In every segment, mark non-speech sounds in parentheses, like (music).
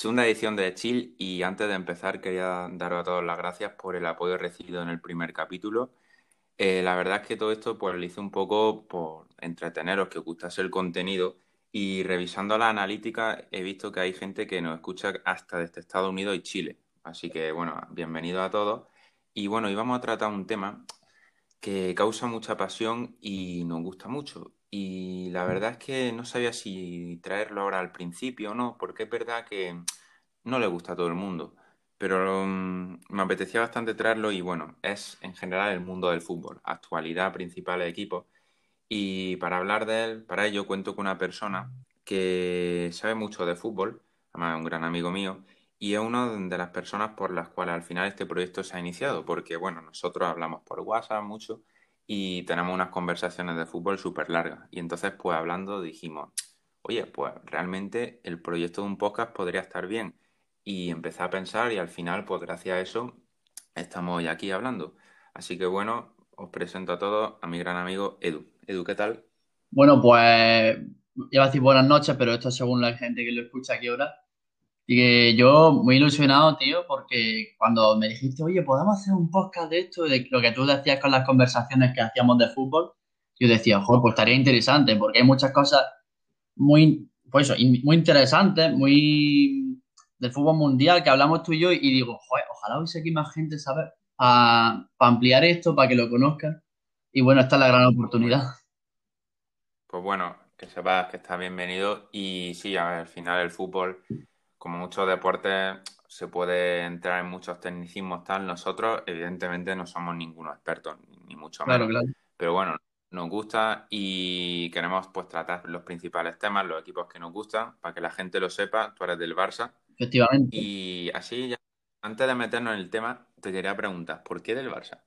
Segunda edición de Chill y antes de empezar quería daros a todos las gracias por el apoyo recibido en el primer capítulo. Eh, la verdad es que todo esto pues lo hice un poco por entreteneros, que os gustase el contenido y revisando la analítica he visto que hay gente que nos escucha hasta desde Estados Unidos y Chile. Así que bueno, bienvenido a todos. Y bueno, íbamos a tratar un tema que causa mucha pasión y nos gusta mucho. Y la verdad es que no sabía si traerlo ahora al principio o no, porque es verdad que no le gusta a todo el mundo. Pero mm, me apetecía bastante traerlo y bueno, es en general el mundo del fútbol, actualidad principal de equipos. Y para hablar de él, para ello cuento con una persona que sabe mucho de fútbol, además es un gran amigo mío, y es una de las personas por las cuales al final este proyecto se ha iniciado, porque bueno, nosotros hablamos por WhatsApp mucho y tenemos unas conversaciones de fútbol súper largas. Y entonces, pues hablando, dijimos, oye, pues realmente el proyecto de un podcast podría estar bien. Y empecé a pensar y al final, pues gracias a eso, estamos hoy aquí hablando. Así que bueno, os presento a todos a mi gran amigo Edu. Edu, ¿qué tal? Bueno, pues iba a decir buenas noches, pero esto según la gente que lo escucha aquí ahora. Y que yo muy ilusionado, tío, porque cuando me dijiste, oye, podemos hacer un podcast de esto, de lo que tú decías con las conversaciones que hacíamos de fútbol, yo decía, joder, pues estaría interesante, porque hay muchas cosas muy, pues eso, muy interesantes, muy del fútbol mundial que hablamos tú y yo, y digo, joder, ojalá hubiese aquí más gente, ¿sabes? Para ampliar esto, para que lo conozcan. Y bueno, esta es la gran oportunidad. Pues bueno, que sepas que está bienvenido. Y sí, al final el fútbol como muchos deportes, se puede entrar en muchos tecnicismos tal. Nosotros, evidentemente, no somos ninguno expertos, ni mucho menos. Pero bueno, nos gusta y queremos pues tratar los principales temas, los equipos que nos gustan, para que la gente lo sepa. Tú eres del Barça. Efectivamente. Y así, ya, antes de meternos en el tema, te quería preguntar, ¿por qué del Barça?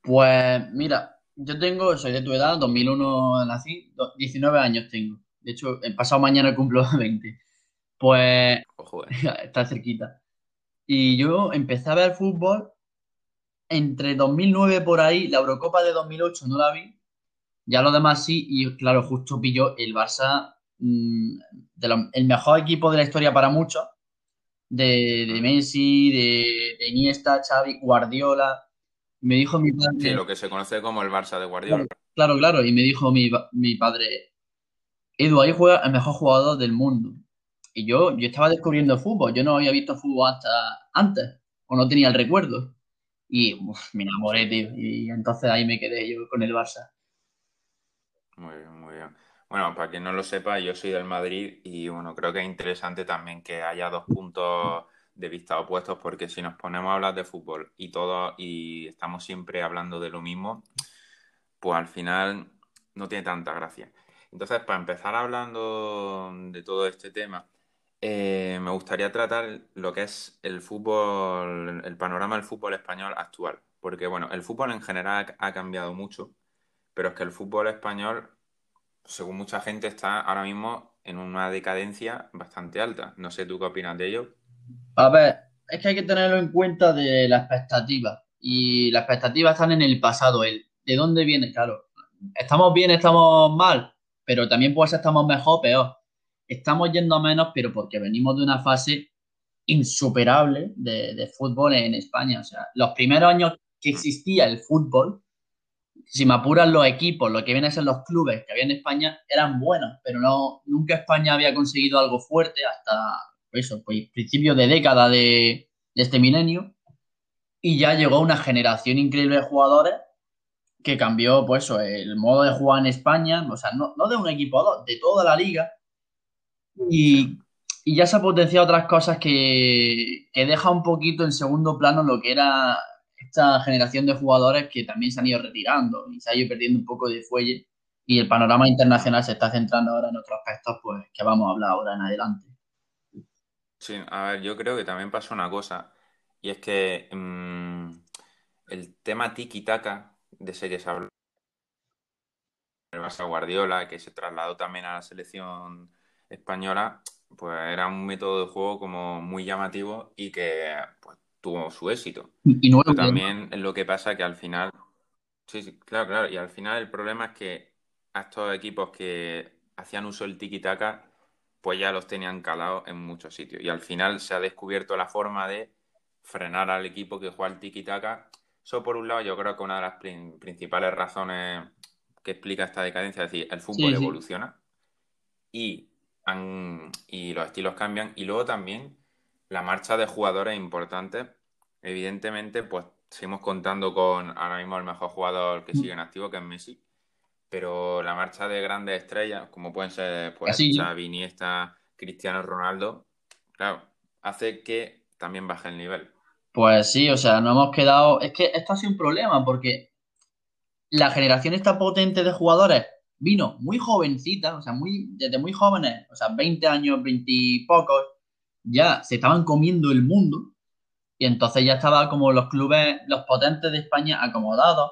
Pues mira, yo tengo, soy de tu edad, 2001 nací, 19 años tengo. De hecho, el pasado mañana cumplo (laughs) 20. Pues (laughs) está cerquita. Y yo empecé a ver fútbol entre 2009 por ahí, la Eurocopa de 2008 no la vi, ya lo demás sí, y claro, justo pilló el Barça, mm, el mejor equipo de la historia para muchos, de, de Messi, de, de, Iniesta, Xavi, Guardiola. Me dijo mi padre... Sí, lo que se conoce como el Barça de Guardiola. Claro, claro, y me dijo mi, mi padre, Edu, ahí juega el mejor jugador del mundo. Y yo, yo estaba descubriendo fútbol, yo no había visto fútbol hasta antes, o no tenía el recuerdo. Y me enamoré, tío. Y entonces ahí me quedé yo con el Barça. Muy bien, muy bien. Bueno, para quien no lo sepa, yo soy del Madrid y bueno, creo que es interesante también que haya dos puntos de vista opuestos, porque si nos ponemos a hablar de fútbol y todo, y estamos siempre hablando de lo mismo, pues al final no tiene tanta gracia. Entonces, para empezar hablando de todo este tema, eh, me gustaría tratar lo que es el fútbol, el panorama del fútbol español actual. Porque, bueno, el fútbol en general ha cambiado mucho, pero es que el fútbol español, según mucha gente, está ahora mismo en una decadencia bastante alta. No sé tú qué opinas de ello. A ver, es que hay que tenerlo en cuenta de la expectativa. Y las expectativas están en el pasado. El, ¿De dónde viene? Claro, estamos bien, estamos mal, pero también puede ser estamos mejor, peor estamos yendo a menos, pero porque venimos de una fase insuperable de, fútbol en España. O sea, los primeros años que existía el fútbol, si me apuran los equipos, lo que vienen a ser los clubes que había en España, eran buenos, pero no, nunca España había conseguido algo fuerte hasta eso, pues principios de década de, este milenio. Y ya llegó una generación increíble de jugadores que cambió pues el modo de jugar en España, o sea, no, no de un equipo, de toda la liga, y, ya se ha potenciado otras cosas que, deja un poquito en segundo plano lo que era esta generación de jugadores que también se han ido retirando y se ha ido perdiendo un poco de fuelle y el panorama internacional se está centrando ahora en otros aspectos pues que vamos a hablar ahora en adelante. Sí, a ver, yo creo que también pasa una cosa y es que mm, el tema tiki-taka de ese que se habló Guardiola, que se trasladó también a la selección española, pues era un método de juego como muy llamativo y que pues, tuvo su éxito. Y también es lo que pasa que al final, sí, sí, claro, claro, y al final el problema es que a estos equipos que hacían uso del tiki-taka pues ya los tenían calados en muchos sitios. Y al final se ha descubierto la forma de frenar al equipo que juega el tiki-taka. Eso por un lado yo creo que una de las principales razones que explica esta decadencia, es decir, el fútbol evoluciona y, y los estilos cambian. Y luego también la marcha de jugadores importantes. Evidentemente, pues seguimos contando con ahora mismo el mejor jugador que sigue en activo, que es Messi pero la marcha de grandes estrellas, como pueden ser pues, Xavi, Iniesta, Cristiano Ronaldo, claro, hace que también baje el nivel. Pues sí, o sea, no hemos quedado. Es que esto ha sido un problema porque la generación esta potente de jugadores vino muy jovencita, o sea, muy, desde muy jóvenes, o sea, 20 años, 20 y pocos, ya se estaban comiendo el mundo. Y entonces ya estaba como los clubes, los potentes de España acomodados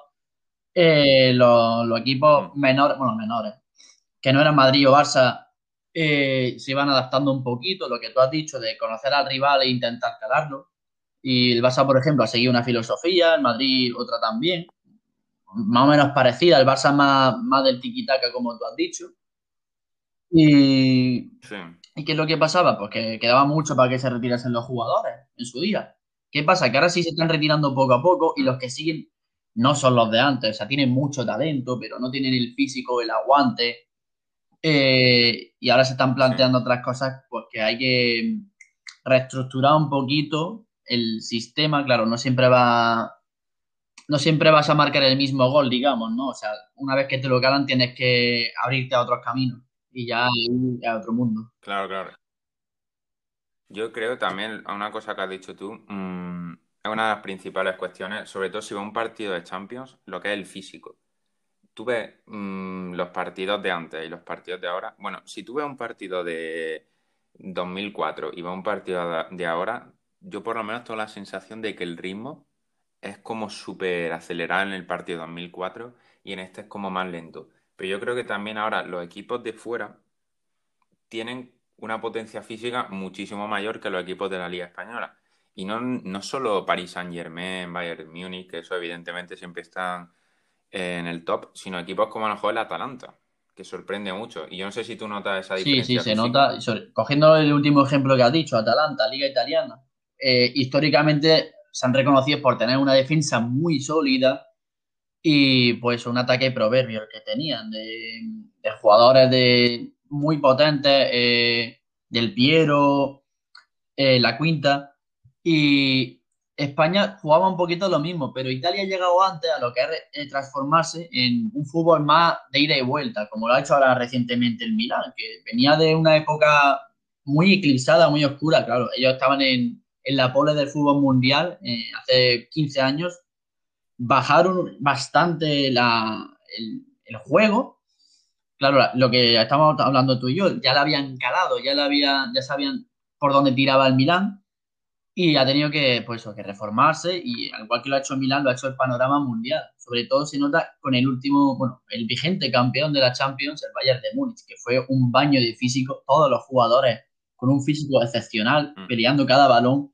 eh, los, equipos menores, bueno, menores, que no eran Madrid o Barça, eh, se iban adaptando un poquito, lo que tú has dicho, de conocer al rival e intentar calarlo. Y el Barça, por ejemplo, ha seguido una filosofía, el Madrid otra también, más o menos parecida, el Barça más, más del tiki-taka, como tú has dicho. Y, ¿Y qué es lo que pasaba? Pues que quedaba mucho para que se retirasen los jugadores en su día. ¿Qué pasa? Que ahora sí se están retirando poco a poco y los que siguen no son los de antes, o sea, tienen mucho talento, pero no tienen el físico, el aguante. Eh, y ahora se están planteando otras cosas, pues que hay que reestructurar un poquito el sistema, claro, no siempre va no siempre vas a marcar el mismo gol, digamos, ¿no? O sea, una vez que te lo ganan tienes que abrirte a otros caminos y ya a otro mundo. Claro, claro. Yo creo también, a una cosa que has dicho tú, mmm, es una de las principales cuestiones, sobre todo si va un partido de Champions, lo que es el físico. Tú ves mm, los partidos de antes y los partidos de ahora. Bueno, si tú ves un partido de 2004 y ves un partido de ahora, yo por lo menos tengo la sensación de que el ritmo es como súper acelerado en el partido de 2004 y en este es como más lento. Pero yo creo que también ahora los equipos de fuera tienen una potencia física muchísimo mayor que los equipos de la Liga Española. Y no, no solo Paris Saint-Germain, Bayern Múnich, que eso evidentemente siempre están en el top, sino equipos como a lo mejor el Atalanta, que sorprende mucho. Y yo no sé si tú notas esa diferencia. Sí, sí, se nota. Cogiendo el último ejemplo que has dicho, Atalanta, Liga Italiana, eh, históricamente se han reconocido por tener una defensa muy sólida y pues un ataque proverbio que tenían de, jugadores de muy potentes, eh, del Piero, eh, la Quinta y España jugaba un poquito lo mismo, pero Italia ha llegado antes a lo que es eh, transformarse en un fútbol más de ida y vuelta, como lo ha hecho ahora recientemente el Milan, que venía de una época muy eclipsada, muy oscura, claro. Ellos estaban en, la pole del fútbol mundial eh, hace 15 años, bajaron bastante el, juego. Claro, lo que estamos hablando tú y yo, ya la habían calado, ya, la había, ya sabían por dónde tiraba el Milan y ha tenido que, pues, que reformarse y al igual que lo ha hecho Milán, lo ha hecho el panorama mundial. Sobre todo se nota con el último, bueno, el vigente campeón de la Champions, el Bayern de Múnich, que fue un baño de físico, todos los jugadores con un físico excepcional, mm. peleando cada balón,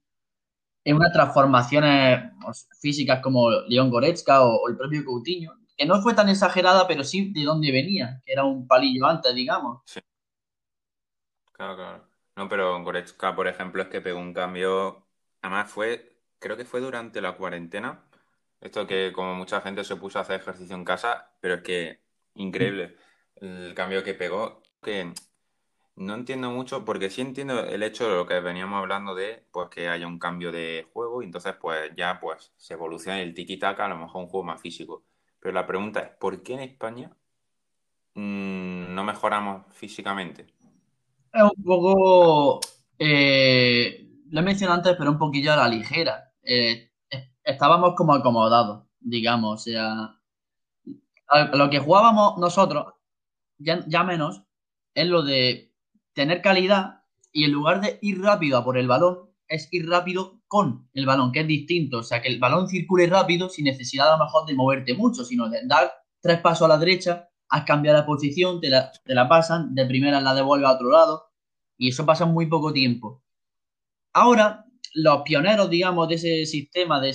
en unas transformaciones pues, físicas como León Goretzka o, el propio Coutinho, que no fue tan exagerada, pero sí de dónde venía, que era un palillo antes, digamos. Sí. Claro, claro. No, pero Goretzka, por ejemplo, es que pegó un cambio Además fue, creo que fue durante la cuarentena, esto que como mucha gente se puso a hacer ejercicio en casa, pero es que increíble el cambio que pegó, que no entiendo mucho, porque sí entiendo el hecho de lo que veníamos hablando de pues que haya un cambio de juego y entonces pues ya pues se evoluciona el tiki-taka, a lo mejor un juego más físico. Pero la pregunta es, ¿por qué en España mm, no mejoramos físicamente? Es un poco... Eh, lo he mencionado antes, pero un poquillo a la ligera. Eh, estábamos como acomodados, digamos. O sea, lo que jugábamos nosotros, ya, ya menos, es lo de tener calidad y en lugar de ir rápido a por el balón, es ir rápido con el balón, que es distinto. O sea, que el balón circule rápido sin necesidad a lo mejor de moverte mucho, sino de dar tres pasos a la derecha, has cambiado la posición, te la, pasan, de primera la devuelve a otro lado, y eso pasa en muy poco tiempo. Ahora, los pioneros, digamos, de ese sistema, de,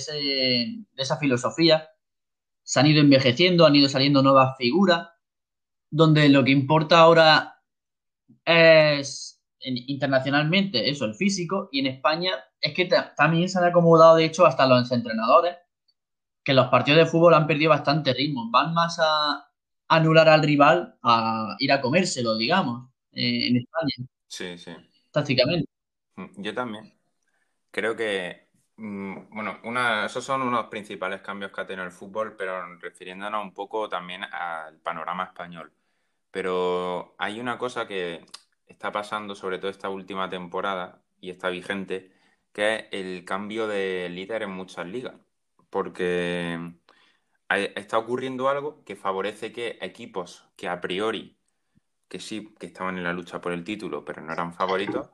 esa filosofía, se han ido envejeciendo, han ido saliendo nuevas figuras, donde lo que importa ahora es internacionalmente eso, el físico, y en España es que también se han acomodado, de hecho, hasta los entrenadores, que los partidos de fútbol han perdido bastante ritmo, van más a anular al rival a ir a comérselo, digamos, eh, en España. Sí, sí. Tácticamente. Mm, yo también. Creo que, mm, bueno, una, esos son unos principales cambios que ha tenido el fútbol, pero refiriéndonos un poco también al panorama español. Pero hay una cosa que está pasando, sobre todo esta última temporada, y está vigente, que es el cambio de líder en muchas ligas. Porque está ocurriendo algo que favorece que equipos que a priori, que sí, que estaban en la lucha por el título, pero no eran favoritos,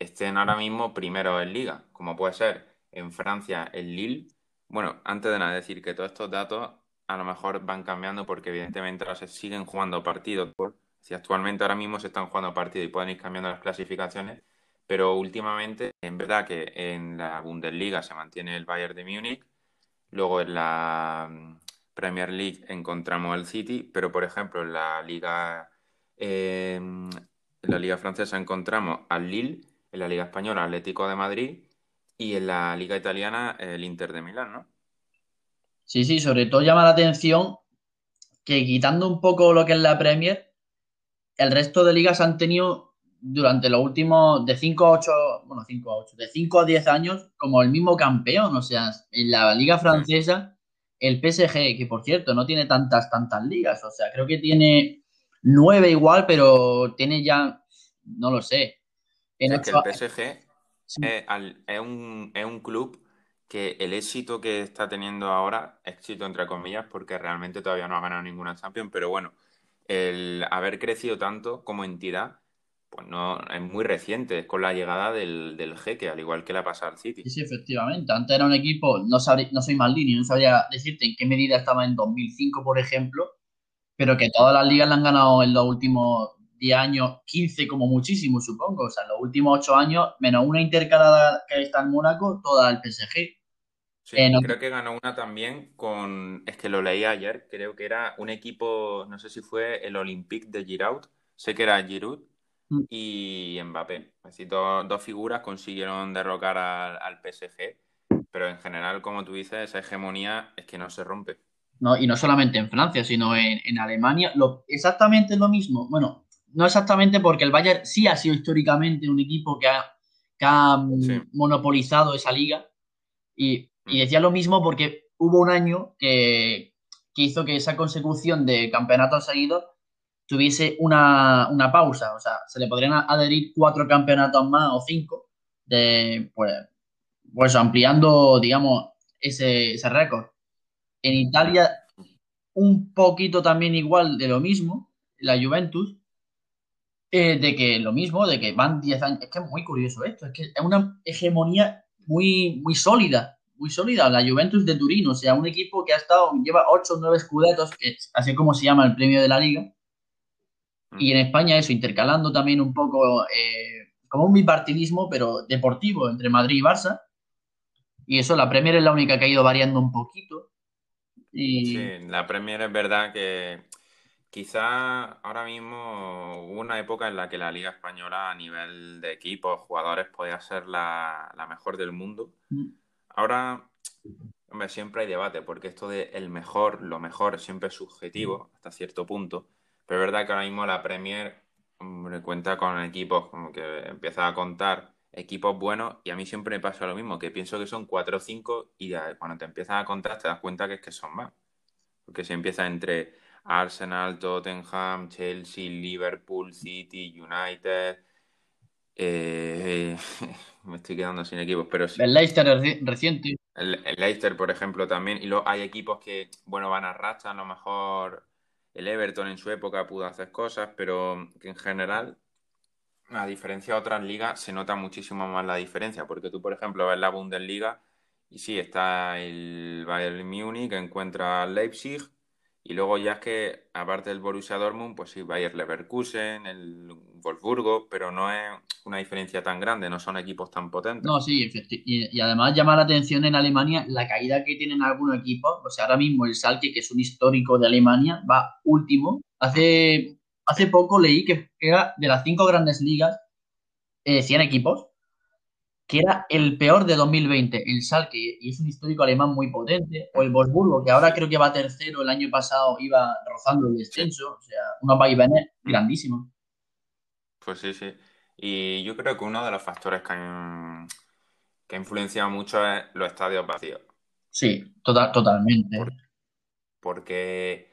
estén ahora mismo primero en liga, como puede ser en Francia el Lille. Bueno, antes de nada decir que todos estos datos a lo mejor van cambiando porque evidentemente ahora se siguen jugando partidos. Si actualmente ahora mismo se están jugando partidos y pueden ir cambiando las clasificaciones, pero últimamente, en verdad que en la Bundesliga se mantiene el Bayern de Múnich, luego en la mm, Premier League encontramos el City, pero por ejemplo en la Liga, eh, en la Liga Francesa encontramos al Lille, en la Liga Española Atlético de Madrid y en la Liga Italiana el Inter de Milán, ¿no? Sí, sí, sobre todo llama la atención que quitando un poco lo que es la Premier, el resto de ligas han tenido durante los últimos de 5 a 8, bueno, 5 a 8, de 5 a 10 años como el mismo campeón, o sea, en la liga francesa, el PSG, que por cierto no tiene tantas, tantas ligas, o sea, creo que tiene 9 igual, pero tiene ya, no lo sé. En es que el PSG es, un, es un club que el éxito que está teniendo ahora, éxito entre comillas, porque realmente todavía no ha ganado ninguna Champions, pero bueno, el haber crecido tanto como entidad, pues no es muy reciente, es con la llegada del, del jeque, al igual que la pasada al City. Sí, sí, efectivamente. Antes era un equipo, no, no soy línea, no sabría decirte en qué medida estaba en 2005, por ejemplo, pero que todas las ligas la han ganado en los últimos 10 años, 15 como muchísimo, supongo. O sea, en los últimos 8 años, menos una intercalada que está en Mónaco, toda el PSG. Sí, eh, creo que ganó una también con, es que lo leí ayer, creo que era un equipo, no sé si fue el Olympique de Giroud, sé que era Giroud mm. y Mbappé. Así dos figuras consiguieron derrocar al, PSG, pero en general, como tú dices, esa hegemonía es que no se rompe. No, y no solamente en Francia, sino en, Alemania, lo, exactamente lo mismo. Bueno, no exactamente porque el Bayern sí ha sido históricamente un equipo que ha, mm, monopolizado esa liga y y decía lo mismo porque hubo un año que, hizo que esa consecución de campeonatos seguidos tuviese una, pausa. O sea, se le podrían adherir cuatro campeonatos más o cinco, de, pues, pues ampliando, digamos, ese, ese récord. En Italia, un poquito también igual de lo mismo, la Juventus, eh, de que lo mismo, de que van 10 años. Es que es muy curioso esto, es que es una hegemonía muy, muy sólida muy sólida, la Juventus de Turín, o sea, un equipo que ha estado, lleva 8 o 9 escudetos, que es así como se llama el premio de la liga. Y en España eso, intercalando también un poco eh, como un bipartidismo, pero deportivo entre Madrid y Barça. Y eso, la Premier es la única que ha ido variando un poquito. Sí, la Premier es verdad que quizá ahora mismo hubo una época en la que la Liga Española a nivel de equipos, jugadores, podía ser la, mejor del mundo. Mm. Ahora, hombre, siempre hay debate, porque esto de el mejor, lo mejor, siempre es subjetivo hasta cierto punto. Pero es verdad que ahora mismo la Premier hombre, cuenta con equipos como que empieza a contar equipos buenos y a mí siempre me pasa lo mismo, que pienso que son 4 o 5 y cuando te empiezas a contar te das cuenta que es que son más. Porque si empieza entre Arsenal, Tottenham, Chelsea, Liverpool, City, United, eh, (laughs) me estoy quedando sin equipos, pero sí. El Leicester es reciente. El, Leicester, por ejemplo, también. Y luego hay equipos que, bueno, van a racha. A lo mejor el Everton en su época pudo hacer cosas, pero que en general, a diferencia de otras ligas, se nota muchísimo más la diferencia. Porque tú, por ejemplo, ves la Bundesliga y sí, está el Bayern Múnich que encuentra Leipzig y luego ya es que, aparte del Borussia Dortmund, pues sí, Bayer Leverkusen, el Wolfsburgo, pero no es una diferencia tan grande, no son equipos tan potentes. No, sí, y, y, además llama la atención en Alemania la caída que tienen algunos equipos. O sea, ahora mismo el Salke, que es un histórico de Alemania, va último. Hace, hace poco leí que era de las cinco grandes ligas, 100 equipos, que era el peor de 2020, el Salke, y es un histórico alemán muy potente, o el Wolfsburgo, que ahora creo que va tercero, el año pasado iba rozando el descenso, o sea, unos vaivenes grandísimos. Pues sí, sí. Y yo creo que uno de los factores que han, que ha influenciado mucho es los estadios vacíos. Sí, total, totalmente. porque,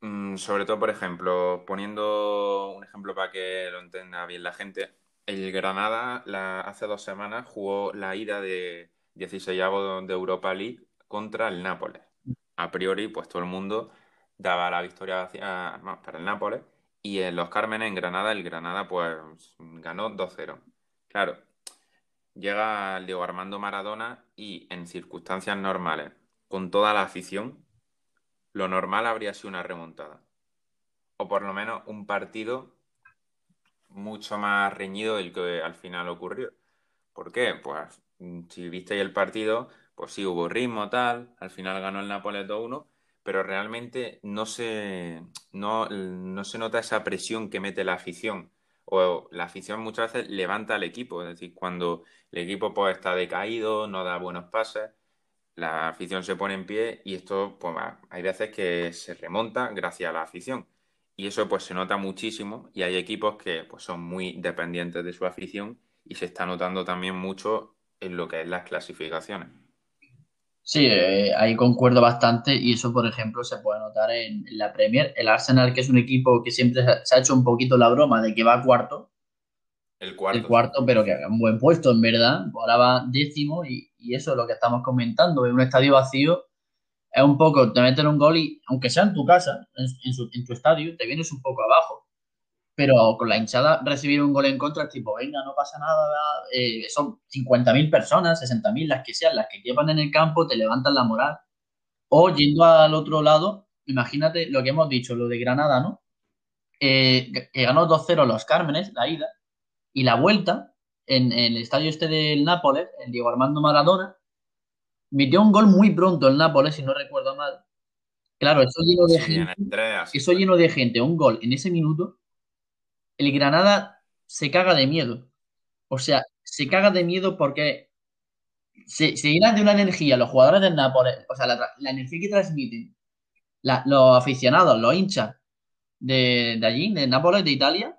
mm, sobre todo, por ejemplo, poniendo un ejemplo para que lo entienda bien la gente, el Granada hace dos semanas jugó la ida de 16 de Europa League contra el Nápoles. A priori, pues todo el mundo daba la victoria para el Nápoles y en los Cármenes, en Granada, el Granada pues ganó 2-0. Claro, llega Diego Armando Maradona y en circunstancias normales, con toda la afición, lo normal habría sido una remontada. O por lo menos un partido mucho más reñido del que al final ocurrió. ¿Por qué? Pues si visteis el partido, pues sí hubo ritmo tal, al final ganó el Nápoles 2-1, pero realmente no se, no, se nota esa presión que mete la afición. O la afición muchas veces levanta al equipo, es decir, cuando el equipo pues, está decaído, no da buenos pases, la afición se pone en pie y esto, pues hay veces que se remonta gracias a la afición. Y eso pues se nota muchísimo y hay equipos que pues, son muy dependientes de su afición y se está notando también mucho en lo que es las clasificaciones. Sí, eh, ahí concuerdo bastante y eso, por ejemplo, se puede notar en, la Premier. El Arsenal, que es un equipo que siempre se ha hecho un poquito la broma de que va cuarto. El cuarto. El cuarto, pero que haga un buen puesto, en verdad. Ahora va décimo y, y eso es lo que estamos comentando. En un estadio vacío es un poco, te meten un gol y, aunque sea en tu casa, en, tu estadio, te vienes un poco abajo. Pero con la hinchada, recibir un gol en contra es tipo, venga, no pasa nada, eh, son 50.000 personas, 60.000, las que sean, las que llevan en el campo, te levantan la moral. O yendo al otro lado, imagínate lo que hemos dicho, lo de Granada, ¿no? Eh, que ganó 2-0 los Cármenes, la ida, y la vuelta, en, en, el estadio este del Nápoles, el Diego Armando Maradona, metió un gol muy pronto el Nápoles, si no recuerdo mal. Claro, eso lleno de gente. eso lleno de gente, un gol en ese minuto. El Granada se caga de miedo. O sea, se caga de miedo porque se, se llenan de una energía los jugadores del Nápoles. O sea, la, energía que transmiten los aficionados, los hinchas de, allí, de Nápoles, de Italia,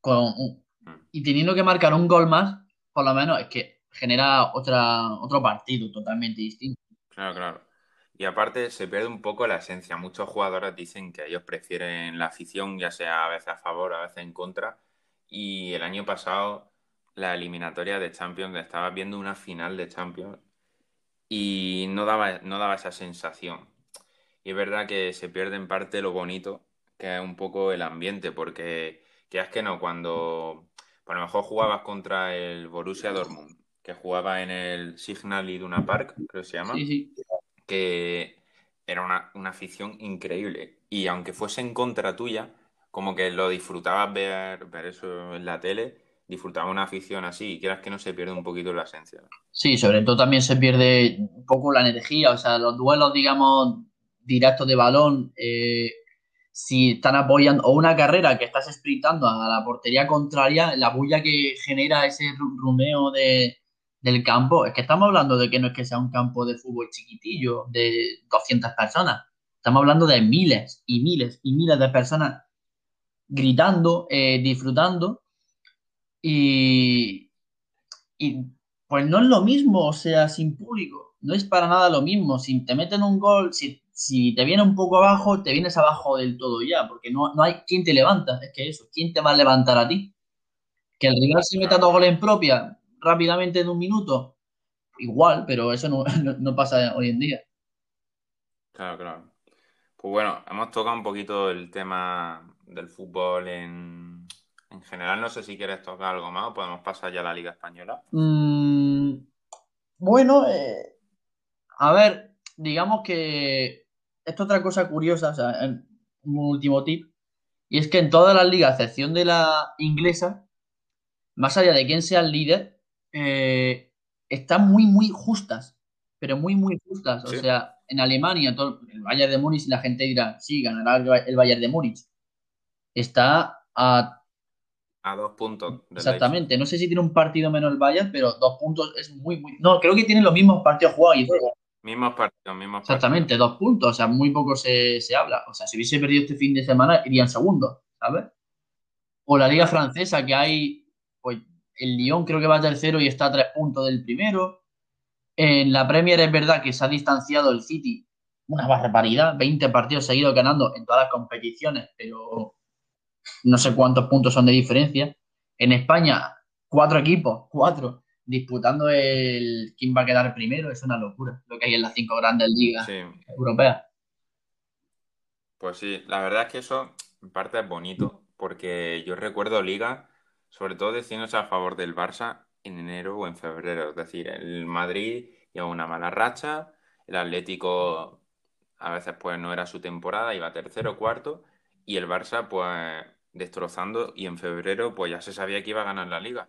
con, mm. y teniendo que marcar un gol más, por lo menos es que genera otra, otro partido totalmente distinto. Claro, claro. Y aparte se pierde un poco la esencia. Muchos jugadores dicen que ellos prefieren la afición, ya sea a veces a favor, a veces en contra. Y el año pasado, la eliminatoria de Champions, estaba viendo una final de Champions y no daba, no daba esa sensación. Y es verdad que se pierde en parte lo bonito, que es un poco el ambiente, porque que es que no, cuando por lo mejor jugabas contra el Borussia Dortmund que jugaba en el Signal Iduna Park, creo que se llama, que era una, afición increíble. Y aunque fuese en contra tuya, como que lo disfrutabas ver, ver eso en la tele, disfrutaba una afición así, y quieras que no se pierde un poquito la esencia. Sí, sobre todo también se pierde un poco la energía, o sea, los duelos, digamos, directos de balón, eh, si están apoyando, o una carrera que estás sprintando a la portería contraria, la bulla que genera ese rumeo de, del campo, es que estamos hablando de que no es que sea un campo de fútbol chiquitillo de 200 personas, estamos hablando de miles y miles y miles de personas gritando, eh, disfrutando. Y, y pues no es lo mismo, o sea, sin público, no es para nada lo mismo, si te meten un gol, si, si te viene un poco abajo, te vienes abajo del todo ya, porque no, no hay quien te levanta, es que eso, ¿quién te va a levantar a ti? Que el rival se meta dos goles en propia, rápidamente en un minuto, igual, pero eso (laughs) no, pasa hoy en día. Claro, claro. Pues bueno, hemos tocado un poquito el tema del fútbol en, general. No sé si quieres tocar algo más o podemos pasar ya a la Liga Española. Mm, bueno, eh, a ver, digamos que esto es otra cosa curiosa, o sea, un último tip, y es que en todas las ligas, a excepción de la inglesa, más allá de quién sea el líder, eh, están muy, muy justas, pero muy, muy justas. O sea, en Alemania, todo, el Bayern de Múnich, la gente dirá, sí, ganará el Bayern de Múnich. Está a, a dos puntos. Exactamente, no sé si tiene un partido menos el Bayern, pero dos puntos es muy, muy... No, creo que tienen los mismos partidos jugados y. Mismos partidos, mismos Exactamente, dos puntos, o sea, muy poco se, habla. O sea, si hubiese perdido este fin de semana, irían segundo, ¿sabes? O la Liga Francesa, que hay, el Lyon creo que va tercero y está a tres puntos del primero. En la Premier es verdad que se ha distanciado el City una barbaridad, 20 partidos seguidos ganando en todas las competiciones, pero no sé cuántos puntos son de diferencia. En España, cuatro equipos, cuatro, disputando el quién va a quedar primero, es una locura lo que hay en las cinco grandes ligas europeas. Pues sí, la verdad es que eso en parte es bonito, porque yo recuerdo liga, sobre todo diciéndose a favor del Barça en enero o en febrero, es decir, el Madrid lleva una mala racha, el Atlético a veces pues no era su temporada, iba tercero, cuarto, y el Barça pues destrozando y en febrero pues ya se sabía que iba a ganar la liga.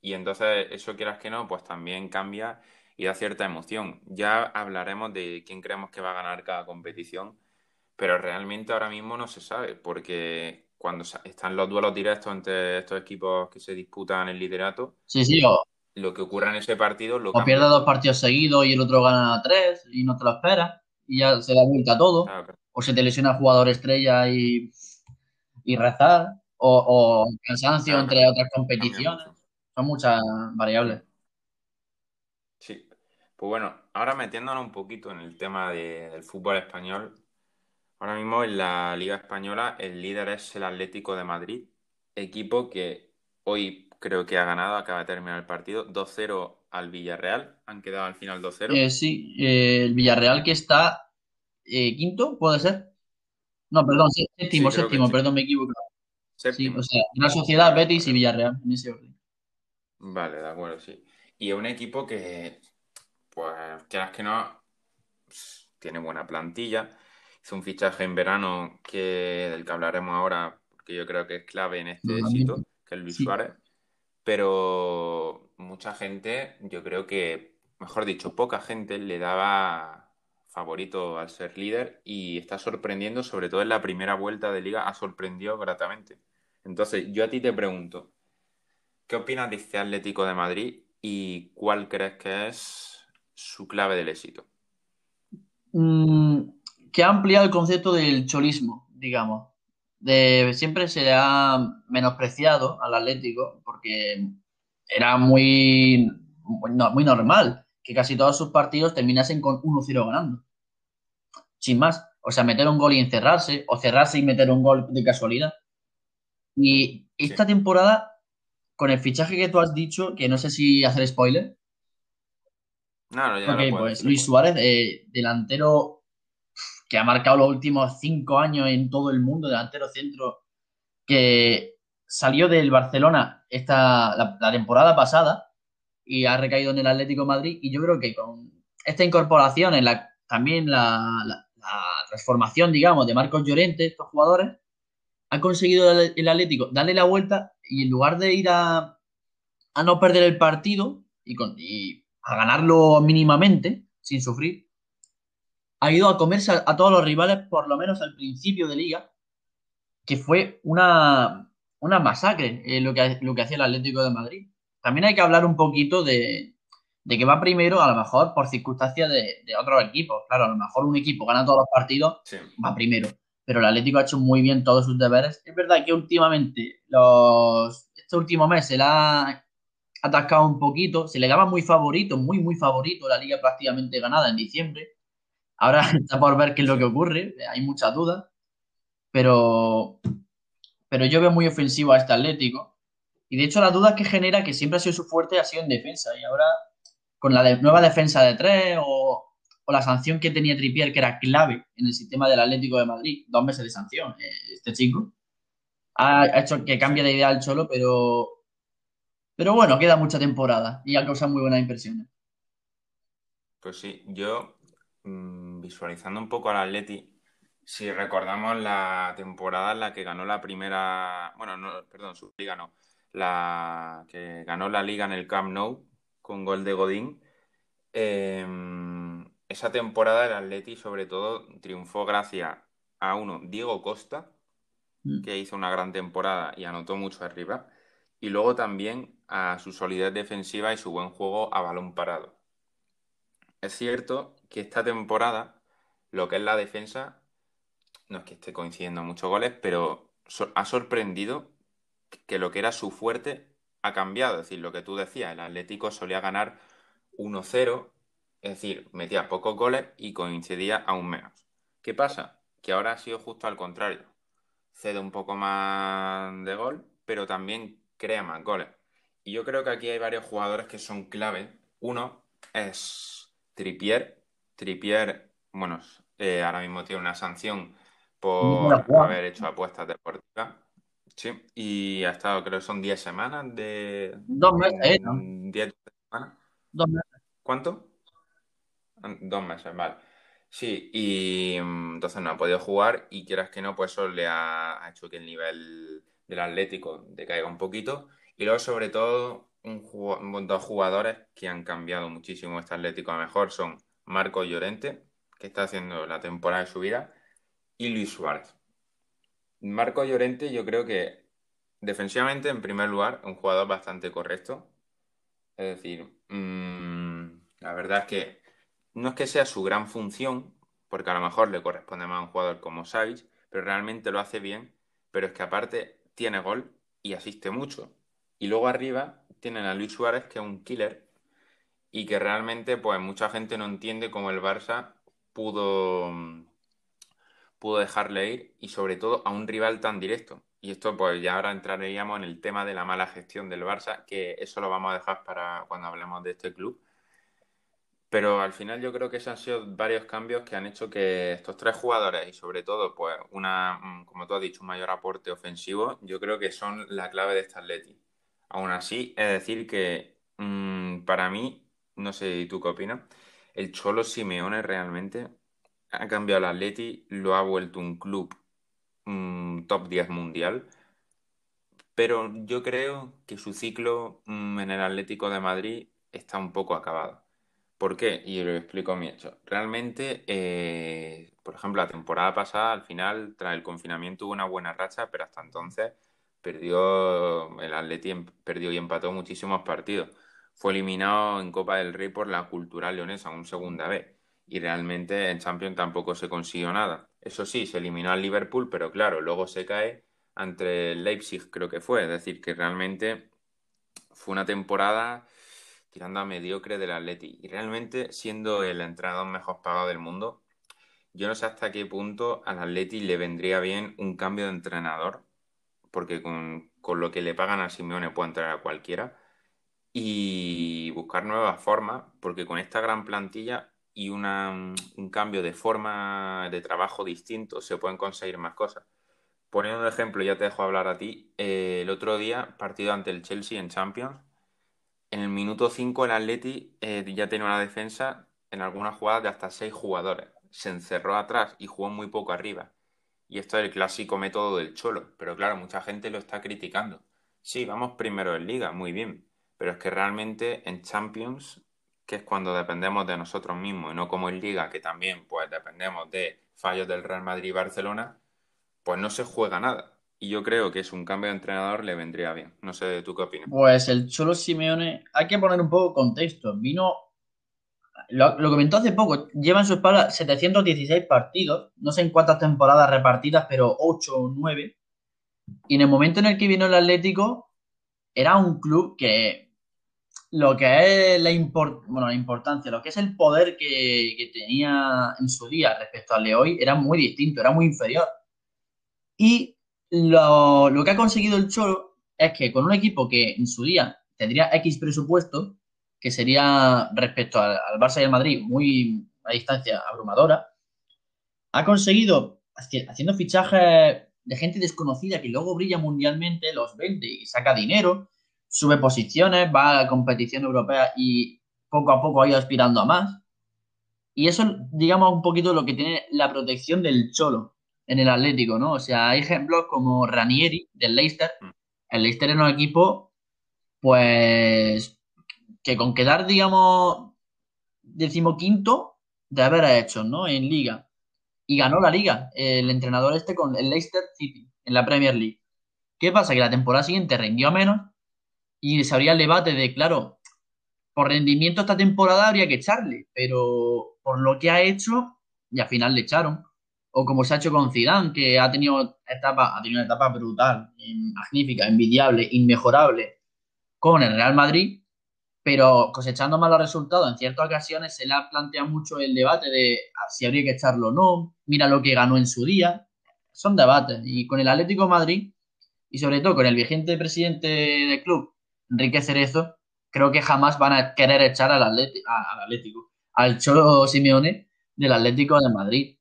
Y entonces eso quieras que no, pues también cambia y da cierta emoción. Ya hablaremos de quién creemos que va a ganar cada competición, pero realmente ahora mismo no se sabe, porque cuando están los duelos directos entre estos equipos que se disputan el liderato, sí, sí, lo que ocurra en ese partido lo O pierde dos partidos seguidos y el otro gana tres y no te lo esperas y ya se da vuelta todo. O se te lesiona el jugador estrella y, y rezar. O, cansancio entre otras competiciones. Son muchas variables. Sí. Pues bueno, ahora metiéndonos un poquito en el tema del fútbol español. Ahora mismo en la Liga Española el líder es el Atlético de Madrid, equipo que hoy creo que ha ganado, acaba de terminar el partido, 2-0 al Villarreal. Han quedado al final 2-0. Eh, sí, eh, el Villarreal que está eh, quinto, ¿puede ser? No, perdón, séptimo, séptimo, perdón, me equivoco. Sí, o sea, una sociedad, Betis y Villarreal, en ese orden. Vale, de acuerdo, sí. Y un equipo que, pues, quieras que no, tiene buena plantilla. Hizo un fichaje en verano que, del que hablaremos ahora, porque yo creo que es clave en este éxito, que es Luis Suárez. Pero mucha gente, yo creo que, mejor dicho, poca gente le daba favorito al ser líder y está sorprendiendo, sobre todo en la primera vuelta de liga, ha sorprendido gratamente. Entonces, yo a ti te pregunto, ¿qué opinas de este Atlético de Madrid y cuál crees que es su clave del éxito? Mm, que ha ampliado el concepto del cholismo, digamos. De, siempre se ha menospreciado al Atlético porque era muy, muy, normal que casi todos sus partidos terminasen con 1-0 ganando. Sin más. O sea, meter un gol y encerrarse, o cerrarse y meter un gol de casualidad. Y esta temporada, con el fichaje que tú has dicho, que no sé si hacer spoiler. No, no, ya pues Luis Suárez, eh, delantero que ha marcado los últimos cinco años en todo el mundo, delantero centro, que salió del Barcelona esta, la, temporada pasada y ha recaído en el Atlético Madrid. Y yo creo que con esta incorporación, en la, también la, transformación, digamos, de Marcos Llorente, estos jugadores, ha conseguido el, Atlético darle la vuelta y en lugar de ir a, a no perder el partido y, con, y a ganarlo mínimamente, sin sufrir, ha ido a comerse a, todos los rivales, por lo menos al principio de liga, que fue una, una masacre eh, lo, que, lo que hacía el Atlético de Madrid. También hay que hablar un poquito de, de que va primero, a lo mejor por circunstancias de, de otros equipos. Claro, a lo mejor un equipo gana todos los partidos, va primero. Pero el Atlético ha hecho muy bien todos sus deberes. Es verdad que últimamente, los, este último mes se le ha atascado un poquito. Se le daba muy favorito, muy, muy favorito. La liga prácticamente ganada en diciembre. Ahora (laughs) está por ver qué es lo que ocurre, hay muchas dudas, pero, pero yo veo muy ofensivo a este Atlético. Y de hecho, las dudas que genera, que siempre ha sido su fuerte, ha sido en defensa. Y ahora, con la nueva defensa de tres o, la sanción que tenía Tripier, que era clave en el sistema del Atlético de Madrid, dos meses de sanción, eh, este chico, ha, hecho que cambie de idea el Cholo, pero, pero bueno, queda mucha temporada y ha causado muy buenas impresiones. Pues sí, yo visualizando un poco al Atleti, si recordamos la temporada en la que ganó la primera, bueno, no, perdón, su liga no, la que ganó la liga en el Camp Nou con gol de Godín. Em, esa temporada el Atleti sobre todo triunfó gracias a uno, Diego Costa, mm. que hizo una gran temporada y anotó mucho arriba. y luego también a su solidez defensiva y su buen juego a balón parado. Es cierto que esta temporada lo que es la defensa, no es que esté coincidiendo muchos goles, pero ha sorprendido que lo que era su fuerte ha cambiado. Es decir, lo que tú decías, el Atlético solía ganar 1-0, es decir, metía pocos goles y coincidía aún menos. ¿Qué pasa? Que ahora ha sido justo al contrario. Cede un poco más de gol, pero también crea más goles. Y yo creo que aquí hay varios jugadores que son clave. Uno es Tripier. Tripier, bueno, eh, ahora mismo tiene una sanción por haber hecho apuestas deportivas. Sí, y ha estado, creo que son 10 semanas de... Dos meses, ¿no? 10 semanas. Dos meses. ¿Cuánto? Dos meses, vale. Sí, y mm, entonces no ha podido jugar y quieras que no, pues eso le ha, hecho que el nivel del Atlético decaiga un poquito. Y luego, sobre todo, un, dos jugadores que han cambiado muchísimo este Atlético a mejor son Marco Llorente, que está haciendo la temporada de su vida, y Luis Suárez. Marco Llorente, yo creo que defensivamente, en primer lugar, un jugador bastante correcto. Es decir, mm, la verdad es que no es que sea su gran función, porque a lo mejor le corresponde más a un jugador como Savic, pero realmente lo hace bien. Pero es que aparte tiene gol y asiste mucho. Y luego arriba tienen a Luis Suárez, que es un killer, y que realmente, pues mucha gente no entiende cómo el Barça pudo, pudo dejarle ir y sobre todo a un rival tan directo. Y esto pues ya ahora entraríamos en el tema de la mala gestión del Barça, que eso lo vamos a dejar para cuando hablemos de este club. Pero al final yo creo que esos han sido varios cambios que han hecho que estos tres jugadores y sobre todo, pues, una, mm, como tú has dicho, un mayor aporte ofensivo, yo creo que son la clave de esta Atleti. Aún así, es decir que mm, para mí, no sé tú qué opinas, el Cholo Simeone realmente ha cambiado el Atleti, lo ha vuelto un club mm, top 10 mundial, pero yo creo que su ciclo en el Atlético de Madrid está un poco acabado. ¿Por qué? Y lo explico mi hecho. Realmente, eh, por ejemplo, la temporada pasada, al final, tras el confinamiento, hubo una buena racha, pero hasta entonces perdió, el Atleti perdió y empató muchísimos partidos. Fue eliminado en Copa del Rey por la Cultural Leonesa, un segunda vez. Y realmente en Champions tampoco se consiguió nada. Eso sí, se eliminó al Liverpool, pero claro, luego se cae ante Leipzig, creo que fue. Es decir, que realmente fue una temporada tirando a mediocre del Atleti. Y realmente, siendo el entrenador mejor pagado del mundo, yo no sé hasta qué punto al Atleti le vendría bien un cambio de entrenador, porque con, lo que le pagan a Simeone puede entrar a cualquiera, y buscar nuevas formas, porque con esta gran plantilla y una, un cambio de forma de trabajo distinto se pueden conseguir más cosas. Poniendo un ejemplo, ya te dejo hablar a ti. Eh, el otro día, partido ante el Chelsea en Champions, en el minuto 5 el Atleti eh, ya tenía una defensa en algunas jugadas de hasta 6 jugadores. Se encerró atrás y jugó muy poco arriba. Y esto es el clásico método del Cholo. Pero claro, mucha gente lo está criticando. Sí, vamos primero en Liga, muy bien. Pero es que realmente en Champions, que es cuando dependemos de nosotros mismos y no como en Liga, que también pues dependemos de fallos del Real Madrid y Barcelona, pues no se juega nada. Y yo creo que es un cambio de entrenador le vendría bien. No sé, ¿tú qué opinas? Pues el Cholo Simeone, hay que poner un poco contexto. Vino, lo, comentó hace poco, lleva en su espalda 716 partidos, no sé en cuántas temporadas repartidas, pero 8 o 9. Y en el momento en el que vino el Atlético, era un club que lo que es la, bueno, la importancia, lo que es el poder que, que tenía en su día respecto al de hoy, era muy distinto, era muy inferior. Y lo, que ha conseguido el Cholo es que con un equipo que en su día tendría X presupuesto, que sería respecto al, Barça y al Madrid muy a distancia abrumadora, ha conseguido, haciendo fichajes de gente desconocida que luego brilla mundialmente, los vende y saca dinero, sube posiciones, va a competición europea y poco a poco ha ido aspirando a más. Y eso, digamos, un poquito lo que tiene la protección del Cholo en el Atlético, ¿no? O sea, hay ejemplos como Ranieri del Leicester. Mm. El Leicester era un equipo, pues, que con quedar, digamos, decimoquinto de haber hecho, ¿no? En liga. Y ganó la liga, el entrenador este con el Leicester City, en la Premier League. ¿Qué pasa? Que la temporada siguiente rindió menos Y se habría el debate de, claro, por rendimiento esta temporada habría que echarle, pero por lo que ha hecho, y al final le echaron. O como se ha hecho con Zidane, que ha tenido etapa, ha tenido una etapa brutal, magnífica, envidiable, inmejorable con el Real Madrid, pero cosechando malos resultados en ciertas ocasiones se le ha planteado mucho el debate de ah, si habría que echarlo o no, mira lo que ganó en su día, son debates. Y con el Atlético Madrid, y sobre todo con el vigente presidente del club, Enrique Cerezo, creo que jamás van a querer echar al, Atlético, al Cholo Simeone del Atlético de Madrid.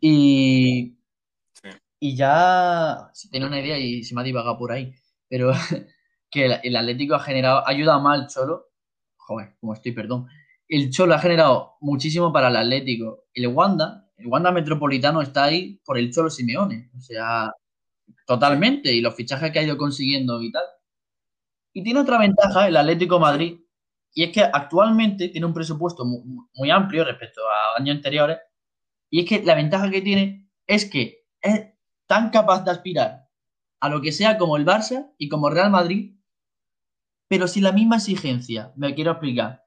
Y, y ya, si tengo una idea y se me ha divagado por ahí, pero (laughs) que el, Atlético ha generado, ayuda más al Cholo, joder, como estoy, perdón, el Cholo ha generado muchísimo para el Atlético. El Wanda, el Wanda Metropolitano está ahí por el Cholo Simeone, o sea, totalmente, y los fichajes que ha ido consiguiendo y tal. Y tiene otra ventaja el Atlético Madrid, y es que actualmente tiene un presupuesto muy, amplio respecto a años anteriores, y es que la ventaja que tiene es que es tan capaz de aspirar a lo que sea como el Barça y como Real Madrid, pero sin la misma exigencia. Me quiero explicar.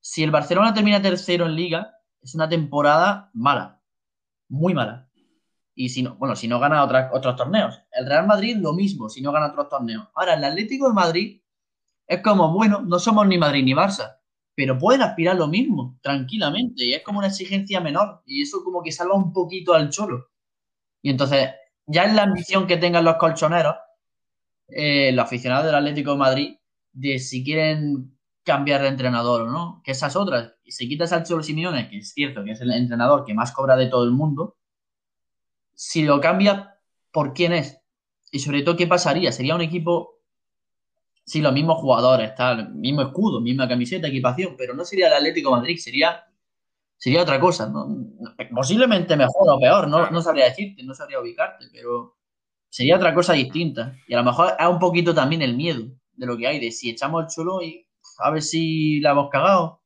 Si el Barcelona termina tercero en liga, es una temporada mala, muy mala. Y si no, bueno, si no gana otros torneos. El Real Madrid lo mismo, si no gana otros torneos. Ahora, el Atlético de Madrid es como, bueno, no somos ni Madrid ni Barça, pero pueden aspirar lo mismo, tranquilamente. Y es como una exigencia menor. Y eso como que salva un poquito al cholo. Y entonces, ya es la ambición que tengan los colchoneros, eh, los aficionados del Atlético de Madrid, de si quieren cambiar de entrenador o no, que esas otras. Y si quitas al Cholo Simeone, que es cierto que es el entrenador que más cobra de todo el mundo, si lo cambia, ¿por quién es? Y sobre todo, ¿qué pasaría? Sería un equipo, sí, los mismos jugadores, tal, mismo escudo, misma camiseta, equipación, pero no sería el Atlético Madrid, sería, sería otra cosa. Posiblemente mejor o peor, no, no sabría decirte, no sabría ubicarte, pero sería otra cosa distinta. Y a lo mejor es un poquito también el miedo de lo que hay, de si echamos el chulo y a ver si la hemos cagado.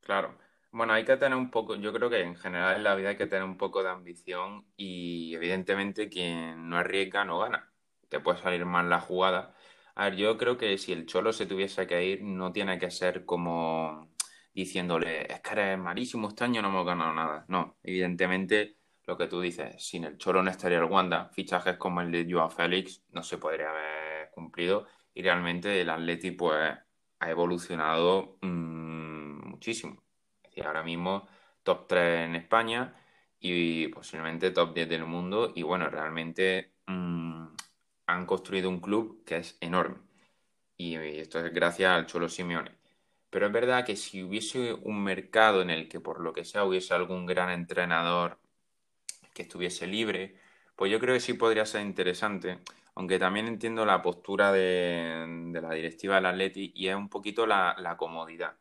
Claro. Bueno, hay que tener un poco, yo creo que en general en la vida hay que tener un poco de ambición y evidentemente quien no arriesga no gana. Te puede salir mal la jugada. A ver, yo creo que si el Cholo se tuviese que ir, no tiene que ser como diciéndole, es que eres malísimo este año, no hemos ganado nada. No, evidentemente lo que tú dices, sin el Cholo no estaría el Wanda. Fichajes como el de Joao Félix no se podría haber cumplido y realmente el Atleti pues ha evolucionado mmm, muchísimo y ahora mismo top 3 en España y posiblemente top 10 del mundo. Y bueno, realmente mm, han construido un club que es enorme. Y, esto es gracias al Cholo Simeone. Pero es verdad que si hubiese un mercado en el que por lo que sea hubiese algún gran entrenador que estuviese libre, pues yo creo que sí podría ser interesante. Aunque también entiendo la postura de, la directiva del Atleti y es un poquito la comodidad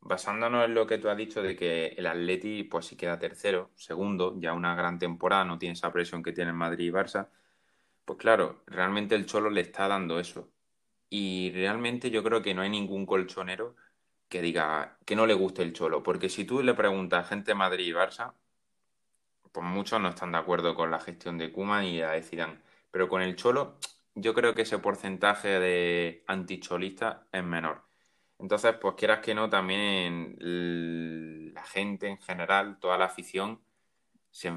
basándonos en lo que tú has dicho de que el Atleti, pues si queda tercero, segundo, ya una gran temporada, no tiene esa presión que tienen Madrid y Barça, pues claro, realmente el Cholo le está dando eso. Y realmente yo creo que no hay ningún colchonero que diga que no le guste el Cholo, porque si tú le preguntas a gente de Madrid y Barça, pues muchos no están de acuerdo con la gestión de Kuman y la decidan. Pero con el Cholo, yo creo que ese porcentaje de anticholistas es menor. Entonces, pues quieras que no, también la gente en general, toda la afición, se,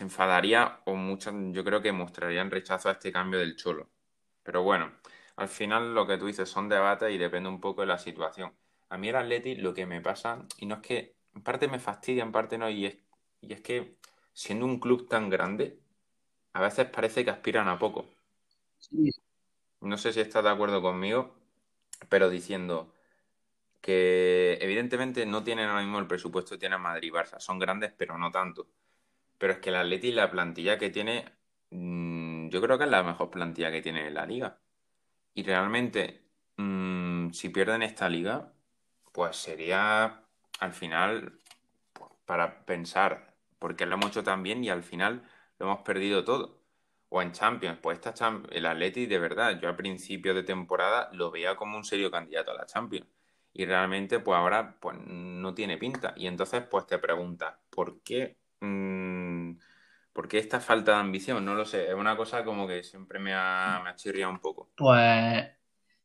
enfadaría o muchos, yo creo que mostrarían rechazo a este cambio del cholo. Pero bueno, al final lo que tú dices son debates y depende un poco de la situación. A mí el Atleti lo que me pasa, y no es que, en parte me fastidia, en parte no, y es, y es que siendo un club tan grande, a veces parece que aspiran a poco. No sé si estás de acuerdo conmigo, pero diciendo, que evidentemente no tienen ahora mismo el presupuesto que tiene Madrid y Barça. Son grandes, pero no tanto. Pero es que el Atleti, la plantilla que tiene, mm, yo creo que es la mejor plantilla que tiene en la liga. Y realmente, mm, si pierden esta liga, pues sería al final pues, para pensar, porque lo hemos hecho tan bien y al final lo hemos perdido todo. O en Champions, pues esta el Atleti de verdad, yo a principio de temporada lo veía como un serio candidato a la Champions y realmente pues ahora pues no tiene pinta. Y entonces pues te preguntas, ¿por qué, mm, ¿Por qué esta falta de ambición? No lo sé. Es una cosa como que siempre me ha, me chirriado un poco. Pues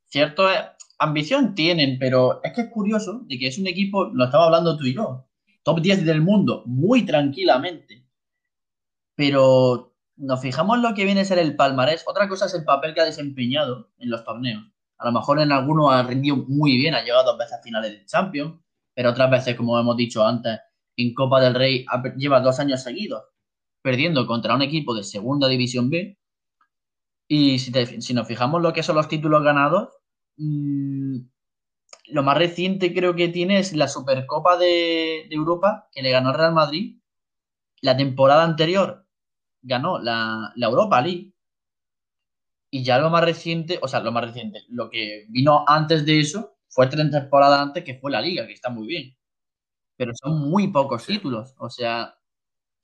cierto ambición tienen, pero es que es curioso de que es un equipo, lo estaba hablando tú y yo, top 10 del mundo, muy tranquilamente. Pero nos fijamos en lo que viene a ser el palmarés. Otra cosa es el papel que ha desempeñado en los torneos. A lo mejor en algunos ha rendido muy bien, ha llegado dos veces a finales de Champions, pero otras veces, como hemos dicho antes, en Copa del Rey lleva dos años seguidos perdiendo contra un equipo de Segunda División B. Y si, nos fijamos lo que son los títulos ganados, mmm, lo más reciente creo que tiene es la Supercopa de, Europa que le ganó al Real Madrid. La temporada anterior ganó la, la Europa League. Y ya lo más reciente, o sea, lo más reciente, lo que vino antes de eso fue tres temporadas antes que fue la Liga, que está muy bien. Pero son muy pocos títulos. O sea,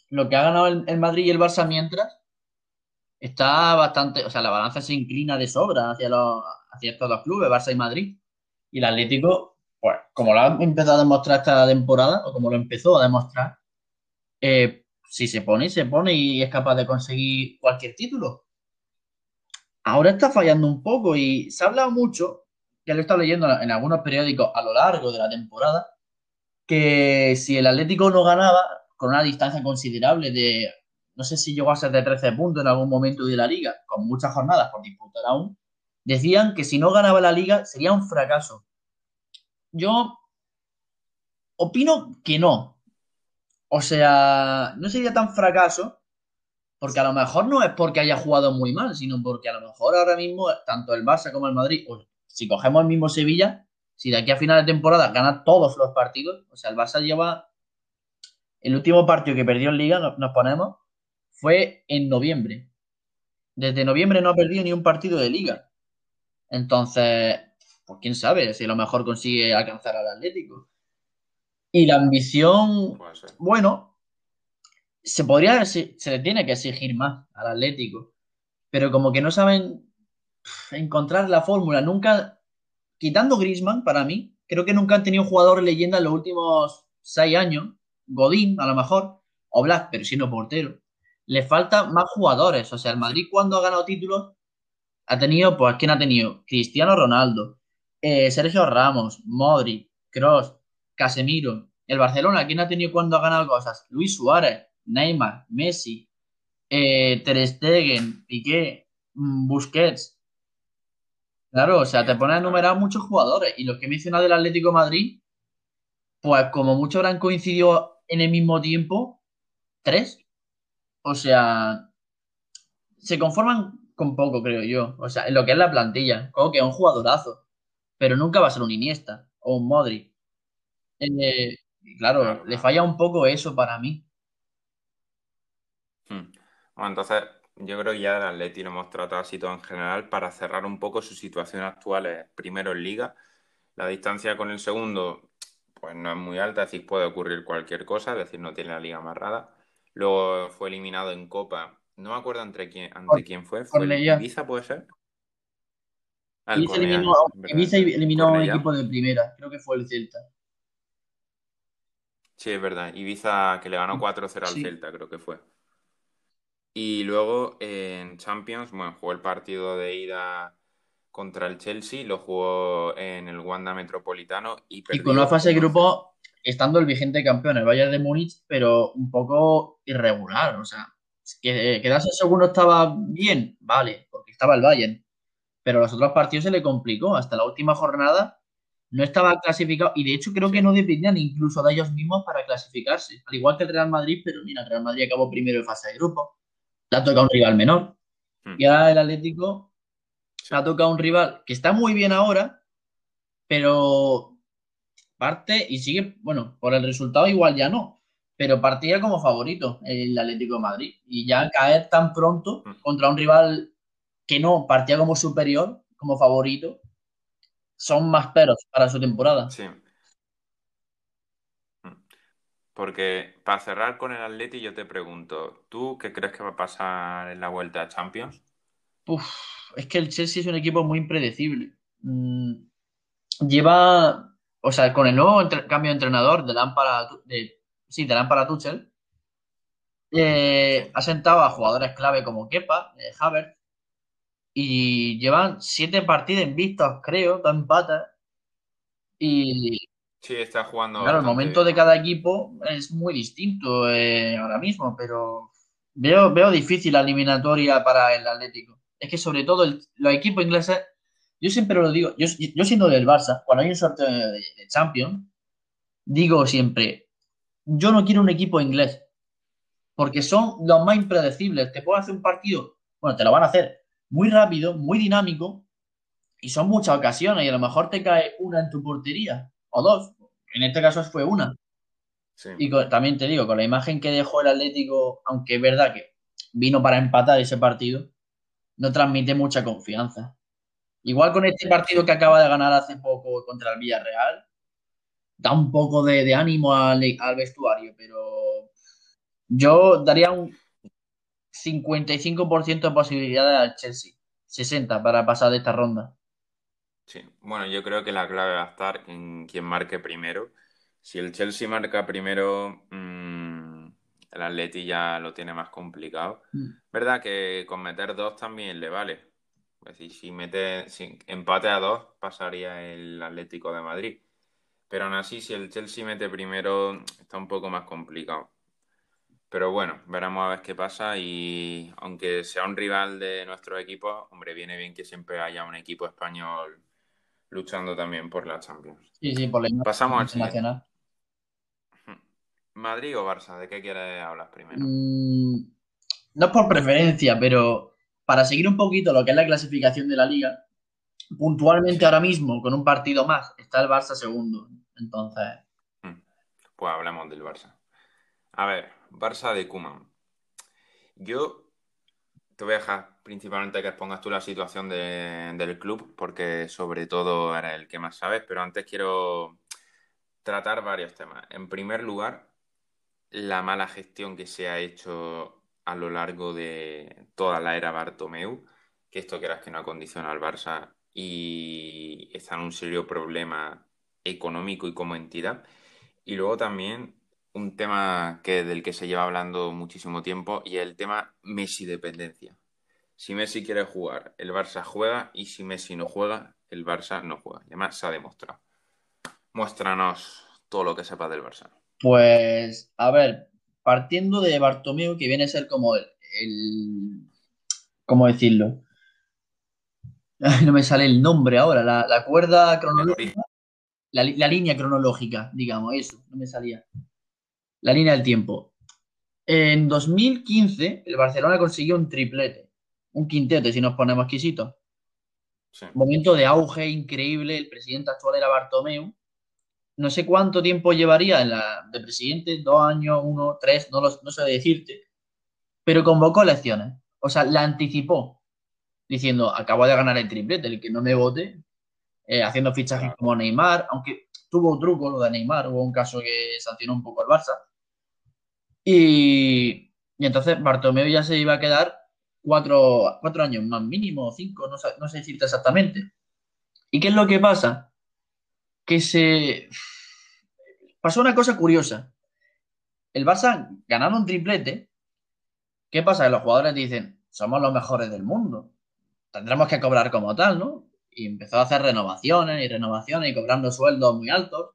lo que ha ganado el, el Madrid y el Barça mientras está bastante, o sea, la balanza se inclina de sobra hacia, los, hacia estos dos clubes, Barça y Madrid. Y el Atlético, pues, como lo ha empezado a demostrar esta temporada, o como lo empezó a demostrar, eh, si se pone, se pone y es capaz de conseguir cualquier título. Ahora está fallando un poco y se ha hablado mucho, ya lo he estado leyendo en algunos periódicos a lo largo de la temporada, que si el Atlético no ganaba, con una distancia considerable de, no sé si llegó a ser de 13 puntos en algún momento de la liga, con muchas jornadas por disputar aún, decían que si no ganaba la liga sería un fracaso. Yo opino que no. O sea, no sería tan fracaso, porque a lo mejor no es porque haya jugado muy mal, sino porque a lo mejor ahora mismo, tanto el Barça como el Madrid, o si cogemos el mismo Sevilla, si de aquí a final de temporada gana todos los partidos, o sea, el Barça lleva el último partido que perdió en Liga, nos, ponemos, fue en noviembre. Desde noviembre no ha perdido ni un partido de Liga. Entonces, pues quién sabe si a lo mejor consigue alcanzar al Atlético. Y la ambición, bueno, se podría, se, le tiene que exigir más al Atlético. Pero como que no saben encontrar la fórmula. Nunca, quitando Grisman, para mí, creo que nunca han tenido jugador leyenda en los últimos seis años Godín, a lo mejor, o Black, pero siendo portero. Le faltan más jugadores. O sea, el Madrid cuando ha ganado títulos ha tenido, pues, ¿quién ha tenido? Cristiano Ronaldo, eh, Sergio Ramos, Modric, Cross, Casemiro. El Barcelona, ¿quién ha tenido cuando ha ganado cosas? Luis Suárez, Neymar, Messi, eh, Ter Stegen, Piqué, mm, Busquets. Claro, o sea, te pones a enumerar muchos jugadores. Y los que he mencionado del Atlético Madrid, pues como mucho habrán coincidido en el mismo tiempo tres. O sea, se conforman con poco, creo yo. O sea, en lo que es la plantilla. Como que es un jugadorazo. Pero nunca va a ser un Iniesta o un Modri. Eh, claro, le falla un poco eso para mí. Hmm. Bueno, entonces yo creo que ya el Atleti lo hemos tratado así todo en general para cerrar un poco su situación actual, primero en Liga. La distancia con el segundo pues no es muy alta, es decir, puede ocurrir cualquier cosa, es decir, no tiene la liga amarrada. Luego fue eliminado en Copa, no me acuerdo entre quién, ante quién fue, ¿fue Ibiza, puede ser? Ah, Ibiza, eliminó, a un equipo de primera, creo que fue el Celta. Sí, es verdad. Ibiza que le ganó 4-0 al Celta, creo que fue. Y luego en Champions, bueno, jugó el partido de ida contra el Chelsea, lo jugó en el Wanda Metropolitano y perdió. Y con una fase de grupo, estando el vigente campeón, el Bayern de Múnich, pero un poco irregular, o sea, que quedarse segundo estaba bien, vale, porque estaba el Bayern, pero los otros partidos se le complicó, hasta la última jornada no estaba clasificado, y de hecho creo que no dependían incluso de ellos mismos para clasificarse, al igual que el Real Madrid, pero mira, el Real Madrid acabó primero en fase de grupo, le ha tocado un rival menor, hmm. y ahora el Atlético ha tocado un rival que está muy bien ahora, pero parte y sigue, bueno, por el resultado igual ya no, pero partía como favorito el Atlético de Madrid. Y ya caer tan pronto mm. contra un rival que no partía como superior, como favorito, son más peros para su temporada. Sí. Porque para cerrar con el Atleti, yo te pregunto, ¿tú qué crees que va a pasar en la vuelta a Champions? Uf, es que el Chelsea es un equipo muy impredecible. Mm, lleva, o sea, con el nuevo cambio de entrenador de Lampard, de, sí, de Lampard a Tuchel, eh, ha sentado a jugadores clave como Kepa, eh, Havertz, y llevan siete partidos invictos, creo, dos empates. Y Sí, está jugando. claro, el momento de cada equipo es muy distinto eh, ahora mismo, pero veo, veo difícil la eliminatoria para el Atlético. Es que sobre todo el- los equipos ingleses, yo siempre lo digo, yo, yo siendo del Barça, cuando hay un sorteo de, de Champions, digo siempre, yo no quiero un equipo inglés, porque son los más impredecibles. Te pueden hacer un partido, bueno, te lo van a hacer muy rápido, muy dinámico, y son muchas ocasiones, y a lo mejor te cae una en tu portería, o dos. En este caso fue una. Sí. Y con- también te digo, con la imagen que dejó el Atlético, aunque es verdad que vino para empatar ese partido, no transmite mucha confianza. Igual con este partido que acaba de ganar hace poco contra el Villarreal, da un poco de, de ánimo al, al vestuario, pero yo daría un 55% de posibilidades al Chelsea, 60% para pasar de esta ronda. Sí, bueno, yo creo que la clave va a estar en quién marque primero. Si el Chelsea marca primero, mm, el Atleti ya lo tiene más complicado. Mm. ¿Verdad que con meter dos también le vale? Es decir, si mete si empate a dos, pasaría el Atlético de Madrid. Pero aún así, si el Chelsea mete primero, está un poco más complicado. Pero bueno, veremos a ver qué pasa y aunque sea un rival de nuestro equipo, hombre, viene bien que siempre haya un equipo español luchando también por la Champions. Sí, sí, por la Pasamos al internacional. ¿Madrid o Barça? ¿De qué quieres hablar primero? Mm, no es por preferencia, pero para seguir un poquito lo que es la clasificación de la liga, puntualmente Sí. ahora mismo, con un partido más, está el Barça segundo. Entonces, Pues hablemos del Barça. A ver, Barça de Koeman. Yo te voy a dejar principalmente que expongas tú la situación de- del club, porque sobre todo eres el que más sabes, pero antes quiero tratar varios temas. En primer lugar, la mala gestión que se ha hecho a lo largo de toda la era Bartomeu, que esto quieras que no condiciona al Barça y está en un serio problema económico y como entidad. Y luego también un tema que, del que se lleva hablando muchísimo tiempo y el tema Messi dependencia. Si Messi quiere jugar, el Barça juega y si Messi no juega, el Barça no juega. Y además se ha demostrado. Muéstranos todo lo que sepas del Barça. pues, a ver, partiendo de Bartomeu, que viene a ser como el, el- ¿cómo decirlo? Ay, no me sale el nombre ahora, la, la cuerda cronológica, la, la línea cronológica, digamos, eso, no me salía. La línea del tiempo. En 2015, el Barcelona consiguió un triplete, un quintete, si nos ponemos exquisitos. Sí. Momento de auge increíble, el presidente actual era Bartomeu. No sé cuánto tiempo llevaría en la, de presidente, dos años, uno, tres, no, lo- no sé decirte, pero convocó elecciones. O sea, la anticipó, diciendo, acabo de ganar el triplete, el que no me vote, eh, haciendo fichajes Claro. como Neymar, aunque tuvo truco lo de Neymar, hubo un caso que sancionó un poco al Barça. Y, entonces Bartomeu ya se iba a quedar cuatro, cuatro años más mínimo, cinco, no no sé decirte exactamente. ¿Y qué es lo que pasa? Que se pasó una cosa curiosa. El Barça ganaron un triplete. ¿Qué pasa? Que los jugadores dicen, somos los mejores del mundo. Tendremos que cobrar como tal, ¿no? Y empezó a hacer renovaciones y renovaciones y cobrando sueldos muy altos,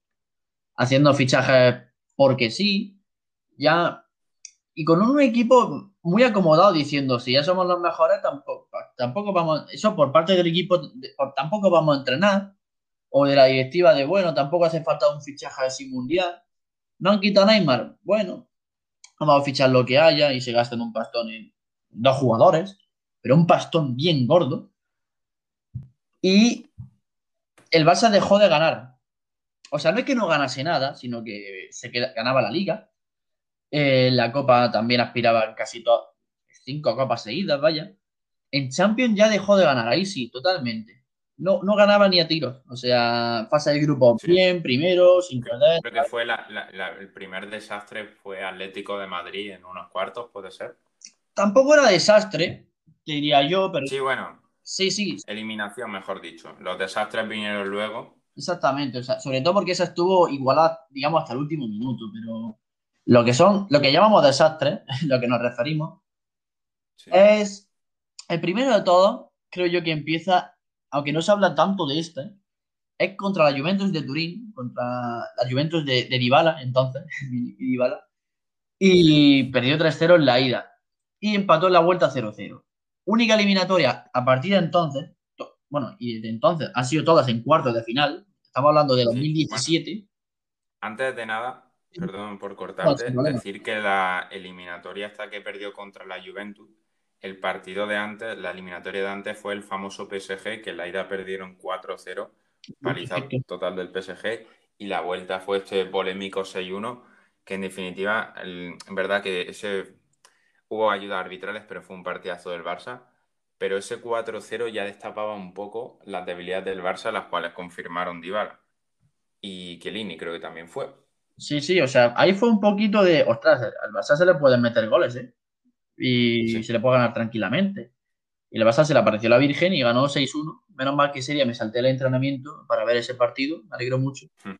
haciendo fichajes porque sí, ya. Y con un equipo muy acomodado diciendo, si ya somos los mejores, tampoco, tampoco vamos, eso por parte del equipo, tampoco vamos a entrenar, o de la directiva de, bueno, tampoco hace falta un fichaje así mundial. No han quitado a Neymar, bueno, vamos a fichar lo que haya y se gastan un pastón en dos jugadores, pero un pastón bien gordo. Y el Barça dejó de ganar. O sea, no es que no ganase nada, sino que se ganaba la liga. Eh, la Copa también aspiraba en casi todas, cinco copas seguidas, vaya. En Champions ya dejó de ganar, ahí sí, totalmente. No, no ganaba ni a tiros. O sea, fase de grupo Sí. bien, primero, sin perder. Creo que fue la- la- la- el primer desastre fue Atlético de Madrid en unos cuartos, puede ser. Tampoco era desastre, diría yo, pero Sí, bueno, sí, sí, eliminación, mejor dicho. Los desastres vinieron luego. exactamente. O sea, sobre todo porque esa estuvo igualada, digamos, hasta el último minuto, pero Lo que son, lo que llamamos desastres, (laughs) lo que nos referimos, Sí. es el primero de todos, creo yo que empieza, aunque no se habla tanto de este, es contra la Juventus de Turín, contra la Juventus de, de Dybala, entonces, (laughs) Dybala, y perdió 3-0 en la ida y empató en la vuelta 0-0. Única eliminatoria a partir de entonces, to- bueno, y desde entonces han sido todas en cuartos de final, estamos hablando de Sí, 2017, Antes de nada, Sí. Perdón por cortarte, decir que la eliminatoria hasta que perdió contra la Juventus, el partido de antes, la eliminatoria de antes fue el famoso PSG, que en la ida perdieron 4-0, paliza Perfecto. total del PSG, y la vuelta fue este polémico 6-1, que en definitiva, el- en verdad que ese hubo ayudas arbitrales, pero fue un partidazo del Barça. Pero ese 4-0 ya destapaba un poco las debilidades del Barça, las cuales confirmaron Dybala. Y Chiellini creo que también fue. Sí, sí, o sea, ahí fue un poquito de, ostras, al Barça se le pueden meter goles, ¿eh? Y Sí. se le puede ganar tranquilamente. Y el Barça se le apareció la Virgen y ganó 6-1. Menos mal que ese día me salté el entrenamiento para ver ese partido, me alegro mucho. Hmm.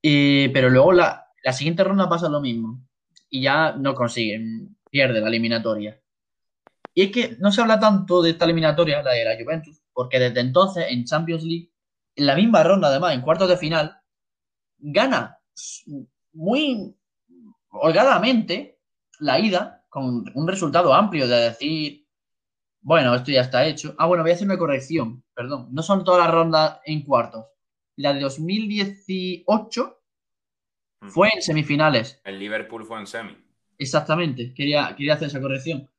Y, pero luego la, la siguiente ronda pasa lo mismo. Y ya no consiguen, pierde la eliminatoria. Y es que no se habla tanto de esta eliminatoria, la de la Juventus, porque desde entonces en Champions League, en la misma ronda además, en cuartos de final, gana muy holgadamente la ida con un resultado amplio de decir, bueno, esto ya está hecho. Ah, bueno, voy a hacer una corrección, perdón. No son todas las rondas en cuartos. La de 2018 Hmm. fue en semifinales. El Liverpool fue en semi. Exactamente, quería, quería hacer esa corrección.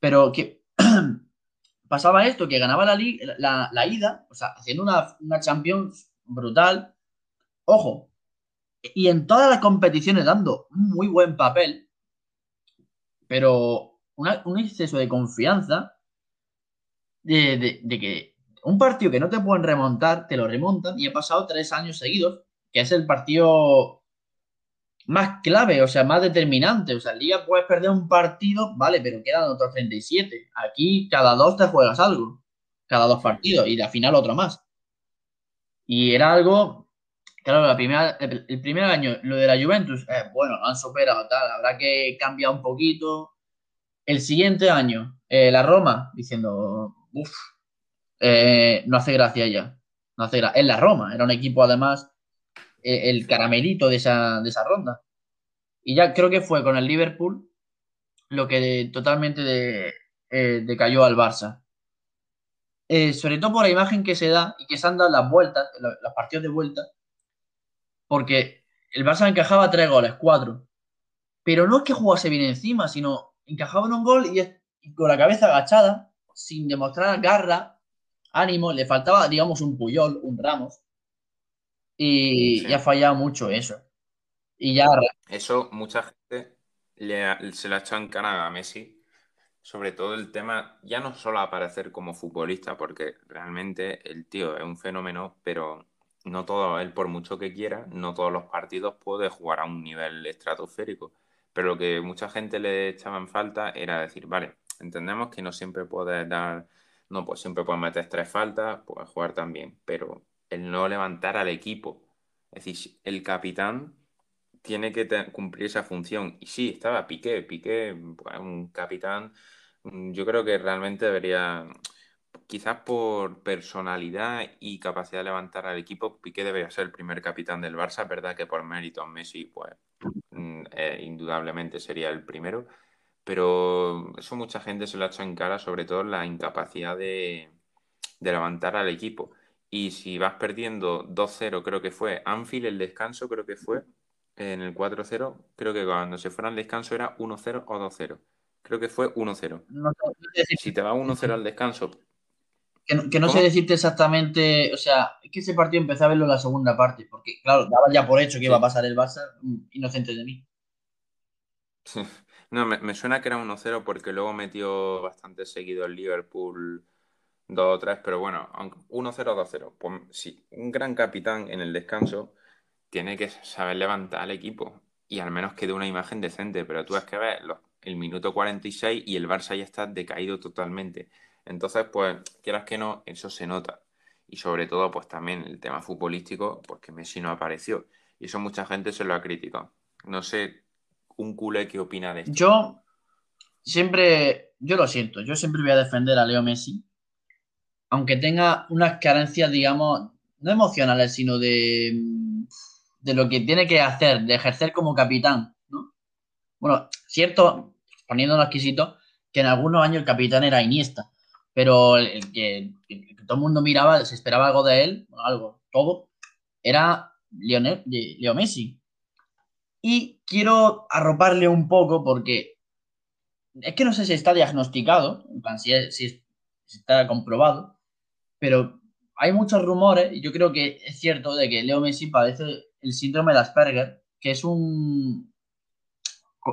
Pero que (clears throat) pasaba esto, que ganaba la, la, la ida, o sea, haciendo una, una Champions brutal. Ojo, y en todas las competiciones dando un muy buen papel, pero un exceso de confianza de, de- que un partido que no te pueden remontar, te lo remontan y ha pasado tres años seguidos, que es el partido más clave, o sea, más determinante. O sea, en Liga puedes perder un partido, vale, pero quedan otros 37. Aquí cada dos te juegas algo, cada dos partidos, y de final otro más. Y era algo, claro, la primera, el, primer año, lo de la Juventus, eh, bueno, lo han superado, tal, habrá que cambiar un poquito. El siguiente año, eh, la Roma, diciendo, uff, no hace gracia ya. No hace gracia. Es la Roma, era un equipo además eh, el caramelito de esa, de esa ronda. Y ya creo que fue con el Liverpool lo que totalmente de, eh, decayó al Barça. Eh, sobre todo por la imagen que se da y que se han dado las vueltas, los, los partidos de vuelta, porque el Barça encajaba tres goles, cuatro. Pero no es que jugase bien encima, sino encajaban un gol y, con la cabeza agachada, sin demostrar garra, ánimo, le faltaba, digamos, un Puyol, un Ramos. Y, Sí. y ha fallado mucho eso. Y ya Eso mucha gente le se la ha echado en cara a Messi, sobre todo el tema, ya no solo aparecer como futbolista, porque realmente el tío es un fenómeno, pero no todo, él por mucho que quiera, no todos los partidos puede jugar a un nivel estratosférico. Pero lo que mucha gente le echaba en falta era decir, vale, entendemos que no siempre puedes dar, no, pues siempre puedes meter tres faltas, puedes jugar también, pero el no levantar al equipo. Es decir, el capitán tiene que cumplir esa función. Y sí, estaba Piqué. Piqué, pues, un capitán, yo creo que realmente debería, quizás por personalidad y capacidad de levantar al equipo, Piqué debería ser el primer capitán del Barça. Verdad que por méritos Messi, pues mm, eh, indudablemente sería el primero. Pero eso mucha gente se lo ha hecho en cara, sobre todo la incapacidad de, de levantar al equipo. Y si vas perdiendo 2-0, creo que fue Anfield, el descanso creo que fue, en el 4-0, creo que cuando se fuera al descanso era 1-0 o 2-0. Creo que fue 1-0. no, no decir- Si te va 1-0 al descanso, que no, que no sé decirte exactamente, o sea, es que ese partido empecé a verlo en la segunda parte, porque claro, daba ya por hecho que iba a pasar el Barça, mm, inocente de mí. no, me, me suena que era 1-0 porque luego metió bastante seguido el Liverpool 2 o 3, pero bueno, aunque 1-0 o 2-0. Pues sí, un gran capitán en el descanso tiene que saber levantar al equipo y al menos que dé una imagen decente, pero tú es que ves los- el minuto 46 y el Barça ya está decaído totalmente. Entonces, pues, quieras que no, eso se nota. Y sobre todo, pues también el tema futbolístico, pues que Messi no apareció. Y eso mucha gente se lo ha criticado. No sé, un culé qué opina de esto. Yo siempre, yo lo siento, yo siempre voy a defender a Leo Messi, aunque tenga unas carencias, digamos, no emocionales, sino de, de lo que tiene que hacer, de ejercer como capitán, ¿no? Bueno, cierto, poniéndolo exquisito, que en algunos años el capitán era Iniesta, pero el que, el que todo el mundo miraba, se esperaba algo de él, algo, todo, era Lionel, Leo Messi. Y quiero arroparle un poco porque es que no sé si está diagnosticado, en plan, si, es, si, está comprobado, pero hay muchos rumores, y yo creo que es cierto, de que Leo Messi padece el síndrome de Asperger, que es un...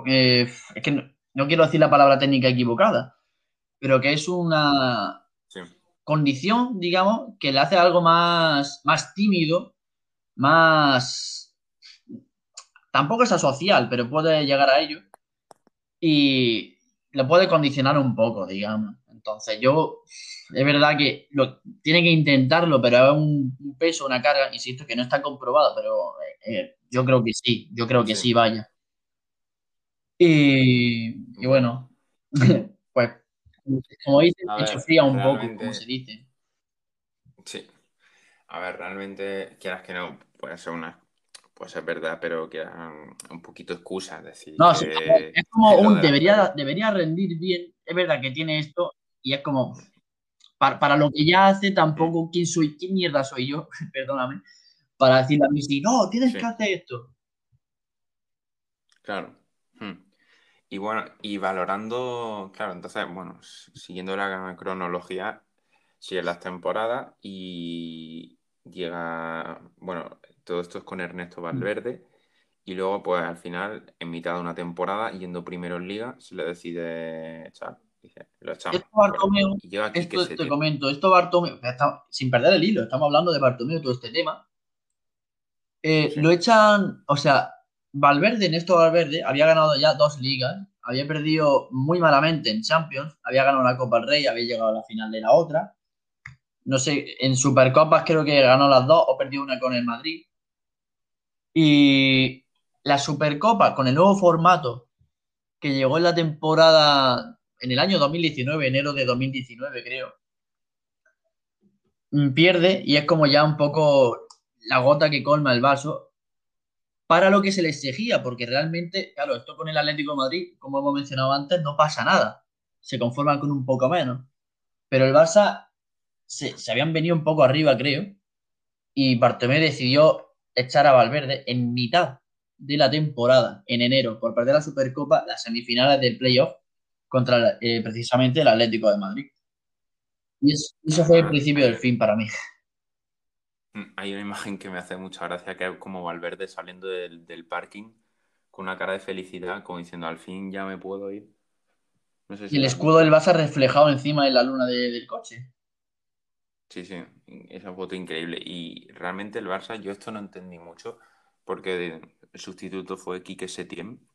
Eh, es que no, no, quiero decir la palabra técnica equivocada, pero que es una Sí. condición, digamos, que le hace algo más, más tímido, más... Tampoco es asocial, pero puede llegar a ello. Y le puede condicionar un poco, digamos. Entonces, yo, es verdad que lo, tiene que intentarlo, pero es un, peso, una carga, insisto, que no está comprobado, pero eh, yo creo que sí, yo creo que sí, Sí. vaya. Y, y bueno, (laughs) pues, como dice, pecho fría un poco, como se dice. Sí. A ver, realmente, quieras que no, puede ser una. Puede ser verdad, pero que un poquito excusas. Decir No, que- sí, es como un de debería, debería rendir bien. Es verdad que tiene esto y es como para, para lo que ya hace, tampoco quién soy, quién mierda soy yo, (laughs) perdóname, para decirle a mí si no, tienes Sí. que hacer esto. Claro. Y bueno, y valorando, claro, entonces, bueno, siguiendo la cronología, siguen las temporadas y llega, bueno, todo esto es con Ernesto Valverde y luego, pues al final, en mitad de una temporada, yendo primero en Liga, se le decide echar. Dice, lo echamos. Esto Bartomeu, Esto te comento, esto Bartomeu, está- sin perder el hilo, estamos hablando de Bartomeu, todo este tema. Eh, Sí. Lo echan, o sea, Valverde, Néstor Valverde, había ganado ya dos ligas, había perdido muy malamente en Champions, había ganado la Copa del Rey, había llegado a la final de la otra. No sé, en Supercopas creo que ganó las dos o perdió una con el Madrid. Y la Supercopa, con el nuevo formato que llegó en la temporada, en el año 2019, enero de 2019 creo, mm, pierde y es como ya un poco la gota que colma el vaso para lo que se le exigía, porque realmente, claro, esto con el Atlético de Madrid, como hemos mencionado antes, no pasa nada. Se conforman con un poco menos. Pero el Barça se, se habían venido un poco arriba, creo, y Bartomeu decidió echar a Valverde en mitad de la temporada, en enero, por perder la Supercopa, las semifinales del playoff contra eh, precisamente el Atlético de Madrid. Y eso, fue el principio del fin para mí. Mm, Hay una imagen que me hace mucha gracia, que es como Valverde saliendo del, del parking con una cara de felicidad, como diciendo, al fin ya me puedo ir. No sé si Y el escudo del Barça reflejado encima de la luna de- del coche. Sí, sí, esa foto increíble. Y realmente el Barça, yo esto no entendí mucho, porque el sustituto fue Quique Setién.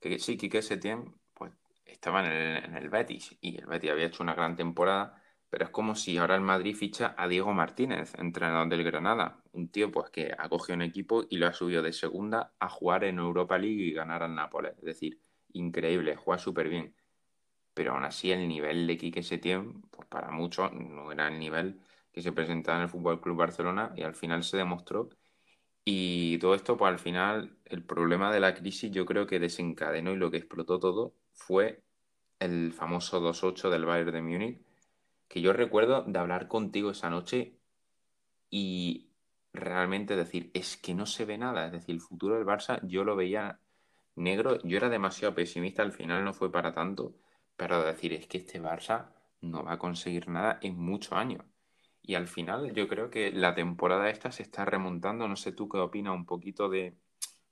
Que sí, Quique Setién, pues estaba en el, en el Betis, y el Betis había hecho una gran temporada, pero es como si ahora el Madrid ficha a Diego Martínez, entrenador del Granada. Un tío pues que ha cogido un equipo y lo ha subido de segunda a jugar en Europa League y ganar al Nápoles. Es decir, increíble, juega súper bien pero aún así el nivel de Quique Setién, pues para muchos no era el nivel que se presentaba en el Fútbol Club Barcelona y al final se demostró. Y todo esto, pues al final, el problema de la crisis yo creo que desencadenó y lo que explotó todo fue el famoso 2-8 del Bayern de Múnich, que yo recuerdo de hablar contigo esa noche y realmente decir, es que no se ve nada, es decir, el futuro del Barça yo lo veía negro, yo era demasiado pesimista, al final no fue para tanto, pero decir, es que este Barça no va a conseguir nada en muchos años. Y al final yo creo que la temporada esta se está remontando, no sé tú qué opinas un poquito de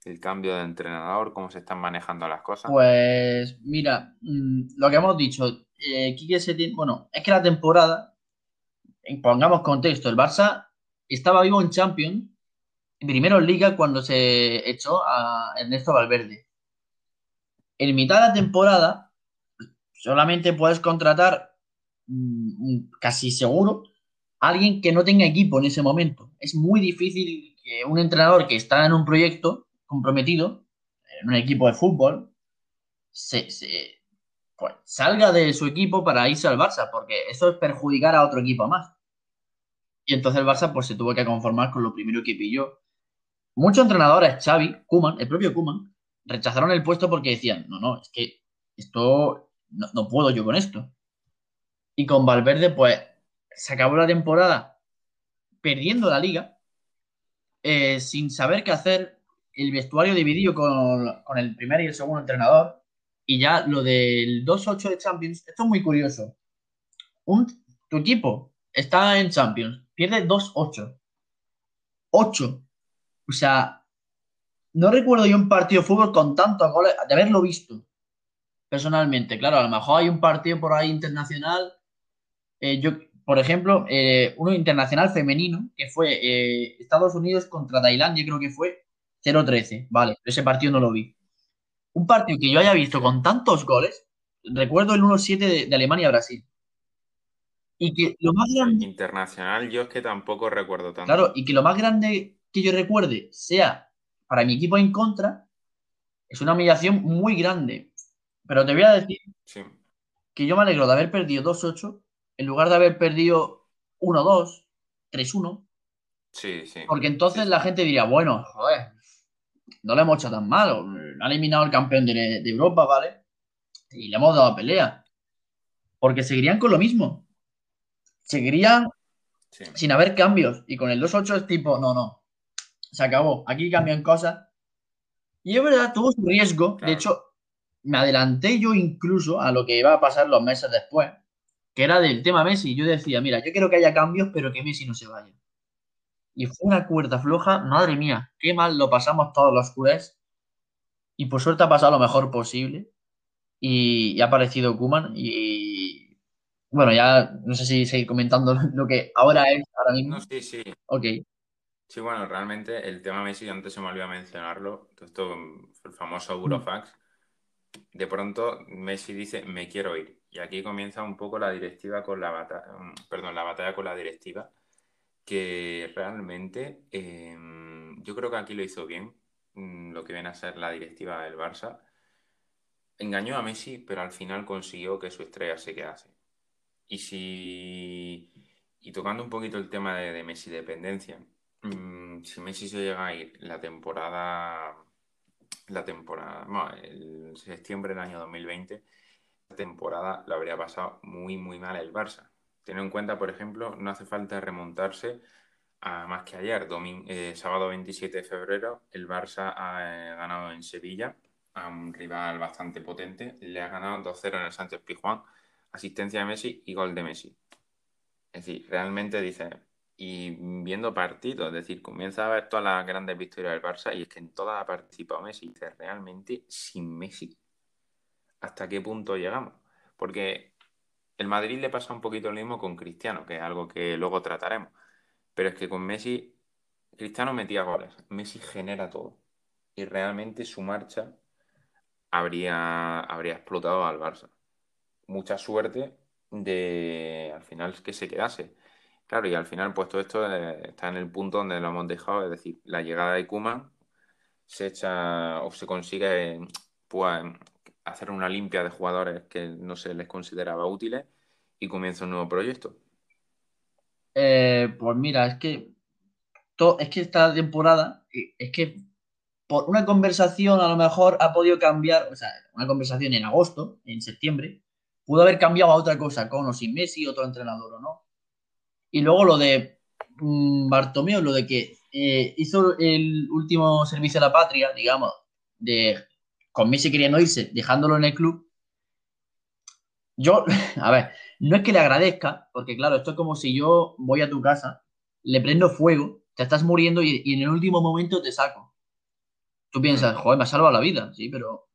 el cambio de entrenador, cómo se están manejando las cosas. Pues mira, mm, lo que hemos dicho, eh, bueno, es que la temporada, en- pongamos contexto, el Barça estaba vivo en Champions, primero en Liga cuando se echó a Ernesto Valverde. En mitad de la temporada solamente puedes contratar mm, casi seguro a alguien que no tenga equipo en ese momento. Es muy difícil que un entrenador que está en un proyecto comprometido, en un equipo de fútbol, se, pues, salga de su equipo para irse al Barça, porque eso es perjudicar a otro equipo más. Y entonces el Barça pues, se tuvo que conformar con lo primero que pilló. Muchos entrenadores, Xavi, Kuman, el propio Kuman, rechazaron el puesto porque decían, no, no, es que esto no, puedo yo con esto. Y con Valverde, pues se acabó la temporada perdiendo la liga, eh, sin saber qué hacer, el vestuario dividido con, con, el primer y el segundo entrenador, y ya lo del 2-8 de Champions, esto es muy curioso. Un, tu equipo está en Champions, pierde 2-8. 8. O sea, no recuerdo yo un partido de fútbol con tantos goles, de haberlo visto personalmente. Claro, a lo mejor hay un partido por ahí internacional. Eh, yo, por ejemplo, eh, uno internacional femenino, que fue eh, Estados Unidos contra Tailandia, creo que fue 0-13. Vale, ese partido no lo vi. Un partido que yo haya visto con tantos goles, recuerdo el 1-7 de, Alemania-Brasil. Y que lo más grande. Internacional, yo es que tampoco recuerdo tanto. Claro, y que lo más grande que yo recuerde sea para mi equipo en contra, es una humillación muy grande. Pero te voy a decir que yo me alegro de haber perdido 2-8 en lugar de haber perdido 1-2, 3-1. Sí, sí. Porque entonces la gente diría, bueno, joder, no le hemos hecho tan mal. Ha eliminado el campeón de, Europa, ¿vale? Y le hemos dado pelea. Porque seguirían con lo mismo. Seguirían sin haber cambios. Y con el 2-8 es tipo, no, no. Se acabó. Aquí cambian cosas. Y es verdad, tuvo su riesgo. De hecho, me adelanté yo incluso a lo que iba a pasar los meses después, que era del tema Messi. Yo decía, mira, yo quiero que haya cambios, pero que Messi no se vaya. Y fue una cuerda floja, madre mía, qué mal lo pasamos todos los culés. Y por suerte ha pasado lo mejor posible. Y, ha aparecido Kuman. Y bueno, ya no sé si seguir comentando (laughs) lo que ahora es, ahora mismo. No, sí, sí. Ok. Sí, bueno, realmente el tema Messi, antes se me olvidó mencionarlo, esto el famoso Burofax de pronto Messi dice, me quiero ir. Y aquí comienza un poco la directiva con la batalla, mm, perdón, la batalla con la directiva, que realmente em, yo creo que aquí lo hizo bien, mm, lo que viene a ser la directiva del Barça. Engañó a Messi, pero al final consiguió que su estrella se quedase. Y si. Y tocando un poquito el tema de, Messi dependencia, mm, si Messi se llega a ir la temporada la temporada, bueno, el septiembre del año 2020, la temporada lo habría pasado muy, muy mal el Barça. Teniendo en cuenta, por ejemplo, no hace falta remontarse a más que ayer, eh, sábado 27 de febrero, el Barça ha eh, ganado en Sevilla a un rival bastante potente, le ha ganado 2-0 en el Sánchez Pizjuán, asistencia de Messi y gol de Messi. Es decir, realmente dice, y viendo partidos, es decir, comienza a ver todas las grandes victorias del Barça y es que en todas ha participado Messi. Dice, realmente sin Messi, ¿hasta qué punto llegamos? Porque el Madrid le pasa un poquito lo mismo con Cristiano, que es algo que luego trataremos. Pero es que con Messi, Cristiano metía goles, Messi genera todo. Y realmente su marcha habría, habría explotado al Barça. Mucha suerte de al final que se quedase Claro, y al final, pues todo esto eh, está en el punto donde lo hemos dejado, es decir, la llegada de Kuma se echa o se consigue pues, hacer una limpia de jugadores que no se les consideraba útiles y comienza un nuevo proyecto. Eh, pues mira, es que es que esta temporada es que por una conversación a lo mejor ha podido cambiar, o sea, una conversación en agosto, en septiembre, pudo haber cambiado a otra cosa, con o sin Messi, otro entrenador o no. Y luego lo de mm, Bartomeo, lo de que eh, hizo el último servicio a la patria, digamos, de con Messi queriendo irse, dejándolo en el club. Yo, (laughs) a ver, no es que le agradezca, porque claro, esto es como si yo voy a tu casa, le prendo fuego, te estás muriendo y, en el último momento te saco. Tú piensas, joder, me ha salvado la vida, sí, pero.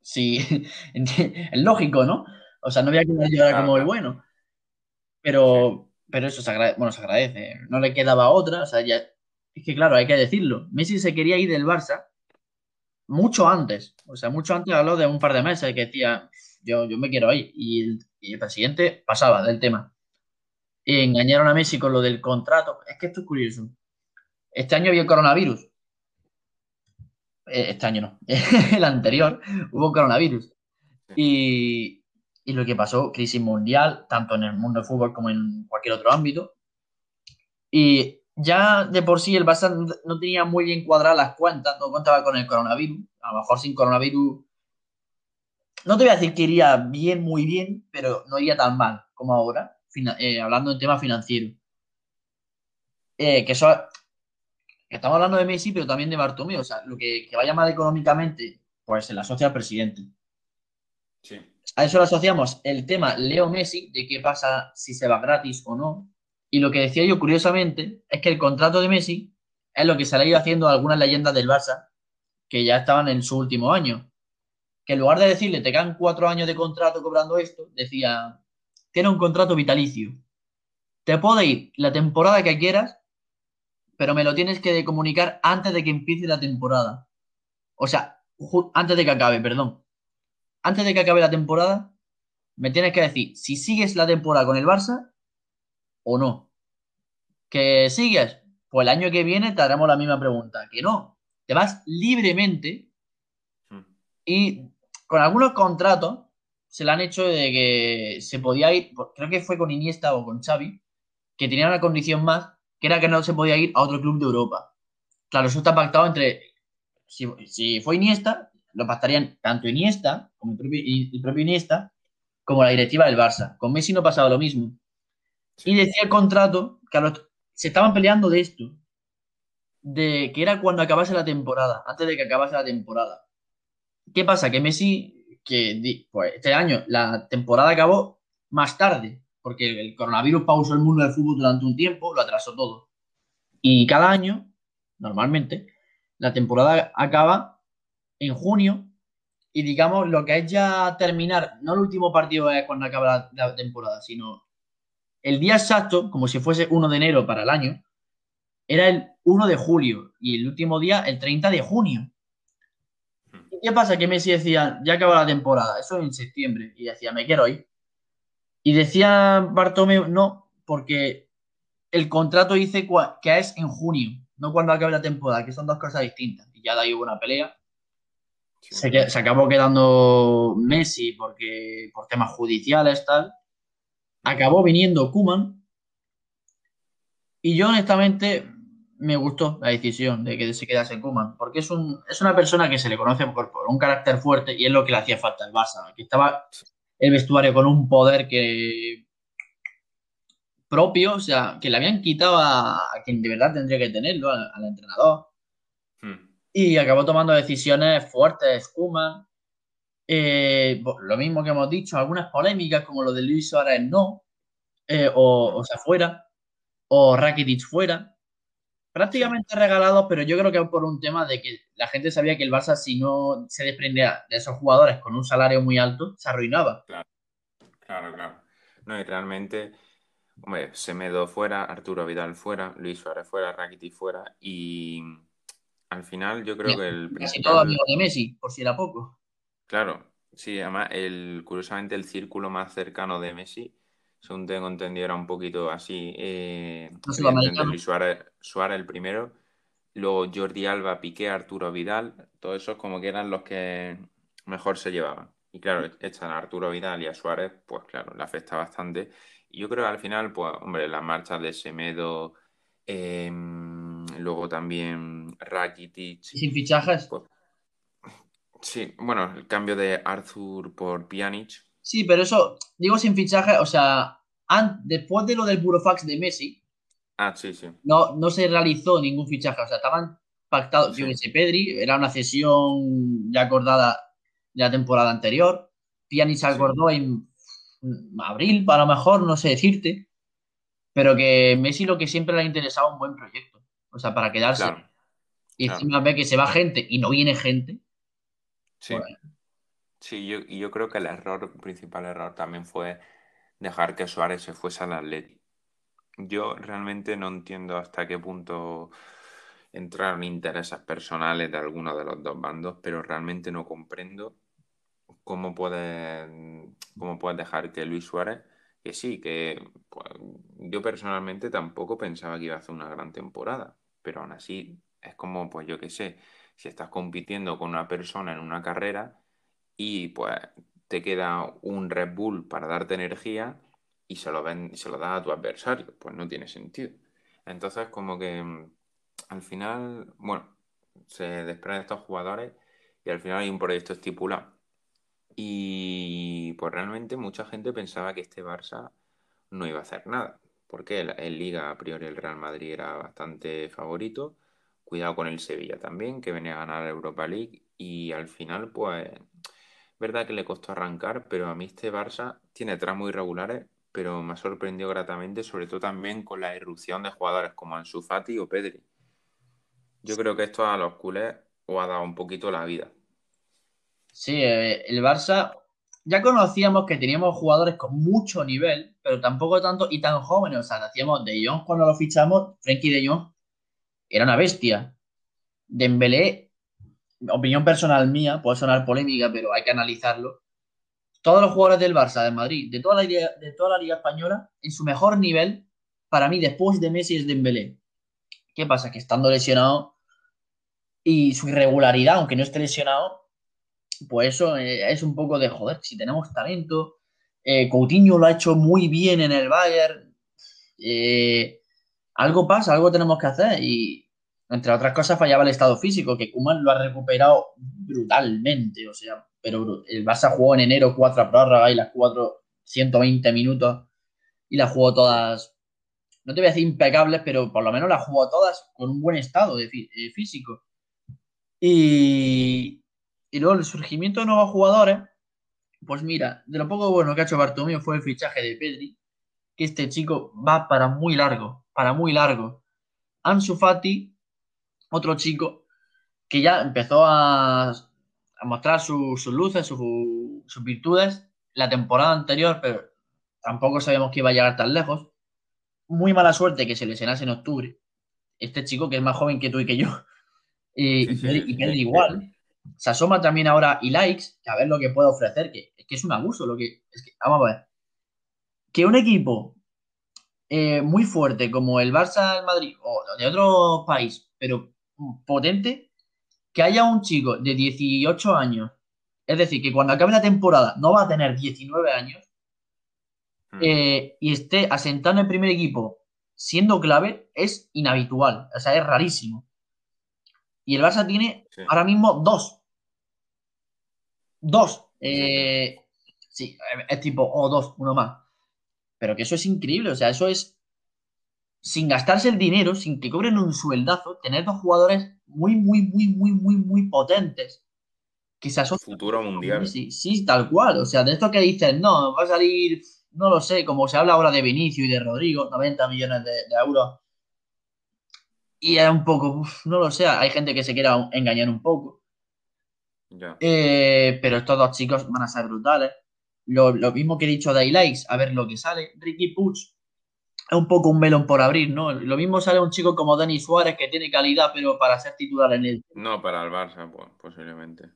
Sí, (laughs) es lógico, ¿no? O sea, no voy a quedar como el bueno. Pero, pero eso se agradece, bueno, se agradece. No le quedaba otra, o sea, ya. Es que claro, hay que decirlo. Messi se quería ir del Barça mucho antes. O sea, mucho antes habló de un par de meses que decía, yo, yo me quiero ir. Y el, presidente pasaba del tema. Y engañaron a Messi con lo del contrato. Es que esto es curioso. Este año había el coronavirus. Eh, Este año no, (laughs) el anterior, hubo coronavirus. Y, y lo que pasó, crisis mundial, tanto en el mundo del fútbol como en cualquier otro ámbito. Y ya de por sí el Barça no tenía muy bien cuadradas las cuentas, no contaba con el coronavirus. A lo mejor sin coronavirus, no te voy a decir que iría bien, muy bien, pero no iría tan mal como ahora, eh, hablando en tema financiero. Eh, que eso, que estamos hablando de Messi, pero también de Bartomeu. O sea, lo que, que vaya mal económicamente, pues se le asocia al presidente. Sí. A eso le asociamos el tema Leo Messi, de qué pasa si se va gratis o no. Y lo que decía yo, curiosamente, es que el contrato de Messi es lo que se le ha ido haciendo a algunas leyendas del Barça que ya estaban en su último año. Que en lugar de decirle, te quedan cuatro años de contrato cobrando esto, decía, tiene un contrato vitalicio. Te puede ir la temporada que quieras, pero me lo tienes que comunicar antes de que empiece la temporada. O sea, antes de que acabe, perdón. Antes de que acabe la temporada, me tienes que decir si sigues la temporada con el Barça o no. Que sigues, pues el año que viene te haremos la misma pregunta. Que no, te vas libremente Mm. y con algunos contratos se le han hecho de que se podía ir, creo que fue con Iniesta o con Xavi, que tenía una condición más, que era que no se podía ir a otro club de Europa. Claro, eso está pactado entre, si, si fue Iniesta, lo pactarían tanto Iniesta, como el propio, el propio Iniesta, como la directiva del Barça. Con Messi no pasaba lo mismo. Sí. Y decía el contrato, claro, se estaban peleando de esto, de que era cuando acabase la temporada, antes de que acabase la temporada. ¿Qué pasa? Que Messi, que pues este año la temporada acabó más tarde, porque el coronavirus pausó el mundo del fútbol durante un tiempo, lo atrasó todo. Y cada año, normalmente, la temporada acaba en junio y digamos lo que es ya terminar, no el último partido es cuando acaba la, la temporada, sino el día exacto, como si fuese 1 de enero para el año, era el 1 de julio y el último día el 30 de junio. ¿Y qué pasa? Que Messi decía, ya acaba la temporada, eso en septiembre, y decía, me quiero ir. Y decía Bartomeu, no, porque el contrato dice que es en junio, no cuando acabe la temporada, que son dos cosas distintas. Y ya de ahí hubo una pelea. Sí. Se, se acabó quedando Messi porque, por temas judiciales, tal. Acabó viniendo Kuman. Y yo, honestamente, me gustó la decisión de que se quedase Kuman, porque es, un, es una persona que se le conoce por, por un carácter fuerte y es lo que le hacía falta al Barça, que estaba el vestuario con un poder que propio, o sea, que le habían quitado a, a quien de verdad tendría que tenerlo, al, al entrenador, Mm. y acabó tomando decisiones fuertes, Kuman. Eh, lo mismo que hemos dicho, algunas polémicas como lo de Luis Suárez no, eh, o, o sea, fuera, o Rakitic fuera. Prácticamente regalados, pero yo creo que por un tema de que la gente sabía que el Barça, si no se desprendía de esos jugadores con un salario muy alto, se arruinaba. Claro, claro. No, y realmente, hombre, Semedo fuera, Arturo Vidal fuera, Luis Suárez fuera, Rakitic fuera, y al final yo creo que el Casi todo principal, amigo de Messi, por si era poco. Claro, sí, además, el, curiosamente el círculo más cercano de Messi, según tengo entendido, era un poquito así, eh. Luis Suárez, Suárez el primero, luego Jordi Alba, Piqué, Arturo Vidal, todos esos como que eran los que mejor se llevaban. Y claro, echan a Arturo Vidal y a Suárez, pues claro, le afecta bastante. Y yo creo que al final, pues, hombre, las marchas de Semedo, eh, luego también Rakitic, Y sin fichajes. pues, sí, bueno, el cambio de Arthur por Pjanic, Sí, pero eso, digo sin fichajes, o sea, después de lo del burofax de Messi, ah, sí, sí, no, no se realizó ningún fichaje. O sea, estaban pactados, yo Sí. que sé, Pedri, era una cesión ya acordada de la temporada anterior. Pjanic se Sí. acordó en abril, a lo mejor, no sé decirte. Pero que Messi lo que siempre le ha interesado un buen proyecto. O sea, para quedarse. claro, y claro. encima ve que se va gente y no viene gente. Sí. Bueno. Sí, yo, y yo creo que el error, el principal error también fue dejar que Suárez se fuese al Atleti. Yo realmente no entiendo hasta qué punto entraron intereses personales de alguno de los dos bandos, pero realmente no comprendo cómo puedes, cómo puedes dejar que Luis Suárez, que sí, que pues, yo personalmente tampoco pensaba que iba a hacer una gran temporada, pero aún así es como, pues yo qué sé, si estás compitiendo con una persona en una carrera y pues te queda un Red Bull para darte energía y se lo, ven, se lo das a tu adversario, pues no tiene sentido. Entonces, como que mm, al final, bueno, se desprenden estos jugadores y al final hay un proyecto estipulado. Y pues realmente mucha gente pensaba que este Barça no iba a hacer nada, porque en Liga a priori el Real Madrid era bastante favorito, cuidado con el Sevilla también, que venía a ganar la Europa League y al final pues verdad que le costó arrancar, pero a mí este Barça tiene tramos irregulares, pero me ha sorprendido gratamente, sobre todo también con la irrupción de jugadores como Ansu Fati o Pedri. Yo creo que esto a los culés os ha dado un poquito la vida. Sí, eh, el Barça ya conocíamos que teníamos jugadores con mucho nivel, pero tampoco tanto y tan jóvenes. O sea, decíamos de Jong cuando lo fichamos, Frenkie de Jong era una bestia. Dembélé, opinión personal mía, puede sonar polémica, pero hay que analizarlo. Todos los jugadores del Barça, de Madrid, de toda la, de toda la Liga Española, en su mejor nivel, para mí, después de Messi, es Dembélé. ¿Qué pasa? Que estando lesionado y su irregularidad, aunque no esté lesionado, pues eso eh, es un poco de joder, si tenemos talento. Eh, Coutinho lo ha hecho muy bien en el Bayern. Eh, algo pasa, algo tenemos que hacer. Y entre otras cosas fallaba el estado físico, que Kuman lo ha recuperado brutalmente. O sea, pero el Barça jugó en enero cuatro prórrogas y las cuatro 120 minutos y las jugó todas, no te voy a decir impecables, pero por lo menos las jugó todas con un buen estado de físico. Y, y luego el surgimiento de nuevos jugadores, pues mira, de lo poco bueno que ha hecho Bartomeu fue el fichaje de Pedri, que este chico va para muy largo, para muy largo. Ansu Fati, otro chico que ya empezó a, mostrar sus luces, sus virtudes la temporada anterior, pero tampoco sabíamos que iba a llegar tan lejos. Muy mala suerte que se lesionase en octubre. Este chico que es más joven que tú y que yo. (laughs) y, Pedri igual se asoma también ahora y likes, a ver lo que puede ofrecer, que es que es un abuso lo que, es que, vamos a ver, que un equipo eh, muy fuerte como el Barça del Madrid o de otro país, pero potente, que haya un chico de 18 años, es decir, que cuando acabe la temporada no va a tener 19 años, hmm. eh, y esté asentando en el primer equipo siendo clave, es inhabitual, o sea, es rarísimo. Y el Barça tiene ahora mismo dos. Dos. Eh, sí, es tipo, o dos, uno más. Pero que eso es increíble, o sea, eso es sin gastarse el dinero, sin que cobren un sueldazo, tener dos jugadores muy, muy, muy, muy, muy, muy potentes. Que se Futuro mundial. Sí, sí, tal cual. O sea, de esto que dicen, no, va a salir, no lo sé, como se habla ahora de Vinicio y de Rodrigo, 90 millones de euros y es un poco, no lo sé, hay gente que se quiera engañar un poco. Eh, pero estos dos chicos van a ser brutales. Lo, mismo que he dicho de Likes, a ver lo que sale. Ricky Puch es un poco un melón por abrir, ¿no? Lo mismo sale un chico como Denis Suárez que tiene calidad, pero para ser titular en el. No, para el Barça, pues, posiblemente.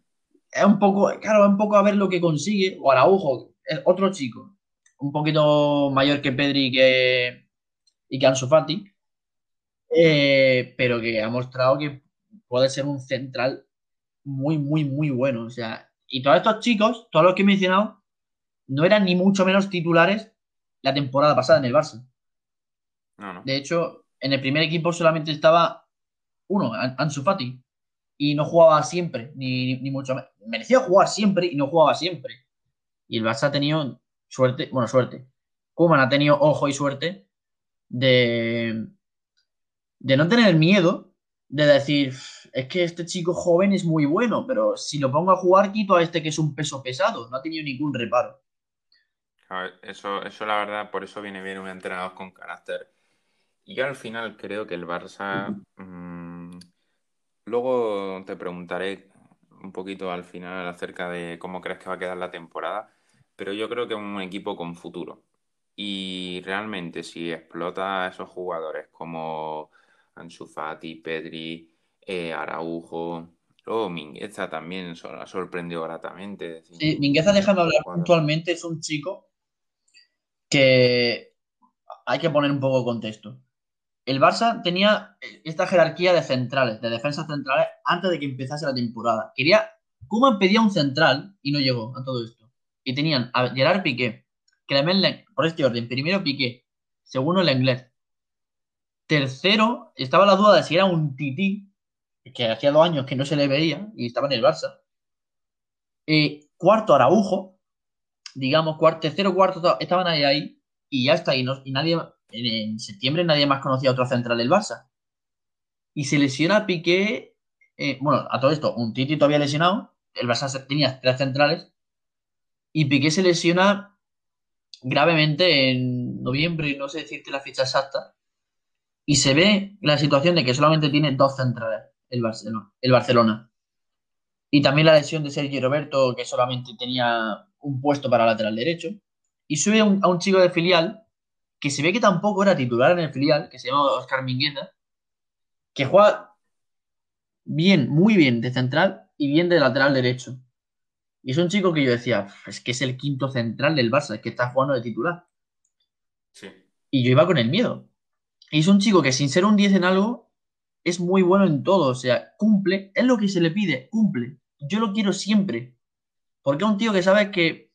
Es un poco, claro, es un poco a ver lo que consigue. O Araujo, es otro chico, un poquito mayor que Pedri y que, y que Ansu Fati eh, pero que ha mostrado que puede ser un central muy, muy, muy bueno. O sea, y todos estos chicos, todos los que he mencionado, no eran ni mucho menos titulares la temporada pasada en el Barça. De hecho, en el primer equipo solamente estaba uno, Ansu Fati, y no jugaba siempre, ni, ni mucho menos. Merecía jugar siempre y no jugaba siempre. Y el Barça ha tenido suerte, bueno, suerte. Kuman ha tenido ojo y suerte de, de no tener miedo de decir, es que este chico joven es muy bueno, pero si lo pongo a jugar, quito a este que es un peso pesado. No ha tenido ningún reparo. eso, eso la verdad, por eso viene bien un entrenador con carácter. Y yo al final creo que el Barça. Mm, luego te preguntaré un poquito al final acerca de cómo crees que va a quedar la temporada. Pero yo creo que es un equipo con futuro. Y realmente, si explota a esos jugadores como Ansu Fati, Pedri, eh, Araujo. Luego Mingueza también ha sorprendido gratamente. Sí, Mingueza, déjame hablar puntualmente, es un chico que hay que poner un poco de contexto. El Barça tenía esta jerarquía de centrales, de defensas centrales, antes de que empezase la temporada. Quería, Koeman pedía un central y no llegó a todo esto. Y tenían a Gerard Piqué, Clement por este orden, primero Piqué, segundo inglés. Tercero, estaba la duda de si era un tití, que hacía dos años que no se le veía y estaba en el Barça. Eh, cuarto, Araujo, digamos, cuarto, tercero, cuarto, estaban ahí, ahí y ya está. Y, no, y nadie, en, septiembre nadie más conocía a otro central del Barça. Y se lesiona Piqué, eh, bueno, a todo esto, un Titi todavía lesionado, el Barça tenía tres centrales, y Piqué se lesiona gravemente en noviembre, no sé decirte la fecha exacta, y se ve la situación de que solamente tiene dos centrales el Barcelona. El Barcelona. Y también la lesión de Sergio Roberto, que solamente tenía un puesto para lateral derecho. Y sube a un chico de filial que se ve que tampoco era titular en el filial, que se llama Oscar Mingueza, que juega bien, muy bien de central y bien de lateral derecho. Y es un chico que yo decía, es que es el quinto central del Barça, es que está jugando de titular. Sí. Y yo iba con el miedo. Y es un chico que sin ser un 10 en algo, es muy bueno en todo. O sea, cumple, es lo que se le pide, cumple. Yo lo quiero siempre. Porque es un tío que sabe que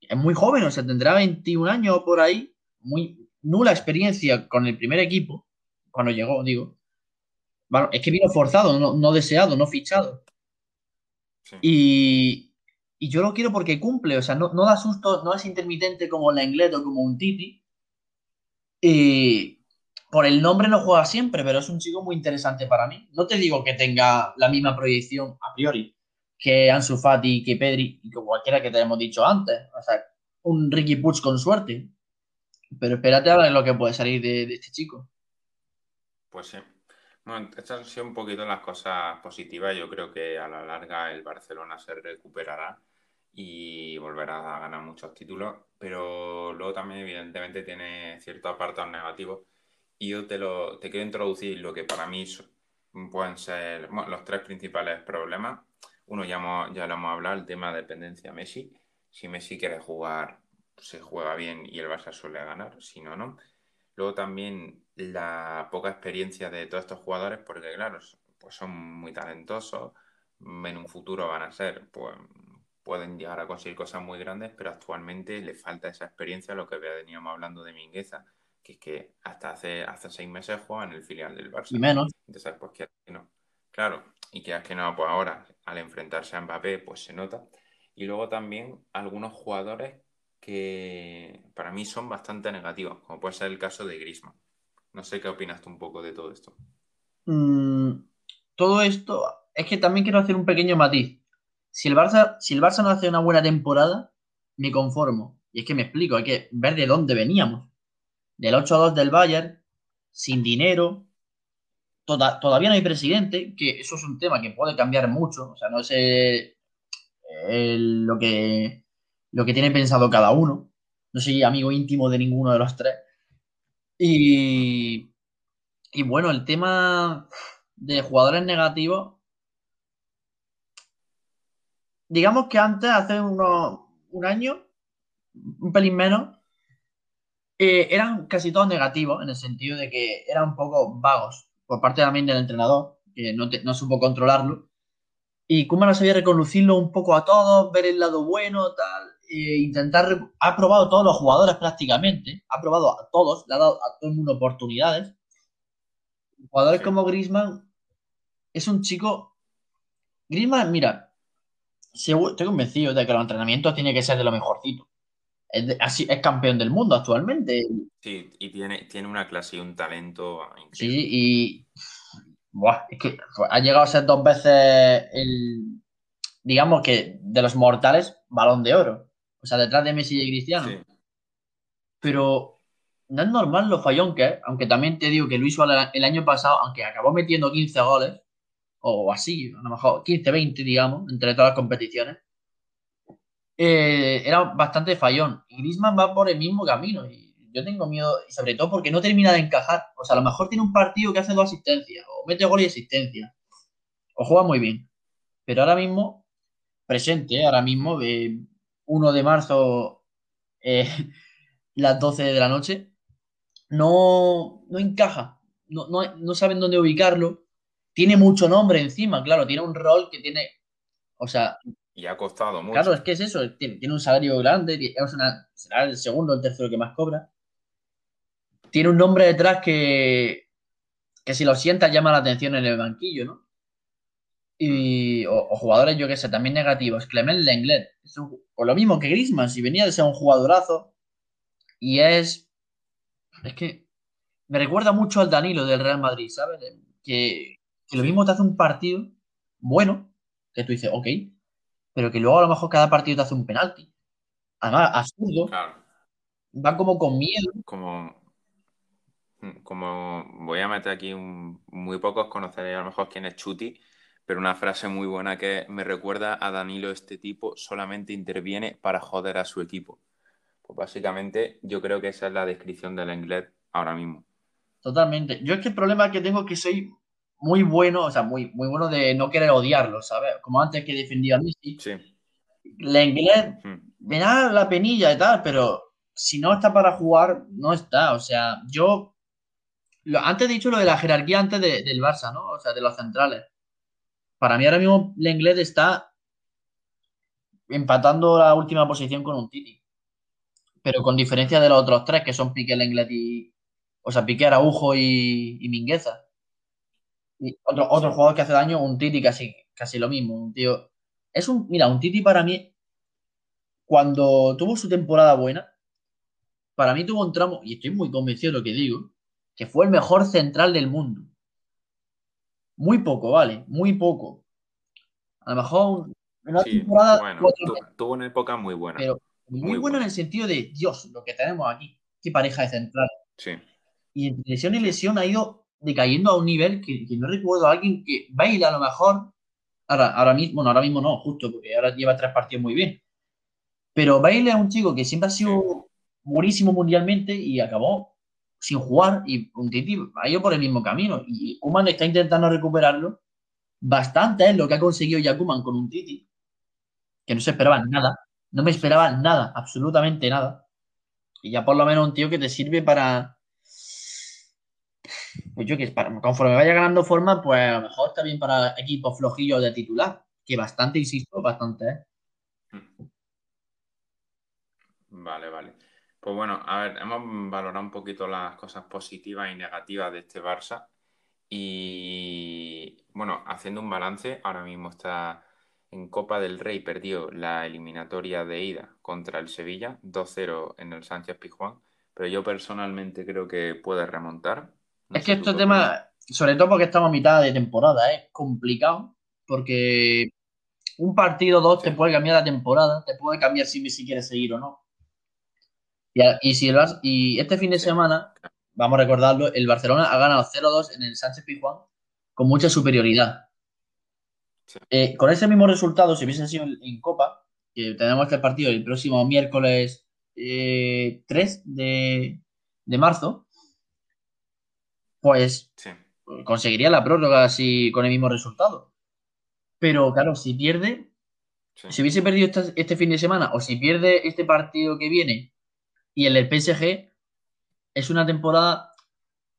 es muy joven, o sea, tendrá 21 años por ahí, muy nula experiencia con el primer equipo, cuando llegó, digo. Bueno, es que vino forzado, no, deseado, no fichado. Y, y, yo lo quiero porque cumple, o sea, no, da susto, no es intermitente como la inglés o como un Titi. Y por el nombre no juega siempre, pero es un chico muy interesante para mí. No te digo que tenga la misma proyección a priori que Ansu Fati, que Pedri y que cualquiera que te hemos dicho antes. O sea, un Ricky Puig con suerte. Pero espérate a ver lo que puede salir de, este chico. Pues sí. Bueno, estas han sido un poquito las cosas positivas. Yo creo que a la larga el Barcelona se recuperará y volverá a ganar muchos títulos. Pero luego también, evidentemente, tiene ciertos apartados negativos. Y yo te, lo, te quiero introducir lo que para mí pueden ser los tres principales problemas. Uno ya, ya lo hemos hablado, el tema de dependencia Messi. Si Messi quiere jugar se juega bien y el Barça suele ganar, si no, no. Luego también la poca experiencia de todos estos jugadores, porque claro, pues son muy talentosos, en un futuro van a ser, pues pueden llegar a conseguir cosas muy grandes, pero actualmente le falta esa experiencia, lo que veníamos hablando de Mingueza, que es que hasta hace, hace seis meses juega en el filial del Barça. Y menos. Entonces, pues que no. Claro, y que es que no, pues ahora, al enfrentarse a Mbappé, pues se nota. Y luego también algunos jugadores que para mí son bastante negativos, como puede ser el caso de Grisman. No sé qué opinas tú un poco de todo esto. Mm, todo esto, es que también quiero hacer un pequeño matiz. Si el, Barça, si el Barça no hace una buena temporada, me conformo. Y es que me explico, hay que ver de dónde veníamos. Del 8-2 del Bayern, sin dinero, todavía no hay presidente, que eso es un tema que puede cambiar mucho. O sea, no sé eh, lo que lo que tiene pensado cada uno. No soy amigo íntimo de ninguno de los tres. Y, y bueno, el tema de jugadores negativos. Digamos que antes, hace unos, un año, un pelín menos, eh, eran casi todos negativos, en el sentido de que eran un poco vagos por parte también del entrenador, que no, no supo controlarlo. Y Kuma no sabía reconducirlo un poco a todos, ver el lado bueno, tal. Eh, intentar, ha probado todos los jugadores prácticamente, ha probado a todos, le ha dado a todo el mundo oportunidades. Jugadores como Grisman es un chico. Grisman, mira, estoy convencido de que los entrenamientos tiene que ser de lo mejorcito. Es, así, es campeón del mundo actualmente. Sí, y tiene, tiene una clase y un talento increíble. Sí, y. es que ha llegado a ser dos veces el. Digamos que de los mortales, balón de oro. O sea, detrás de Messi y Cristiano. Pero no es normal lo fallón que es, aunque también te digo que Luis Suárez el año pasado, aunque acabó metiendo 15 goles, o así, a lo mejor 15, 20, digamos, entre todas las competiciones, eh, era bastante fallón. Y Griezmann va por el mismo camino. Y yo tengo miedo, y sobre todo porque no termina de encajar. O sea, a lo mejor tiene un partido que hace dos asistencias, o mete gol y asistencia, o juega muy bien. Pero ahora mismo, presente, ahora mismo, eh, 1 de marzo, eh, (laughs) las 12 de la noche, no, no encaja. no, no, saben dónde ubicarlo. Tiene mucho nombre encima, claro, tiene un rol que tiene, o sea... Y ha costado mucho. Claro, es que es eso, tiene, un salario grande, será el segundo o el tercero que más cobra. Tiene un nombre detrás que, que si lo sientas llama la atención en el banquillo, ¿no? Y, o, jugadores, yo que sé, también negativos. Clement Lenglet, lo mismo que Grisman, si venía de ser un jugadorazo, y es. Es que me recuerda mucho al Danilo del Real Madrid, ¿sabes? Que, lo mismo te hace un partido bueno, que tú dices, ok, pero que luego a lo mejor cada partido te hace un penalti. Además, absurdo. Va como con miedo. Como, como voy a meter aquí muy pocos conoceréis a lo mejor quién es Chuti, pero una frase muy buena que me recuerda a Danilo, este tipo solamente interviene para joder a su equipo. Pues básicamente yo creo que esa es la descripción del inglés ahora mismo. Totalmente. Yo es que el problema que tengo es que soy muy bueno, o sea, muy, muy bueno de no querer odiarlo, ¿sabes? Como antes que defendía a Messi. Sí. La inglés me da la penilla y tal, pero si no está para jugar, no está. O sea, yo antes he dicho lo de la jerarquía antes del Barça, ¿no? O sea, de los centrales. Para mí ahora mismo Lenglet está empatando la última posición con un Titi. Pero con diferencia de los otros tres, que son Piqué, Lenglet y... O sea, Piqué, Araujo y, y Mingueza. Y otro, otro jugador que hace daño, un Titi casi, casi lo mismo. Un tío... Es un... Mira, un Titi para mí, cuando tuvo su temporada buena, para mí tuvo un tramo, y estoy muy convencido de lo que digo, que fue el mejor central del mundo. Muy poco, ¿vale? Muy poco. A lo mejor una temporada. Bueno, tuvo una época muy buena. Pero muy, buena en el sentido de, Dios, lo que tenemos aquí. Qué pareja de central. Sí. Y entre lesión y lesión ha ido decayendo a un nivel que, no recuerdo a alguien que baila a lo mejor. Ahora, ahora mismo, bueno, ahora mismo no, justo, porque ahora lleva tres partidos muy bien. Pero Baile es un chico que siempre ha sido buenísimo mundialmente y acabó sin jugar y un Titi ha ido por el mismo camino y Kuman está intentando recuperarlo. Bastante es lo que ha conseguido ya Kuman con un Titi, que no se esperaba nada, no me esperaba nada, absolutamente nada. Y ya por lo menos un tío que te sirve para, pues yo que para, conforme vaya ganando forma, pues a lo mejor está bien para equipos flojillos de titular, que bastante, insisto, bastante ¿eh? Vale, vale. Pues bueno, a ver, hemos valorado un poquito las cosas positivas y negativas de este Barça. Y bueno, haciendo un balance, ahora mismo está en Copa del Rey, perdió la eliminatoria de ida contra el Sevilla, 2-0 en el Sánchez Pizjuán, pero yo personalmente creo que puede remontar. es que este tema, sobre todo porque estamos a mitad de temporada, es complicado, porque un partido o dos te puede cambiar la temporada, te puede cambiar si, si quieres seguir o no. Y, si y este fin de semana, vamos a recordarlo, el Barcelona ha ganado 0-2 en el Sánchez Pizjuán con mucha superioridad. Eh, con ese mismo resultado, si hubiese sido en, Copa, que tenemos este partido el próximo miércoles 3 eh, de, marzo, pues conseguiría la prórroga así con el mismo resultado. Pero claro, si pierde, si hubiese perdido este, fin de semana o si pierde este partido que viene y el PSG es una temporada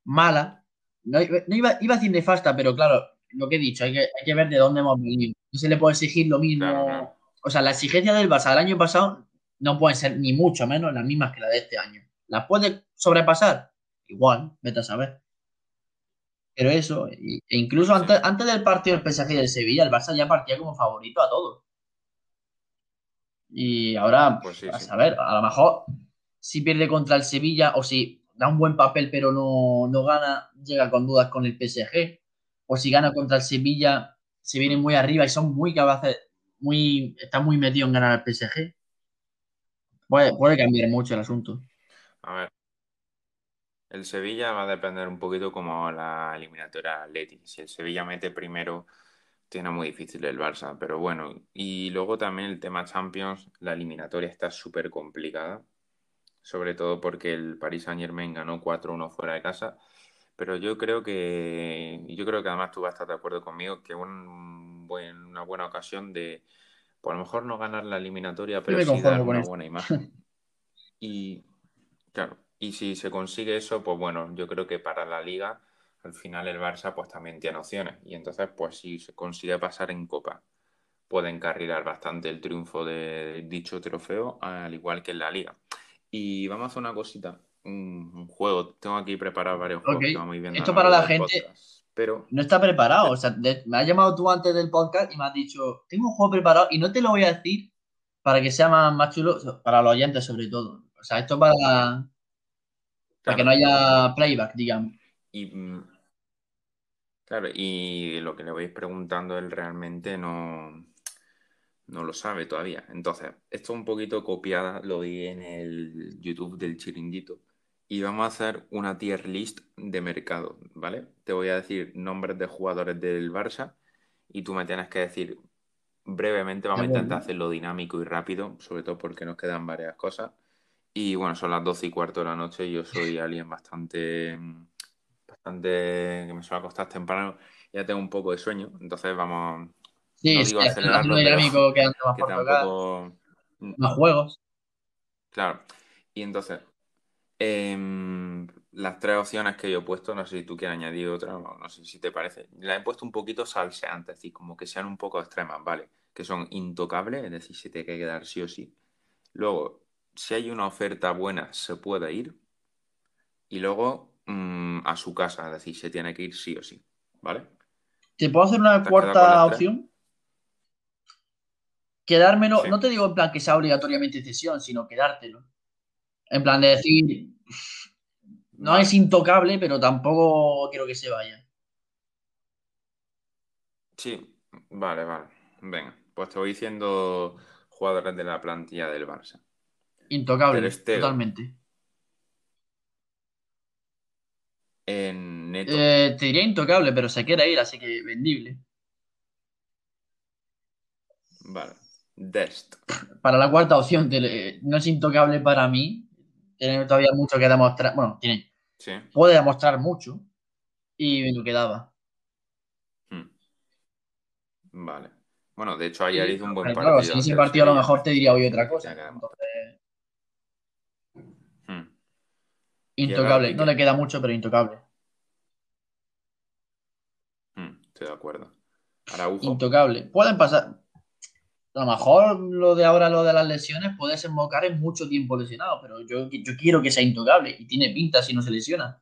mala. No, iba, iba a decir nefasta, pero claro, lo que he dicho, hay que, hay que ver de dónde hemos venido. No se le puede exigir lo mismo. O sea, la exigencia del Barça del año pasado no pueden ser ni mucho menos las mismas que la de este año. ¿Las puede sobrepasar? Igual, vete a saber. Pero eso, e incluso antes, antes del partido del PSG y del Sevilla, el Barça ya partía como favorito a todos. Y ahora, pues a saber, a lo mejor si pierde contra el Sevilla o si da un buen papel pero no, gana, llega con dudas con el PSG. O si gana contra el Sevilla, se viene muy arriba y son muy capaces, muy, están muy metidos en ganar el PSG. Puede, cambiar mucho el asunto. A ver. El Sevilla va a depender un poquito como la eliminatoria Atleti. Si el Sevilla mete primero, tiene muy difícil el Barça. Pero bueno, y luego también el tema Champions, la eliminatoria está súper complicada sobre todo porque el Paris Saint Germain ganó 4-1 fuera de casa. Pero yo creo que, yo creo que además tú vas a estar de acuerdo conmigo, que un buen, una buena ocasión de, por lo mejor no ganar la eliminatoria, pero sí dar una buena imagen. (laughs) Y claro, y si se consigue eso, pues bueno, yo creo que para la liga al final el Barça pues también tiene opciones. Y entonces, pues si se consigue pasar en Copa, puede encarrilar bastante el triunfo de dicho trofeo, al igual que en la Liga. Y vamos a hacer una cosita, un, juego. Tengo aquí preparado varios juegos que vamos viendo. Esto para la gente pero... no está preparado. O sea, me has llamado tú antes del podcast y me has dicho, tengo un juego preparado y no te lo voy a decir para que sea más, chulo, para los oyentes sobre todo. O sea, esto para, para que no haya playback, digamos. Y, mm, claro, y lo que le vais preguntando él realmente no, no lo sabe todavía. Entonces, esto un poquito copiada lo vi en el YouTube del chiringuito. Y vamos a hacer una tier list de mercado, ¿vale? Te voy a decir nombres de jugadores del Barça y tú me tienes que decir brevemente, vamos a intentar hacerlo dinámico y rápido, sobre todo porque nos quedan varias cosas. Y bueno, son las 12 y cuarto de la noche y yo soy (laughs) alguien bastante, bastante que me suele acostar temprano. Ya tengo un poco de sueño, entonces vamos, Sí, no digo sí, acelerarlo, dinámico que más que tampoco... Más juegos. Claro. Y entonces, em, las tres opciones que yo he puesto, no sé si tú quieres añadir otra, no, sé si te parece. Las he puesto un poquito salseantes, es decir, como que sean un poco extremas, ¿vale? Que son intocables, es decir, se te hay que quedar sí o sí. Luego, si hay una oferta buena, se puede ir. Y luego, mm, a su casa, es decir, se tiene que ir sí o sí, ¿vale? ¿Te puedo hacer una cuarta opción? Quedármelo, no te digo en plan que sea obligatoriamente cesión, sino quedártelo. En plan de decir, no es intocable, pero tampoco quiero que se vaya. Sí, vale, vale. Venga, pues te voy diciendo jugadores de la plantilla del Barça. Intocable, totalmente. En neto. Eh, te diría intocable, pero se quiere ir, así que vendible. Vale. Dest. Para la cuarta opción, no es intocable para mí. Tiene todavía mucho que demostrar. Bueno, tiene. Puede demostrar mucho. Y me lo quedaba. Hmm. Vale. Bueno, de hecho, ayer hizo un buen partido. si ese partido a lo mejor te diría hoy otra cosa. Hmm. Intocable. No le queda mucho, pero intocable. Hmm, estoy de acuerdo. Intocable. Pueden pasar a lo mejor lo de ahora, lo de las lesiones, puede desembocar en mucho tiempo lesionado, pero yo, yo quiero que sea intocable y tiene pinta si no se lesiona.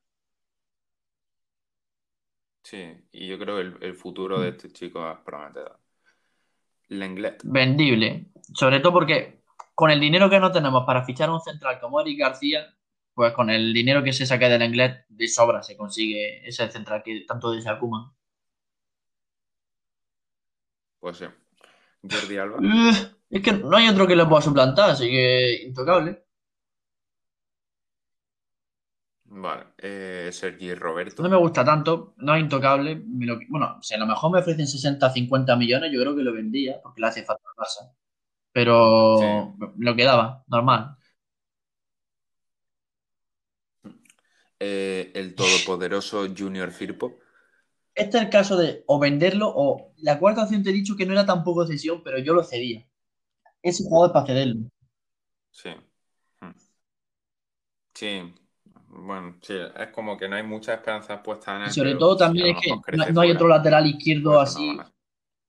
Sí, y yo creo que el, futuro de este chico es prometedor. Lenglet. Vendible. Sobre todo porque con el dinero que no tenemos para fichar un central como Eric García, pues con el dinero que se saque del Lenglet, de sobra se consigue ese central que tanto desea Kuma. Pues sí. Jordi Alba. Eh, es que no hay otro que le pueda suplantar, así que intocable. Vale, eh, Sergi Roberto. No me gusta tanto, no es intocable. bueno, si a lo mejor me ofrecen 60, 50 millones, yo creo que lo vendía, porque le hace falta pasa. Pero lo quedaba, normal. Eh, el todopoderoso Junior Firpo. Este es el caso de o venderlo o la cuarta opción te he dicho que no era tampoco cesión, pero yo lo cedía. Ese jugador para cederlo. Sí. Hmm. Sí. Bueno, sí, es como que no hay mucha esperanza puesta en él. Y sobre todo también es que no, hay otro lateral izquierdo así.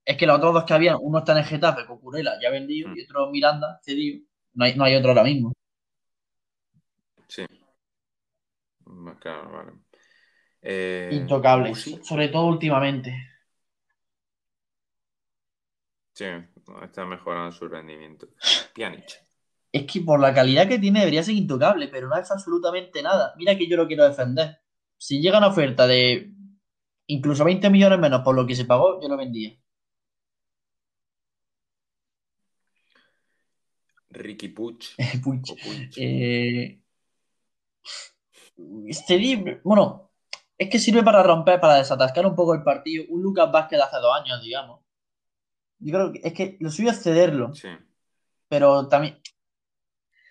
Es que los otros dos que había, uno está en el Getafe con Curela, ya vendido, hmm. y otro Miranda, cedido. No hay, no hay otro ahora mismo. Sí. Claro, vale. Eh, Intocable, sobre todo últimamente. Sí, está mejorando su rendimiento. Pjanic. Es que por la calidad que tiene debería ser intocable, pero no es absolutamente nada. Mira que yo lo quiero defender. Si llega una oferta de incluso 20 millones menos por lo que se pagó, yo lo vendía. Ricky Puch. (laughs) Puch. Eh, este bueno, es que sirve para romper, para desatascar un poco el partido. Un Lucas Vázquez de hace dos años, digamos. Yo creo que es que lo suyo es cederlo. Sí. Pero también.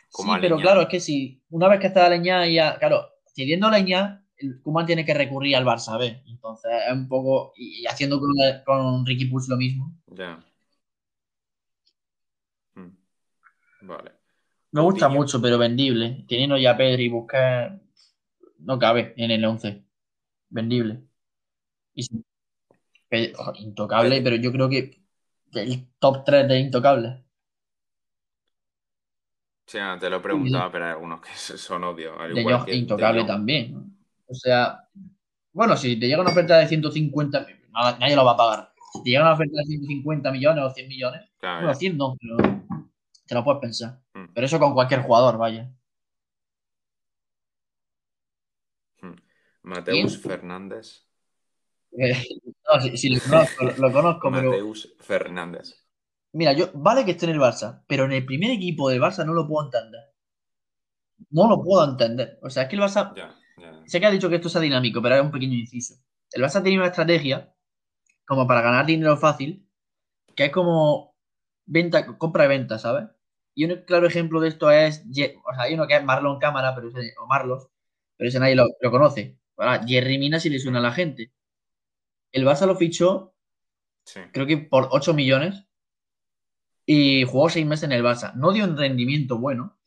sí, pero claro, es que si una vez que está la leña, ya. Claro, cediendo leña, el Kuman tiene que recurrir al Barça B. Entonces es un poco. Y, haciendo con, Ricky Puig lo mismo. Ya. Hmm. Vale. Me gusta mucho, pero vendible. Teniendo ya Pedri y Busquets, no cabe en el 11 vendible. Y sí, que- ojo, intocable, pero yo creo que el top 3 de intocable. Sí, ah, te lo he preguntado, pero hay algunos que son obvios. Al De igual que intocable también. ¿no? O sea, bueno, si te llega una oferta de 150, nada- nadie lo va a pagar. Si te llega una oferta de 150 millones o 100 millones, Claro, bueno, ya. 100 no, pero te lo puedes pensar. Mm, Pero eso con cualquier jugador, vaya. mm. Mateus ¿Quién? Fernández. Eh, no, si, si lo conozco, lo, lo conozco, pero Mateus Fernández. mira, yo vale que esté en el Barça, pero en el primer equipo del Barça no lo puedo entender. No lo puedo entender. O sea, es que el Barça, sé que ha dicho que esto sea dinámico, pero es un pequeño inciso. El Barça tiene una estrategia como para ganar dinero fácil, que es como venta, compra y venta, ¿sabes? Y un claro ejemplo de esto es, o sea, hay uno que es Marlon Cámara, pero ese, o Marlos, pero ese nadie lo, lo conoce. Jerry Mina si le suena a la gente. El Barça lo fichó, Sí. creo que por 8 millones, y jugó 6 meses en el Barça. No dio un rendimiento bueno.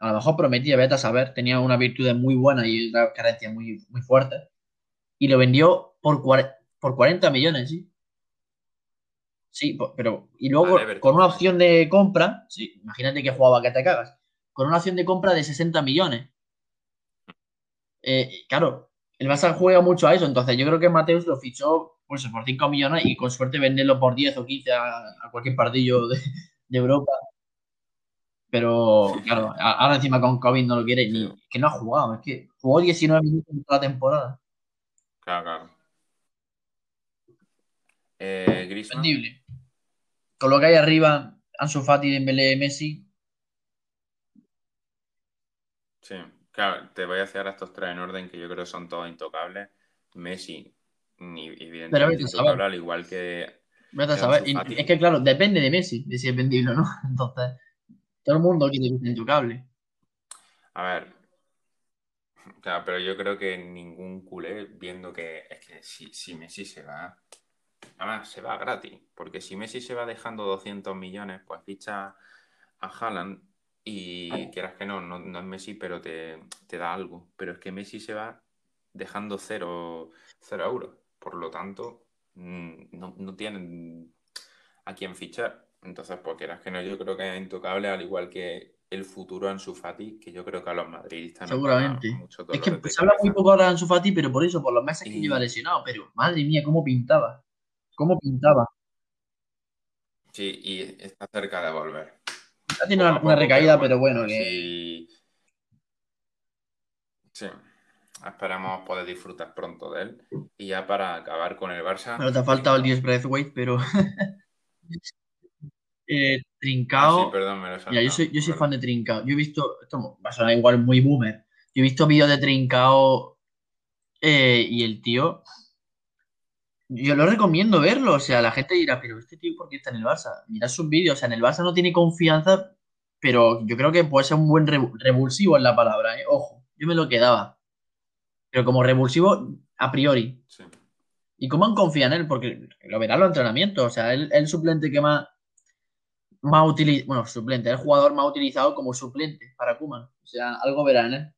A lo mejor prometía, vete a saber, tenía una virtud muy buena y una carencia muy, muy fuerte. Y lo vendió por, por 40 millones, ¿sí? Sí, pero. Y luego Everton. con una opción de compra, sí, imagínate que jugaba que te cagas. Con una opción de compra de 60 millones. Eh, claro, el Barça juega mucho a eso, entonces yo creo que Mateus lo fichó pues, por 5 millones y con suerte venderlo por 10 o 15 a, a cualquier partido de, de Europa. Pero claro, ahora encima con COVID no lo quiere ni. Sí. que no ha jugado, es que jugó 19 minutos en toda la temporada. Claro, claro. Eh, Griezmann. Con lo que hay arriba, Ansu Fati, Dembélé, Messi, Sí, claro, te voy a hacer a estos tres en orden que yo creo que son todos intocables. Messi, ni, Pero evidentemente intocable, al igual que Vete a saber. Y es que, claro, depende de Messi, de si es vendible o no. (laughs) Entonces, todo el mundo quiere que sea intocable. A ver, claro, pero yo creo que ningún culé, viendo que es que si, si Messi se va, además se va gratis, porque si Messi se va dejando 200 millones, pues ficha a Haaland y quieras que no, no, no es Messi, pero te, te da algo. Pero es que Messi se va dejando cero, cero euros, por lo tanto, mm, no, no tienen a quién fichar. Entonces, pues quieras que no, yo creo que es intocable, al igual que el futuro Ansu Fati, que yo creo que a los madridistas Seguramente. muchos Es dolores que se habla muy poco ahora de Ansu Fati, pero por eso, por los meses que Y- lleva lesionado. Pero, madre mía, cómo pintaba. Cómo pintaba. Sí, y está cerca de volver. Ya tiene Poco a una, recaída, pero pero bueno, que si- Sí, esperamos poder disfrutar pronto de él. Y ya para acabar con el Barça. bueno, te ha faltado el Trincao. 10 Braithwaite, pero (laughs) eh, Ah, sí, Trincao. perdón, me lo he Mira, yo saltado, soy, yo soy fan de Trincao. Yo he visto, esto va a sonar igual muy boomer. Yo he visto vídeos de Trincao eh, y el tío. Yo lo recomiendo verlo. O sea, la gente dirá, pero este tío, ¿por qué está en el Barça? Mira sus vídeos. O sea, en el Barça no tiene confianza, pero yo creo que puede ser un buen revu- revulsivo en la palabra, ¿eh? Ojo, yo me lo quedaba. Pero como revulsivo, a priori. Sí. ¿Y cómo han confiado en él? Porque lo verá los entrenamientos. O sea, él el suplente que más, más utilizado. Bueno, suplente, el jugador más utilizado como suplente para Kuman. O sea, algo verá en él.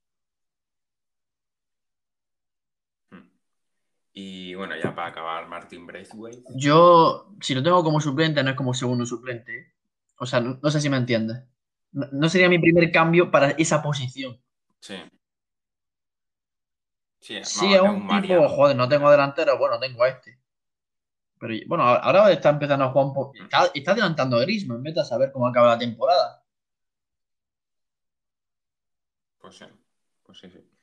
Hmm. Y bueno, ya para acabar, Martin Braithwaite. Yo, si lo tengo como suplente, no es como segundo suplente. O sea, no, no sé si me entiendes. No, no sería mi primer cambio para esa posición. Sí. Sí, es un un tipo, joder, no tengo delantero, bueno, tengo a este. Pero bueno, ahora está empezando a jugar un poco. Está, está adelantando a Griezmann, vete a saber cómo acaba la temporada. Pues sí, pues sí, sí.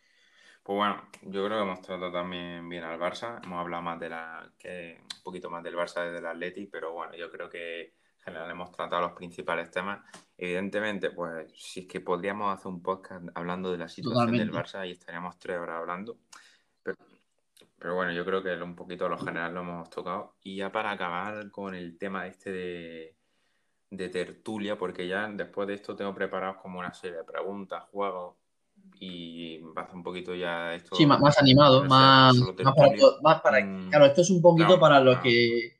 Pues bueno, yo creo que hemos tratado también bien al Barça. Hemos hablado más de la, que un poquito más del Barça desde el Atleti, pero bueno, yo creo que en general hemos tratado los principales temas. Evidentemente, pues si es que podríamos hacer un podcast hablando de la situación del. Barça y estaríamos tres horas hablando. Pero, pero bueno, yo creo que un poquito a lo general lo hemos tocado. Y ya para acabar con el tema este de, de tertulia, porque ya después de esto tengo preparados como una serie de preguntas, juegos y va un poquito ya esto. Sí, más, más animado, no más, más para, más para- Mm, Claro, esto es un poquito claro, para los claro. que.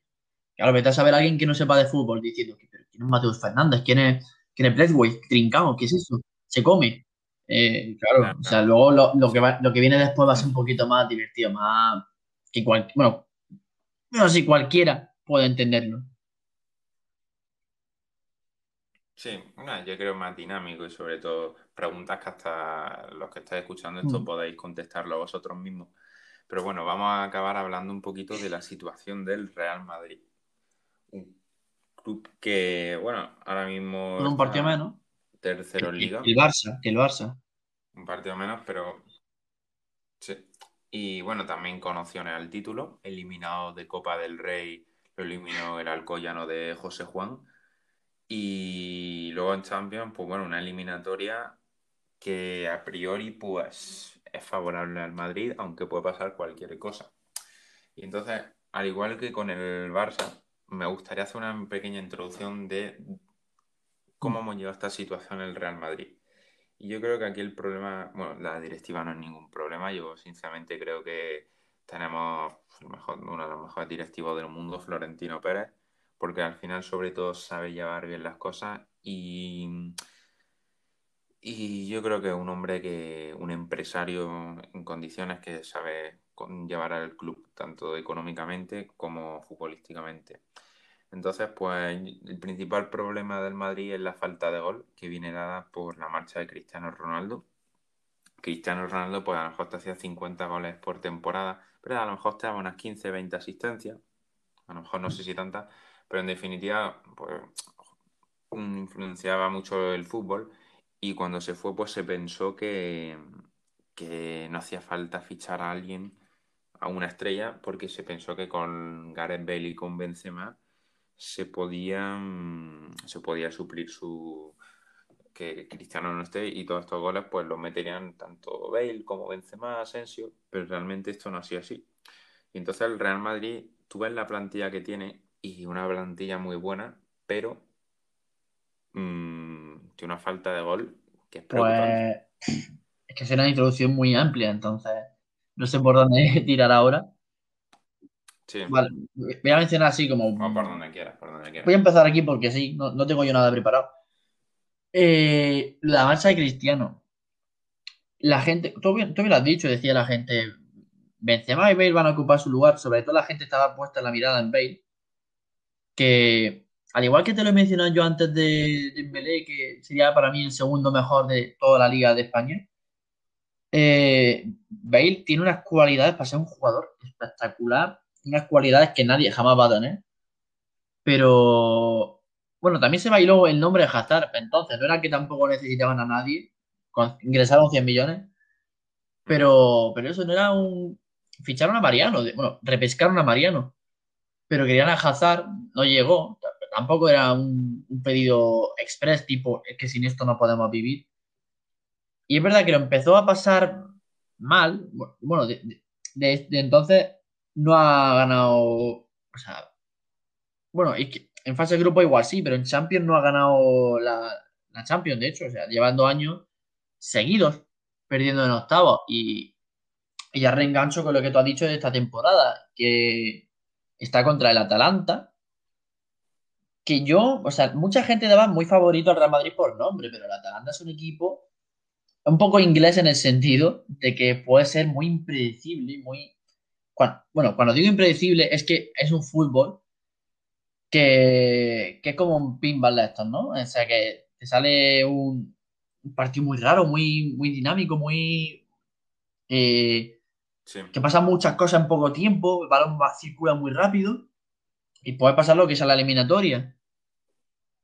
Claro, vete a saber a alguien que no sepa de fútbol diciendo, ¿pero quién es Mateus Fernández? ¿Quién es, quién es Braithwaite? ¿Trincao? ¿Qué es eso? ¿Se come? Eh, claro, Claro, o sea, luego lo, lo que va- lo que viene después va a ser un poquito más divertido, más. que cual- Bueno, Pero sí, cualquiera puede entenderlo. Sí, yo creo más dinámico y sobre todo preguntas que hasta los que estáis escuchando esto mm. podéis contestarlo vosotros mismos. Pero bueno, vamos a acabar hablando un poquito de la situación del Real Madrid. Un club que, bueno, ahora mismo... un partido menos. Tercero en Liga. El Barça, el Barça. Un partido menos, pero... Sí. Y bueno, también con opciones al título. Eliminado de Copa del Rey, lo eliminó el Alcoyano de José Juan y luego en Champions, pues bueno, una eliminatoria que a priori pues es favorable al Madrid, aunque puede pasar cualquier cosa. Y entonces, al igual que con el Barça, me gustaría hacer una pequeña introducción de cómo hemos llegado a esta situación el Real Madrid. Y yo creo que aquí el problema, bueno, la directiva no es ningún problema, yo sinceramente creo que tenemos mejor, uno de los mejores directivos del mundo, Florentino Pérez, porque al final sobre todo sabe llevar bien las cosas y, yo creo que un hombre que, un empresario en condiciones que sabe llevar al club tanto económicamente como futbolísticamente. Entonces, pues el principal problema del Madrid es la falta de gol que viene dada por la marcha de Cristiano Ronaldo. Cristiano Ronaldo, pues a lo mejor te hacía 50 goles por temporada, pero a lo mejor te daba unas 15, 20 asistencias. A lo mejor no sé si tantas, pero en definitiva, pues influenciaba mucho el fútbol y cuando se fue, pues se pensó que, que no hacía falta fichar a alguien, a una estrella, porque se pensó que con Gareth Bale y con Benzema se podía, se podía suplir su que Cristiano no esté y todos estos goles pues los meterían tanto Bale como Benzema, Asensio, pero realmente esto no ha sido así. Y entonces el Real Madrid, tú ves la plantilla que tiene y una plantilla muy buena, pero mmm, tiene una falta de gol que es preocupante. Pues (clears throat) es que es una introducción muy amplia, entonces no sé por dónde (laughs) tirar ahora. Sí. Vale, voy a mencionar así como. por donde quieras, por donde quieras. Voy a empezar aquí porque sí, no, tengo yo nada preparado. Eh, la marcha de Cristiano. La gente, tú bien, tú lo has dicho, decía la gente, Benzema y Bale van a ocupar su lugar, sobre todo la gente estaba puesta la mirada en Bale, que al igual que te lo he mencionado yo antes de Dembélé, que sería para mí el segundo mejor de toda la Liga de España, eh, Bale tiene unas cualidades para ser un jugador espectacular, unas cualidades que nadie jamás va a tener. Pero bueno, también se bailó el nombre de Hazard, entonces no era que tampoco necesitaban a nadie, ingresaron 100 millones, pero, pero eso no era un... Ficharon a Mariano, bueno, repescaron a Mariano pero querían a Hazard, no llegó, tampoco era un, pedido express tipo, es que sin esto no podemos vivir. Y es verdad que lo empezó a pasar mal, bueno, de, entonces no ha ganado, o sea, bueno, en fase de grupo igual sí, pero en Champions no ha ganado la, la Champions, de hecho, o sea, llevando años seguidos perdiendo en octavos y, y ya reengancho con lo que tú has dicho de esta temporada, que está contra el Atalanta, que yo, o sea, mucha gente daba muy favorito al Real Madrid por nombre, pero el Atalanta es un equipo un poco inglés en el sentido de que puede ser muy impredecible, muy... bueno, cuando digo impredecible es que es un fútbol que, es como un pinball de estos, ¿no? O sea, que te sale un, partido muy raro, muy, muy dinámico, muy... Eh, que pasa muchas cosas en poco tiempo, el balón va, circula muy rápido y puede pasar lo que es a la eliminatoria.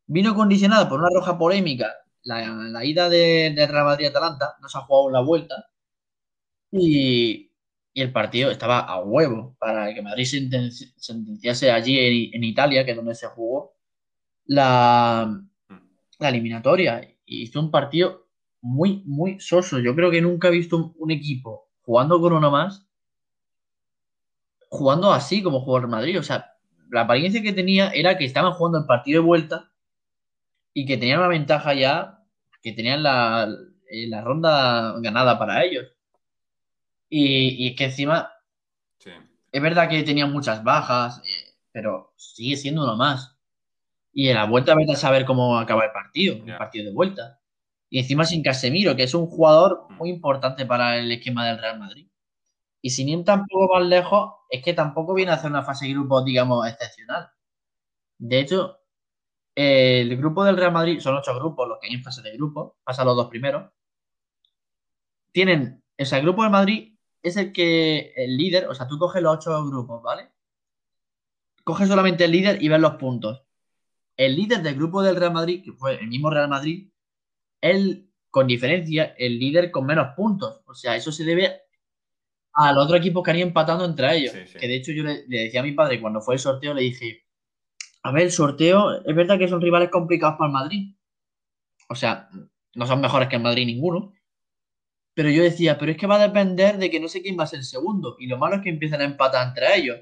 Vino condicionada por una roja polémica la, ida de, Real Madrid-Atalanta, no se ha jugado la vuelta y, el partido estaba a huevo para que Madrid se sentenciase allí en, Italia, que es donde se jugó la, la eliminatoria. Y hizo un partido muy, muy soso. Yo creo que nunca he visto un equipo jugando con uno más, jugando así como jugó el Madrid. O sea, la apariencia que tenía era que estaban jugando el partido de vuelta y que tenían una ventaja ya, que tenían la, eh, ronda ganada para ellos. Y, es que encima, es verdad que tenían muchas bajas, eh, pero sigue siendo uno más. Y en la vuelta vete a saber cómo acaba el partido, el partido de vuelta. Y encima sin Casemiro, que es un jugador muy importante para el esquema del Real Madrid. Y sin ir tampoco más lejos, es que tampoco viene a hacer una fase de grupos, digamos, excepcional. De hecho, el grupo del Real Madrid son ocho grupos, los que hay en fase de grupo, pasan los dos primeros. Tienen, o sea, el grupo del Madrid es el que, el líder, o sea, tú coges los ocho grupos, ¿vale? Coges solamente el líder y ves los puntos. El líder del grupo del Real Madrid, que fue el mismo Real Madrid, él, con diferencia, el líder con menos puntos. O sea, eso se debe al otro equipo que han ido empatando entre ellos. Sí, sí. Que de hecho yo le, le decía a mi padre cuando fue el sorteo, le dije, a ver, el sorteo, es verdad que son rivales complicados para el Madrid. O sea, no son mejores que el Madrid ninguno. Pero yo decía, pero es que va a depender de que no sé quién va a ser el segundo. Y lo malo es que empiezan a empatar entre ellos.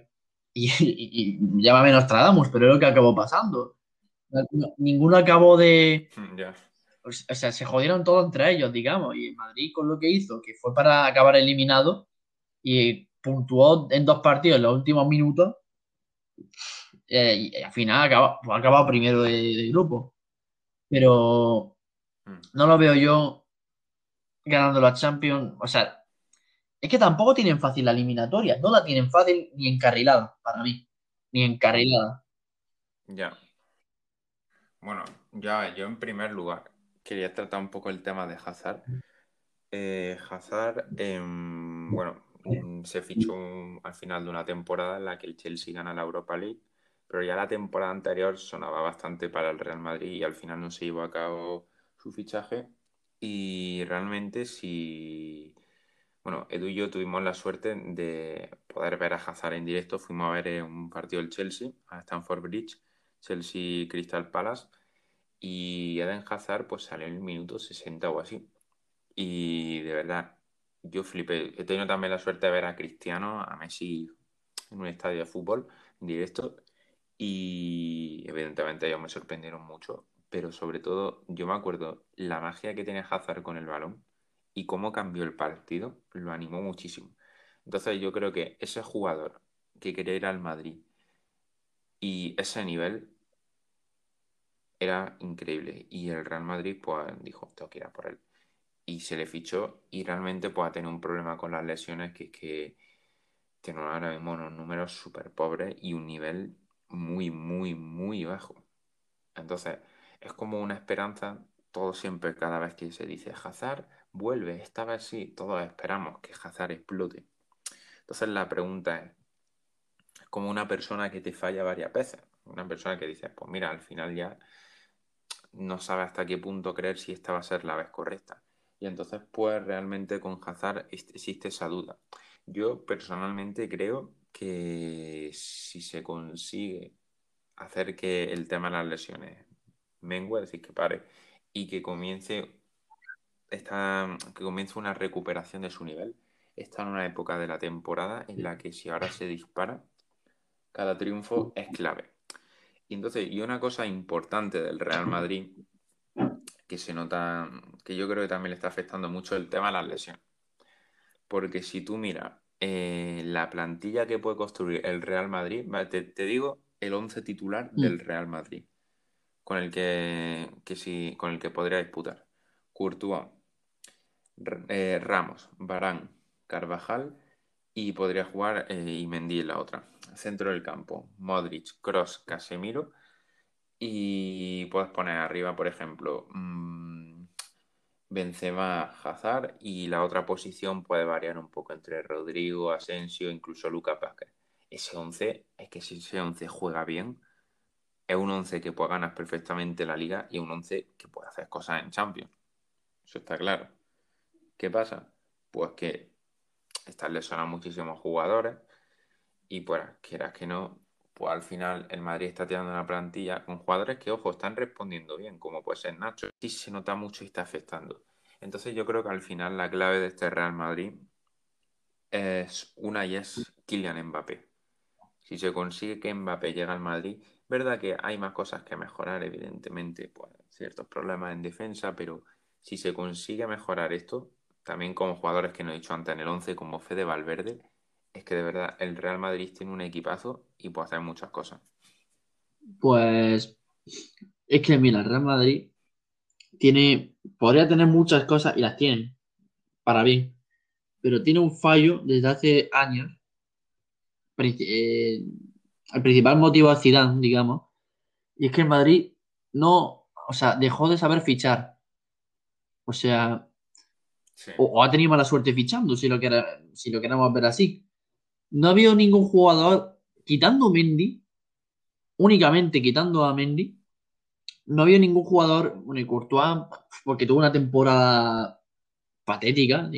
Y, (laughs) y, y llámame Nostradamus, pero es lo que acabó pasando. No- Ninguno acabó de. Ya. O sea, se jodieron todos entre ellos, digamos. Y Madrid, con lo que hizo, que fue para acabar eliminado y puntuó en dos partidos en los últimos minutos, eh, y al final acaba- ha acabado primero de, de grupo. Pero Mm. no lo veo yo ganando la Champions. O sea, es que tampoco tienen fácil la eliminatoria. No la tienen fácil ni encarrilada, para mí. Ni encarrilada. Ya. Bueno, ya yo en primer lugar quería tratar un poco el tema de Hazard. Eh, Hazard, em, bueno, mm, se fichó un- al final de una temporada en la que el Chelsea gana la Europa League, pero ya la temporada anterior sonaba bastante para el Real Madrid y al final no se llevó a cabo su fichaje. Y realmente si, bueno, Edu y yo tuvimos la suerte de poder ver a Hazard en directo, fuimos a ver eh, un partido del Chelsea a Stamford Bridge, Chelsea Crystal Palace, y Eden Hazard pues salió en el minuto 60 o así. Y de verdad, yo flipé. He tenido también la suerte de ver a Cristiano, a Messi en un estadio de fútbol en directo. Y evidentemente ellos me sorprendieron mucho. Pero sobre todo, yo me acuerdo la magia que tenía Hazard con el balón y cómo cambió el partido, lo animó muchísimo. Entonces yo creo que ese jugador que quería ir al Madrid y ese nivel era increíble. Y el Real Madrid pues dijo, tengo que ir a por él y se le fichó y realmente pues ha tenido un problema con las lesiones que es que tiene ahora mismo unos números súper pobres y un nivel muy, muy, muy bajo. Entonces, es como una esperanza, todo siempre, cada vez que se dice Hazard, vuelve, esta vez sí, todos esperamos que Hazard explote. Entonces la pregunta es, es como una persona que te falla varias veces, una persona que dice, pues mira, al final ya no sabe hasta qué punto creer si esta va a ser la vez correcta. Y entonces, pues realmente con Hazard existe esa duda. Yo personalmente creo que si se consigue hacer que el tema de las lesiones mengue, es decir, que pare, y que comience, esta, que comience una recuperación de su nivel, está en una época de la temporada en la que si ahora se dispara, cada triunfo es clave. Y entonces, y una cosa importante del Real Madrid que se nota, que yo creo que también le está afectando mucho el tema de las lesiones. Porque si tú miras eh, la plantilla que puede construir el Real Madrid, te, te digo el 11 titular Mm. del Real Madrid, con el que, que sí, con el que podría disputar. Courtois, eh, Ramos, Barán, Carvajal y podría jugar eh, y Mendy en la otra. Centro del campo, Modric, Cross, Casemiro y puedes poner arriba, por ejemplo, mm, Benzema, Hazard y la otra posición puede variar un poco entre Rodrigo, Asensio, incluso Lucas Vázquez. Ese 11, es que si ese 11 juega bien, es un 11 que puede ganar perfectamente la liga y un 11 que puede hacer cosas en Champions. Eso está claro. ¿Qué pasa? Pues que están lesionados muchísimos jugadores y pues quieras que no, pues al final el Madrid está tirando una plantilla con jugadores que, ojo, están respondiendo bien, como puede ser Nacho. Sí se nota mucho y está afectando. Entonces yo creo que al final la clave de este Real Madrid es una y es Kylian Mbappé. Si se consigue que Mbappé llegue al Madrid, verdad que hay más cosas que mejorar, evidentemente, pues ciertos problemas en defensa, pero si se consigue mejorar esto, también con jugadores que no he dicho antes en el 11, como Fede Valverde, es que de verdad el Real Madrid tiene un equipazo y puede hacer muchas cosas. Pues es que mira, el Real Madrid tiene, podría tener muchas cosas y las tienen para bien. pero tiene un fallo desde hace años. Eh, el principal motivo es Zidane, digamos, y es que el Madrid no, o sea, dejó de saber fichar. O sea, o, ha tenido mala suerte fichando, si lo, si lo queremos ver así. No ha habido ningún jugador, quitando Mendy, únicamente quitando a Mendy, no había ningún jugador, bueno, y Courtois, porque tuvo una temporada patética,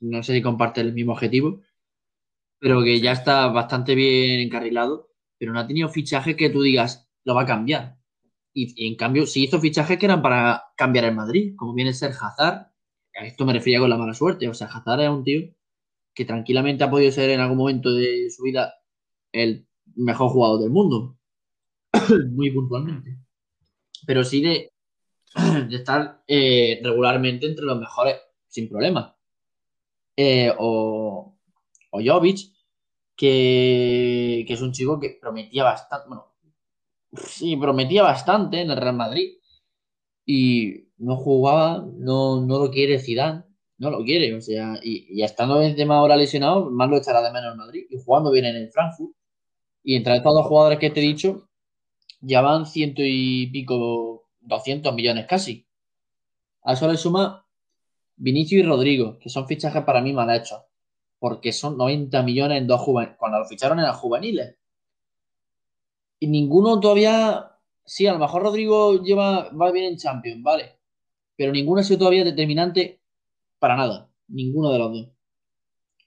no sé si comparte el mismo objetivo, pero que ya está bastante bien encarrilado, pero no ha tenido fichajes que tú digas, lo va a cambiar. Y, en cambio, sí hizo fichajes que eran para cambiar el Madrid, como viene a ser Hazard, a esto me refería con la mala suerte, o sea, Hazard es un tío que tranquilamente ha podido ser en algún momento de su vida el mejor jugador del mundo, (coughs) muy puntualmente. Pero sí (coughs) de, estar eh, regularmente entre los mejores sin problema. Eh, o, o Jovic, que, es un chico que prometía bastante, bueno, sí, prometía bastante en el Real Madrid. Y no jugaba, no, no lo quiere Zidane, no lo quiere, o sea, y, y estando tema ahora lesionado, más lo echará de menos en Madrid y jugando bien en el Frankfurt. Y entre estos dos jugadores que te he dicho, ya van ciento y pico, 200 millones casi. A eso le suma Vinicio y Rodrigo, que son fichajes para mí mal hechos, porque son 90 millones en dos juveniles, cuando lo ficharon eran juveniles. Y ninguno todavía, sí, a lo mejor Rodrigo lleva, va bien en Champions, vale, pero ninguno ha sido todavía determinante para nada, ninguno de los dos.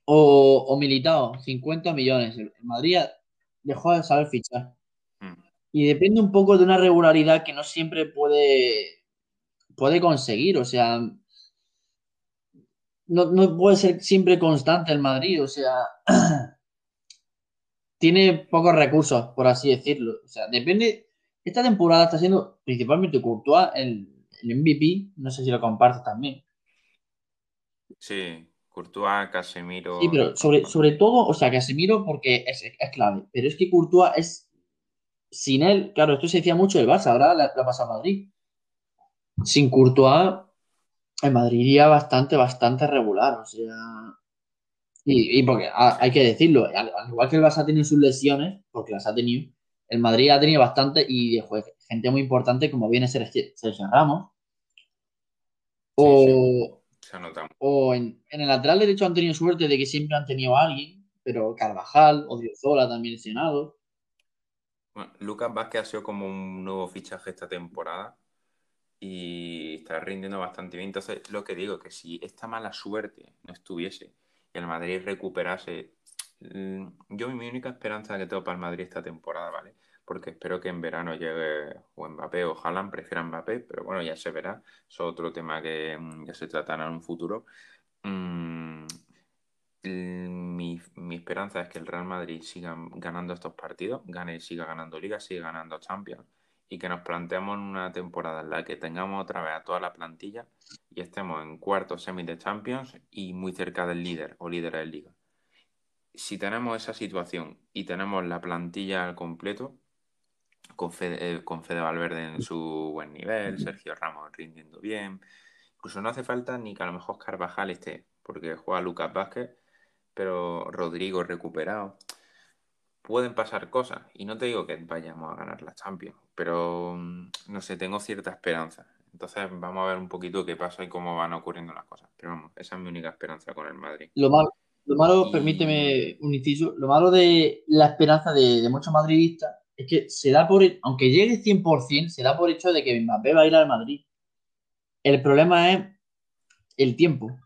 O, o Militao, 50 millones. El Madrid dejó de saber fichar y depende un poco de una regularidad que no siempre puede, puede conseguir. O sea, no, puede ser siempre constante el Madrid. O sea, (clears throat) tiene pocos recursos, por así decirlo. O sea, depende. Esta temporada está siendo principalmente Courtois el, el MVP. No sé si lo compartes también. Sí, Courtois, Casemiro. Sí, pero sobre, sobre todo, o sea, Casemiro porque es, es clave. Pero es que Courtois es sin él, claro, esto se decía mucho del Barça, ahora la, pasa a Madrid. Sin Courtois, el Madrid iría bastante, bastante regular, o sea. Y, porque hay que decirlo, al, igual que el Barça ha tenido sus lesiones, porque las ha tenido, el Madrid ha tenido bastante y de gente muy importante como viene Sergio Ramos. O, o en, el lateral derecho han tenido suerte de que siempre han tenido a alguien, pero Carvajal, Odriozola también lesionado. Lucas Vázquez ha sido como un nuevo fichaje esta temporada y está rindiendo bastante bien. Entonces, lo que digo, que si esta mala suerte no estuviese y el Madrid recuperase, mm, yo mi única esperanza que tengo para el Madrid esta temporada, ¿vale? Porque espero que en verano llegue o Mbappé o Haaland, prefieran Mbappé, pero bueno, ya se verá. es otro tema que mm, ya se tratará en un futuro. Mm, mi, esperanza es que el Real Madrid siga ganando estos partidos, gane, siga ganando Liga, siga ganando Champions y que nos planteemos una temporada en la que tengamos otra vez a toda la plantilla y estemos en cuartos semi de Champions y muy cerca del líder o líder de Liga. Si tenemos esa situación y tenemos la plantilla al completo, con Fede, eh, con Fede Valverde en su buen nivel, Sergio Ramos rindiendo bien, incluso no hace falta ni que a lo mejor Carvajal esté, porque juega Lucas Vázquez pero Rodrigo recuperado. Pueden pasar cosas, y no te digo que vayamos a ganar la Champions, pero mm, no sé, tengo cierta esperanza. Entonces vamos a ver un poquito qué pasa y cómo van ocurriendo las cosas. Pero vamos, esa es mi única esperanza con el Madrid. Lo malo, lo malo permíteme un inciso, lo malo de la esperanza de, muchos madridistas es que se da por, aunque llegue 100%, se da por hecho de que Mbappé va a ir al Madrid. El problema es el tiempo.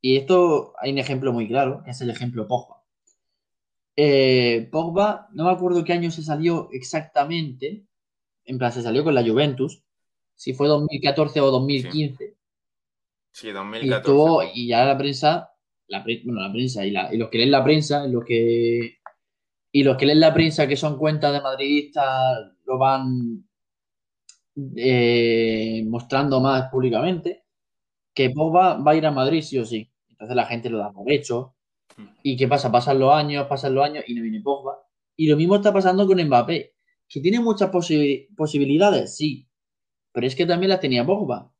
Y esto hay un ejemplo muy claro, que es el ejemplo Pogba. Eh, Pogba, no me acuerdo qué año se salió exactamente, en plan se salió con la Juventus, si fue 2014 o 2015. Sí, 2014. Y, ya la prensa, la, bueno, la prensa y, los que leen la prensa, los que, y los que leen la prensa que son cuentas de madridistas lo van eh, mostrando más públicamente, que Pogba va a ir a Madrid sí o sí. Entonces la gente lo da por hecho. ¿Y qué pasa? Pasan los años, pasan los años y no viene Pogba. Y lo mismo está pasando con Mbappé, que tiene muchas posibilidades, sí, pero es que también las tenía Pogba.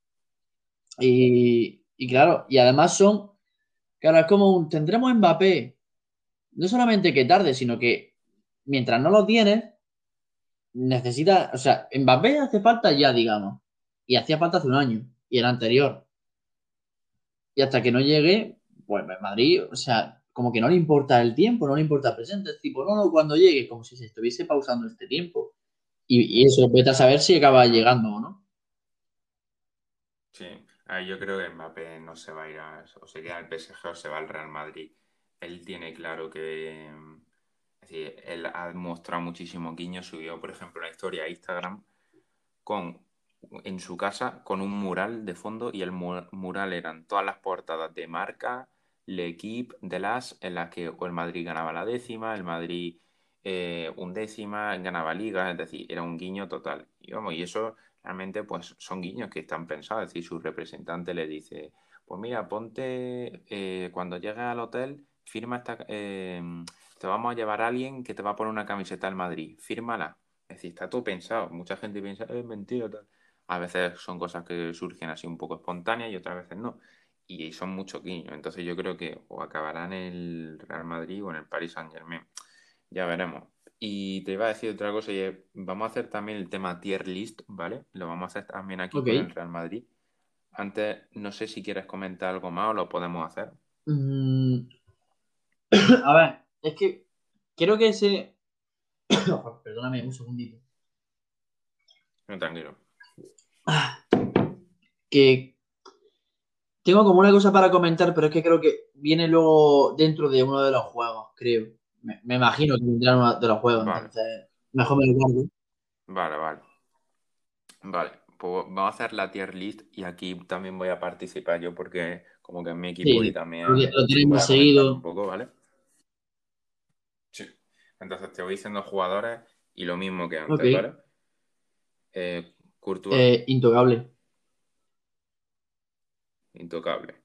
Y, claro, y además son Claro, es como un, tendremos Mbappé. No solamente que tarde, sino que mientras no lo tienes, necesita, o sea, Mbappé hace falta ya, digamos. Y hacía falta hace un año. Y el anterior. Y hasta que no llegue, pues Madrid, o sea, como que no le importa el tiempo, no le importa el presente. Es tipo, no, no, cuando llegue, como si se estuviese pausando este tiempo. Y, eso, vete a saber si acaba llegando o no. Sí, yo creo que Mbappé no se va a ir a, o se queda al PSG o se va al Real Madrid. Él tiene claro que, decir, él ha mostrado muchísimo guiño, subió, por ejemplo, una historia a Instagram con en su casa con un mural de fondo y el mural eran todas las portadas de marca, L'Equipe, de las, en las que el Madrid ganaba la décima, el Madrid eh, undécima, ganaba liga, es decir, era un guiño total. Y, vamos, y eso realmente pues son guiños que están pensados, es decir, su representante le dice, pues mira, ponte, eh, cuando llegues al hotel, firma esta, eh, te vamos a llevar a alguien que te va a poner una camiseta del Madrid, fírmala. Es decir, está todo pensado. Mucha gente piensa, es mentira, tal. A veces son cosas que surgen así un poco espontáneas y otras veces no. Y son muchos guiños. Entonces yo creo que o acabarán en el Real Madrid o en el Paris Saint Germain. Ya veremos. Y te iba a decir otra cosa, y vamos a hacer también el tema tier list, ¿vale? Lo vamos a hacer también aquí con el Real Madrid. Antes, no sé si quieres comentar algo más o lo podemos hacer. Mm. (coughs) A ver, es que quiero que ese... (coughs) Perdóname un segundito. No, tranquilo (coughs) que tengo como una cosa para comentar, pero es que creo que viene luego dentro de uno de los juegos, creo. Me, imagino que vendrá uno de los juegos, entonces mejor me lo guardo. Vale, vale. Vale, pues vamos a hacer la tier list y aquí también voy a participar yo porque como que en mi equipo y también... Lo tenemos seguido. Un poco, ¿vale? Sí. Entonces te voy diciendo jugadores y lo mismo que antes, ¿vale? Eh, eh, intocable. Intocable.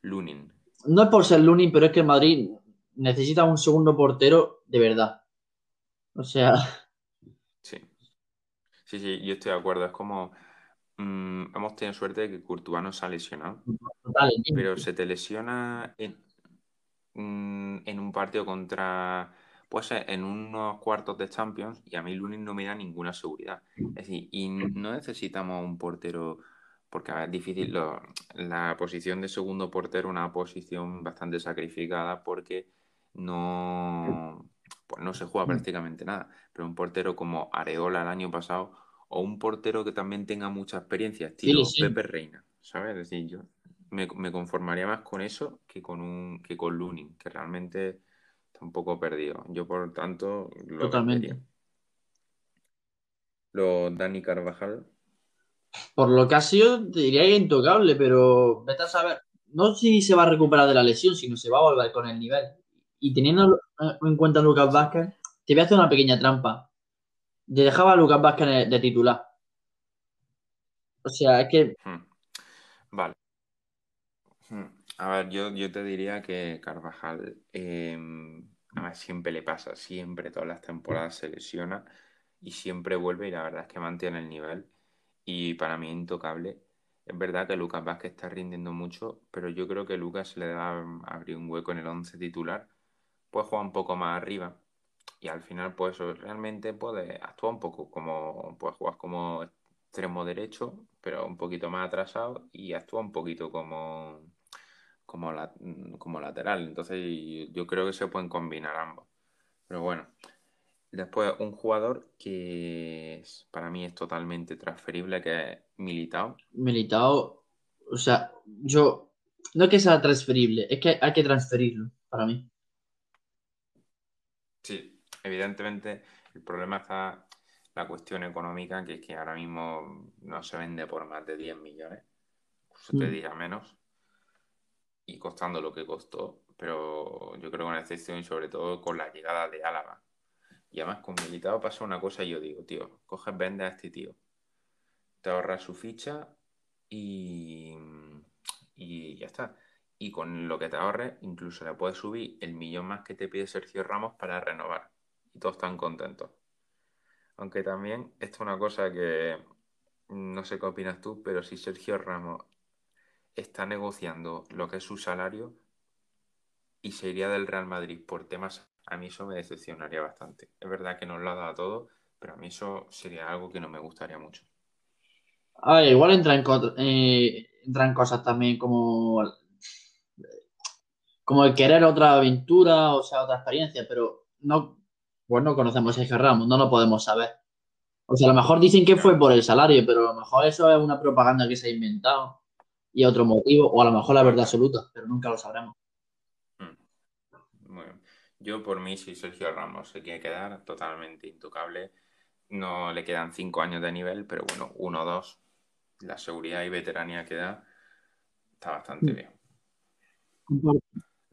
Lunin. No es por ser Lunin, pero es que Madrid necesita un segundo portero de verdad. O sea. Sí. Sí, sí, yo estoy de acuerdo. Es como. Mm, hemos tenido suerte de que Courtois no se ha lesionado. pero se te lesiona en, mm, en un partido contra pues en unos cuartos de Champions y a mí Lunin no me da ninguna seguridad. Es decir, y no necesitamos un portero, porque es difícil, la posición de segundo portero una posición bastante sacrificada porque no, pues no se juega prácticamente nada. Pero un portero como Areola el año pasado o un portero que también tenga mucha experiencia, estilo Pepe Reina, ¿sabes? Es decir, yo me, me, conformaría más con eso que con, un, que con Lunin, que realmente un poco perdido. Yo, por tanto, lo Totalmente. Lo Dani Carvajal. Por lo que ha sido, diría que intocable, pero vete a saber. No sé si se va a recuperar de la lesión, sino se va a volver con el nivel. Y teniendo en cuenta a Lucas Vázquez, te voy a hacer una pequeña trampa. Te dejaba a Lucas Vázquez de titular. O sea, es que. Hmm. Vale. Hmm. A ver, yo, yo te diría que Carvajal em, siempre le pasa, siempre, todas las temporadas se lesiona y siempre vuelve y la verdad es que mantiene el nivel y para mí intocable. Es verdad que Lucas Vázquez está rindiendo mucho, pero yo creo que Lucas le da a abrir un hueco en el 11 titular, puede jugar un poco más arriba y al final pues realmente puede actuar un poco como, puede jugar como extremo derecho, pero un poquito más atrasado y actúa un poquito como como, la, como lateral. Entonces yo creo que se pueden combinar ambos. Pero bueno, después un jugador que para mí es totalmente transferible, que es Militao. Militao, o sea, yo, no es que sea transferible, es que hay que transferirlo para mí. Sí, evidentemente el problema está la cuestión económica, que es que ahora mismo no se vende por más de 10 millones, incluso te mm. diría menos y costando lo que costó, pero yo creo que una excepción y sobre todo con la llegada de Álava. Y además con Militao pasa una cosa y yo digo, tío, coges, vende a este tío, te ahorras su ficha y, y ya está. Y con lo que te ahorres, incluso le puedes subir el millón más que te pide Sergio Ramos para renovar. Y todos están contentos. Aunque también esto es una cosa que no sé qué opinas tú, pero si Sergio Ramos está negociando lo que es su salario, y se iría del Real Madrid por temas, a mí eso me decepcionaría bastante. Es verdad que nos lo ha dado todo, pero a mí eso sería algo que no me gustaría mucho. Igual entra en, eh, entran cosas también como como el querer otra aventura, o sea, otra experiencia, pero no, pues no conocemos a Sergio Ramos, no lo podemos saber. O sea, a lo mejor dicen que fue por el salario, pero a lo mejor eso es una propaganda que se ha inventado y otro motivo, o a lo mejor la verdad absoluta, pero nunca lo sabremos. Bueno, mm. yo por mí, si Sergio Ramos se quiere quedar totalmente intocable, no le quedan cinco años de nivel, pero bueno, uno o dos, la seguridad y veteranía que da, está bastante mm. bien.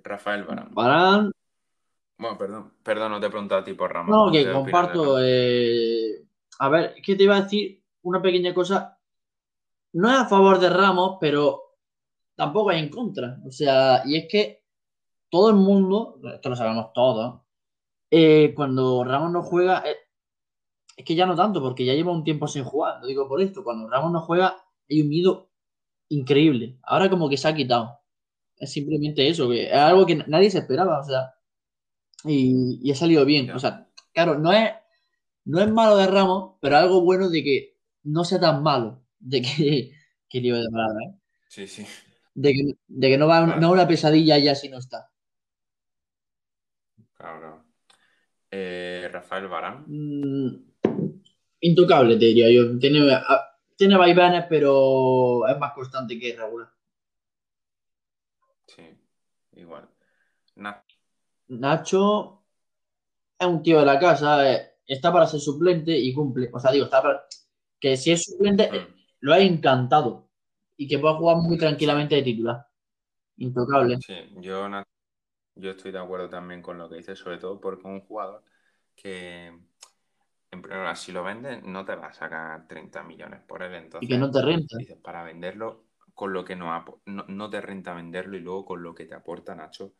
Rafael Barán. Barán. Bueno, perdón, perdón, no te he preguntado a ti por Ramos. No, que comparto. Eh, a ver, es que te iba a decir una pequeña cosa. No es a favor de Ramos, pero tampoco es en contra. O sea, y es que todo el mundo, esto lo sabemos todos, eh, cuando Ramos no juega, eh, es que ya no tanto, porque ya lleva un tiempo sin jugar. Lo digo por esto, cuando Ramos no juega, hay un miedo increíble. Ahora como que se ha quitado. Es simplemente eso, que es algo que nadie se esperaba, o sea, y, ha salido bien. O sea, claro, no es, no es malo de Ramos, pero algo bueno de que no sea tan malo, de que, (laughs) que lío de palabra, ¿eh? Sí, sí. De que, no va no una pesadilla ya si no está. Claro. Eh, Rafael Barán. Mm, intocable, te diría yo. Tiene, tiene vaivenes, pero es más constante que regular. Sí, igual. Nacho. Es un tío de la casa, eh, está para ser suplente y cumple. O sea, digo, está para... que si es suplente, lo ha encantado. Y que pueda jugar muy tranquilamente de titular. Intocable. Sí, yo, yo estoy de acuerdo también con lo que dices, sobre todo porque un jugador que en si lo vendes, no te va a sacar 30 millones por él. Entonces, y que no te renta. para venderlo, con lo que no, no, te renta venderlo y luego con lo que te aporta Nacho,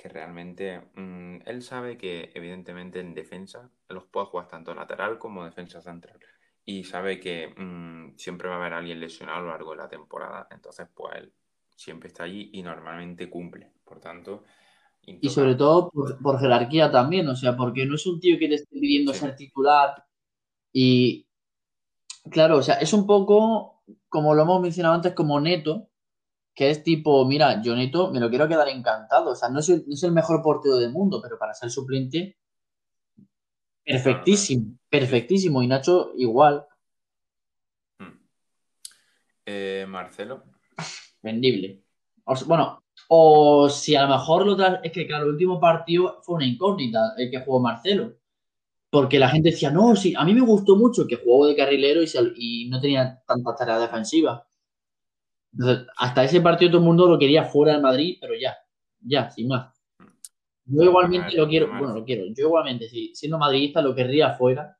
que realmente mm, él sabe que evidentemente en defensa los puede jugar tanto lateral como defensa central. Y sabe que mm, siempre va a haber alguien lesionado a lo largo de la temporada, entonces pues él siempre está allí y normalmente cumple, por tanto... Y sobre todo por, jerarquía también, o sea, porque no es un tío que te esté pidiendo ser titular. Y, claro, o sea, es un poco como lo hemos mencionado antes, como Neto, que es tipo, mira, yo Neto me lo quiero quedar encantado. O sea, no es el, no es el mejor portero del mundo, pero para ser suplente, perfectísimo, perfectísimo. Y Nacho, igual. Hmm. Eh, Marcelo. (laughs) Vendible. bueno, o si a lo mejor lo es que, claro, el último partido fue una incógnita el que jugó Marcelo. Porque la gente decía, no, sí, a mí me gustó mucho que jugó de carrilero y, no tenía tantas tareas defensivas. Entonces, hasta ese partido todo el mundo lo quería fuera de Madrid, pero ya, ya, sin más. Yo igualmente lo quiero, bueno, lo quiero. Yo igualmente, sí, siendo madridista, lo querría fuera.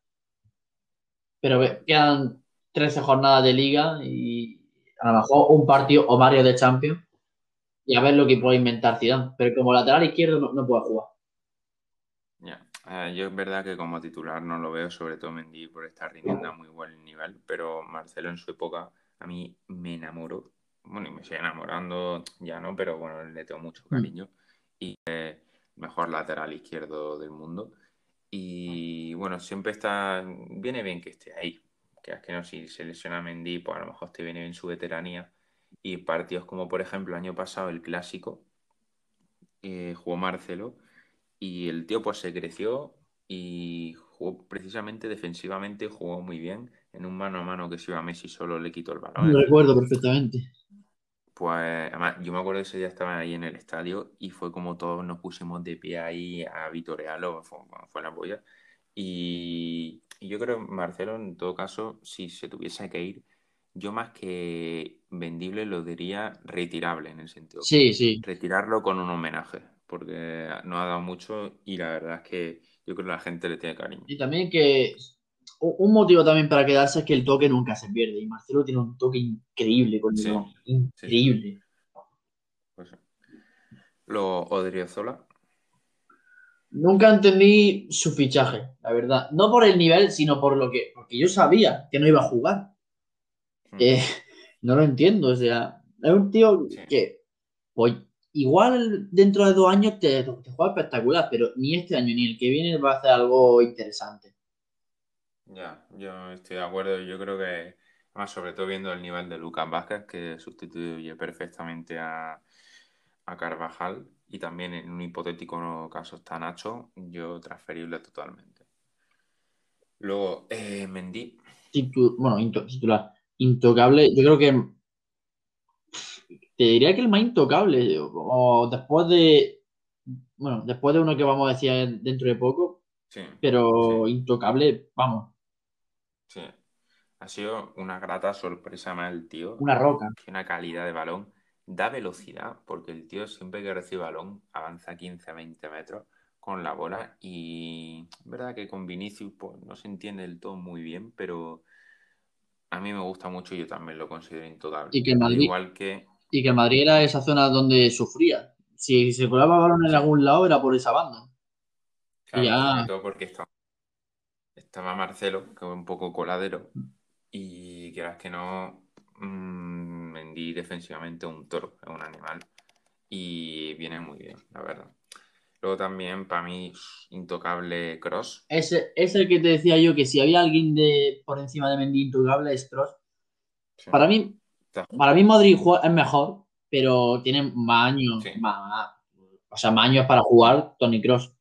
Pero quedan 13 jornadas de liga y a lo mejor un partido o varios de Champions y a ver lo que puede inventar Zidane. Pero como lateral izquierdo no, no puede jugar. Eh, yo es verdad que como titular no lo veo, sobre todo Mendy por estar rindiendo a muy buen nivel, pero Marcelo en su época a mí me enamoró. Bueno, y me sigue enamorando ya no, pero bueno, le tengo mucho mm. cariño. Y es mejor lateral izquierdo del mundo. Y bueno, siempre está. Viene bien que esté ahí. Que es que no, si se lesiona Mendy, pues a lo mejor te viene bien su veteranía. Y partidos como por ejemplo el año pasado el clásico, eh, jugó Marcelo y el tío pues se creció y jugó precisamente defensivamente, jugó muy bien. En un mano a mano que se iba a Messi solo le quitó el balón. Lo recuerdo perfectamente. Pues además, yo me acuerdo ese día estaban ahí en el estadio y fue como todos nos pusimos de pie ahí a vitorearlo, fue, fue la polla. Y, y yo creo, Marcelo, en todo caso, si se tuviese que ir, yo más que vendible lo diría retirable en el sentido. Sí, sí. Retirarlo con un homenaje porque no ha dado mucho y la verdad es que yo creo que la gente le tiene cariño. Y también que un motivo también para quedarse es que el toque nunca se pierde y Marcelo tiene un toque increíble con el increíble. Pues, lo Odriozola. Nunca entendí su fichaje, la verdad. No por el nivel, sino por lo que. Porque yo sabía que no iba a jugar. Hmm. Eh, no lo entiendo. O sea, es un tío que. Pues, igual dentro de dos años te, te juega espectacular, pero ni este año ni el que viene va a hacer algo interesante. Ya, yo estoy de acuerdo. Yo creo que, más sobre todo viendo el nivel de Lucas Vázquez, que sustituye perfectamente a, a Carvajal, y también en un hipotético caso está Nacho, yo transferible totalmente. Luego, eh, Mendy. bueno, titular. Intocable, yo creo que te diría que el más intocable, o después de, bueno, después de uno que vamos a decir dentro de poco, sí, pero intocable, vamos. Sí, ha sido una grata sorpresa más el tío. Una roca. Una calidad de balón. Da velocidad, porque el tío siempre que recibe balón avanza 15 20 metros con la bola y es verdad que con Vinicius pues, no se entiende del todo muy bien, pero a mí me gusta mucho y yo también lo considero intocable. Y que Madrid, Igual que... Y que Madrid era esa zona donde sufría. Si se colaba balón en algún lado era por esa banda. Claro, ya... todo porque estaba, estaba Marcelo, que fue un poco coladero, y quieras que no, mmm, Mendy defensivamente un toro, es un animal, y viene muy bien, la verdad. Luego también, para mí, intocable Cross. Ese es el que te decía yo que si había alguien de por encima de Mendy intocable es Cross. Para mí, para mí Modric es mejor, pero tiene más años, más, o sea, más años para jugar Tony Cross.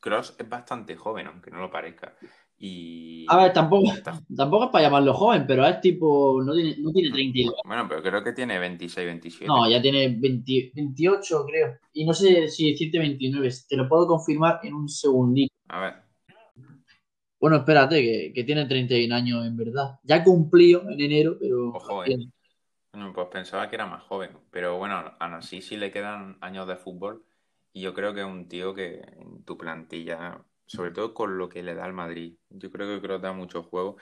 Cross es bastante joven, aunque no lo parezca. Y... A ver, tampoco, (laughs) tampoco es para llamarlo joven, pero es tipo, no tiene, no tiene 32. Bueno, pero creo que tiene 26, 27. No, ya tiene 28, creo. Y no sé si decirte 29, te lo puedo confirmar en un segundito. A ver. Bueno, espérate, que, tiene 31 años en verdad. Ya cumplió en enero, pero... Ojo, eh. pues pensaba que era más joven. Pero bueno, aún así sí le quedan años de fútbol. Y yo creo que es un tío que en tu plantilla sobre todo con lo que le da al Madrid. Yo creo que creo que da mucho juego.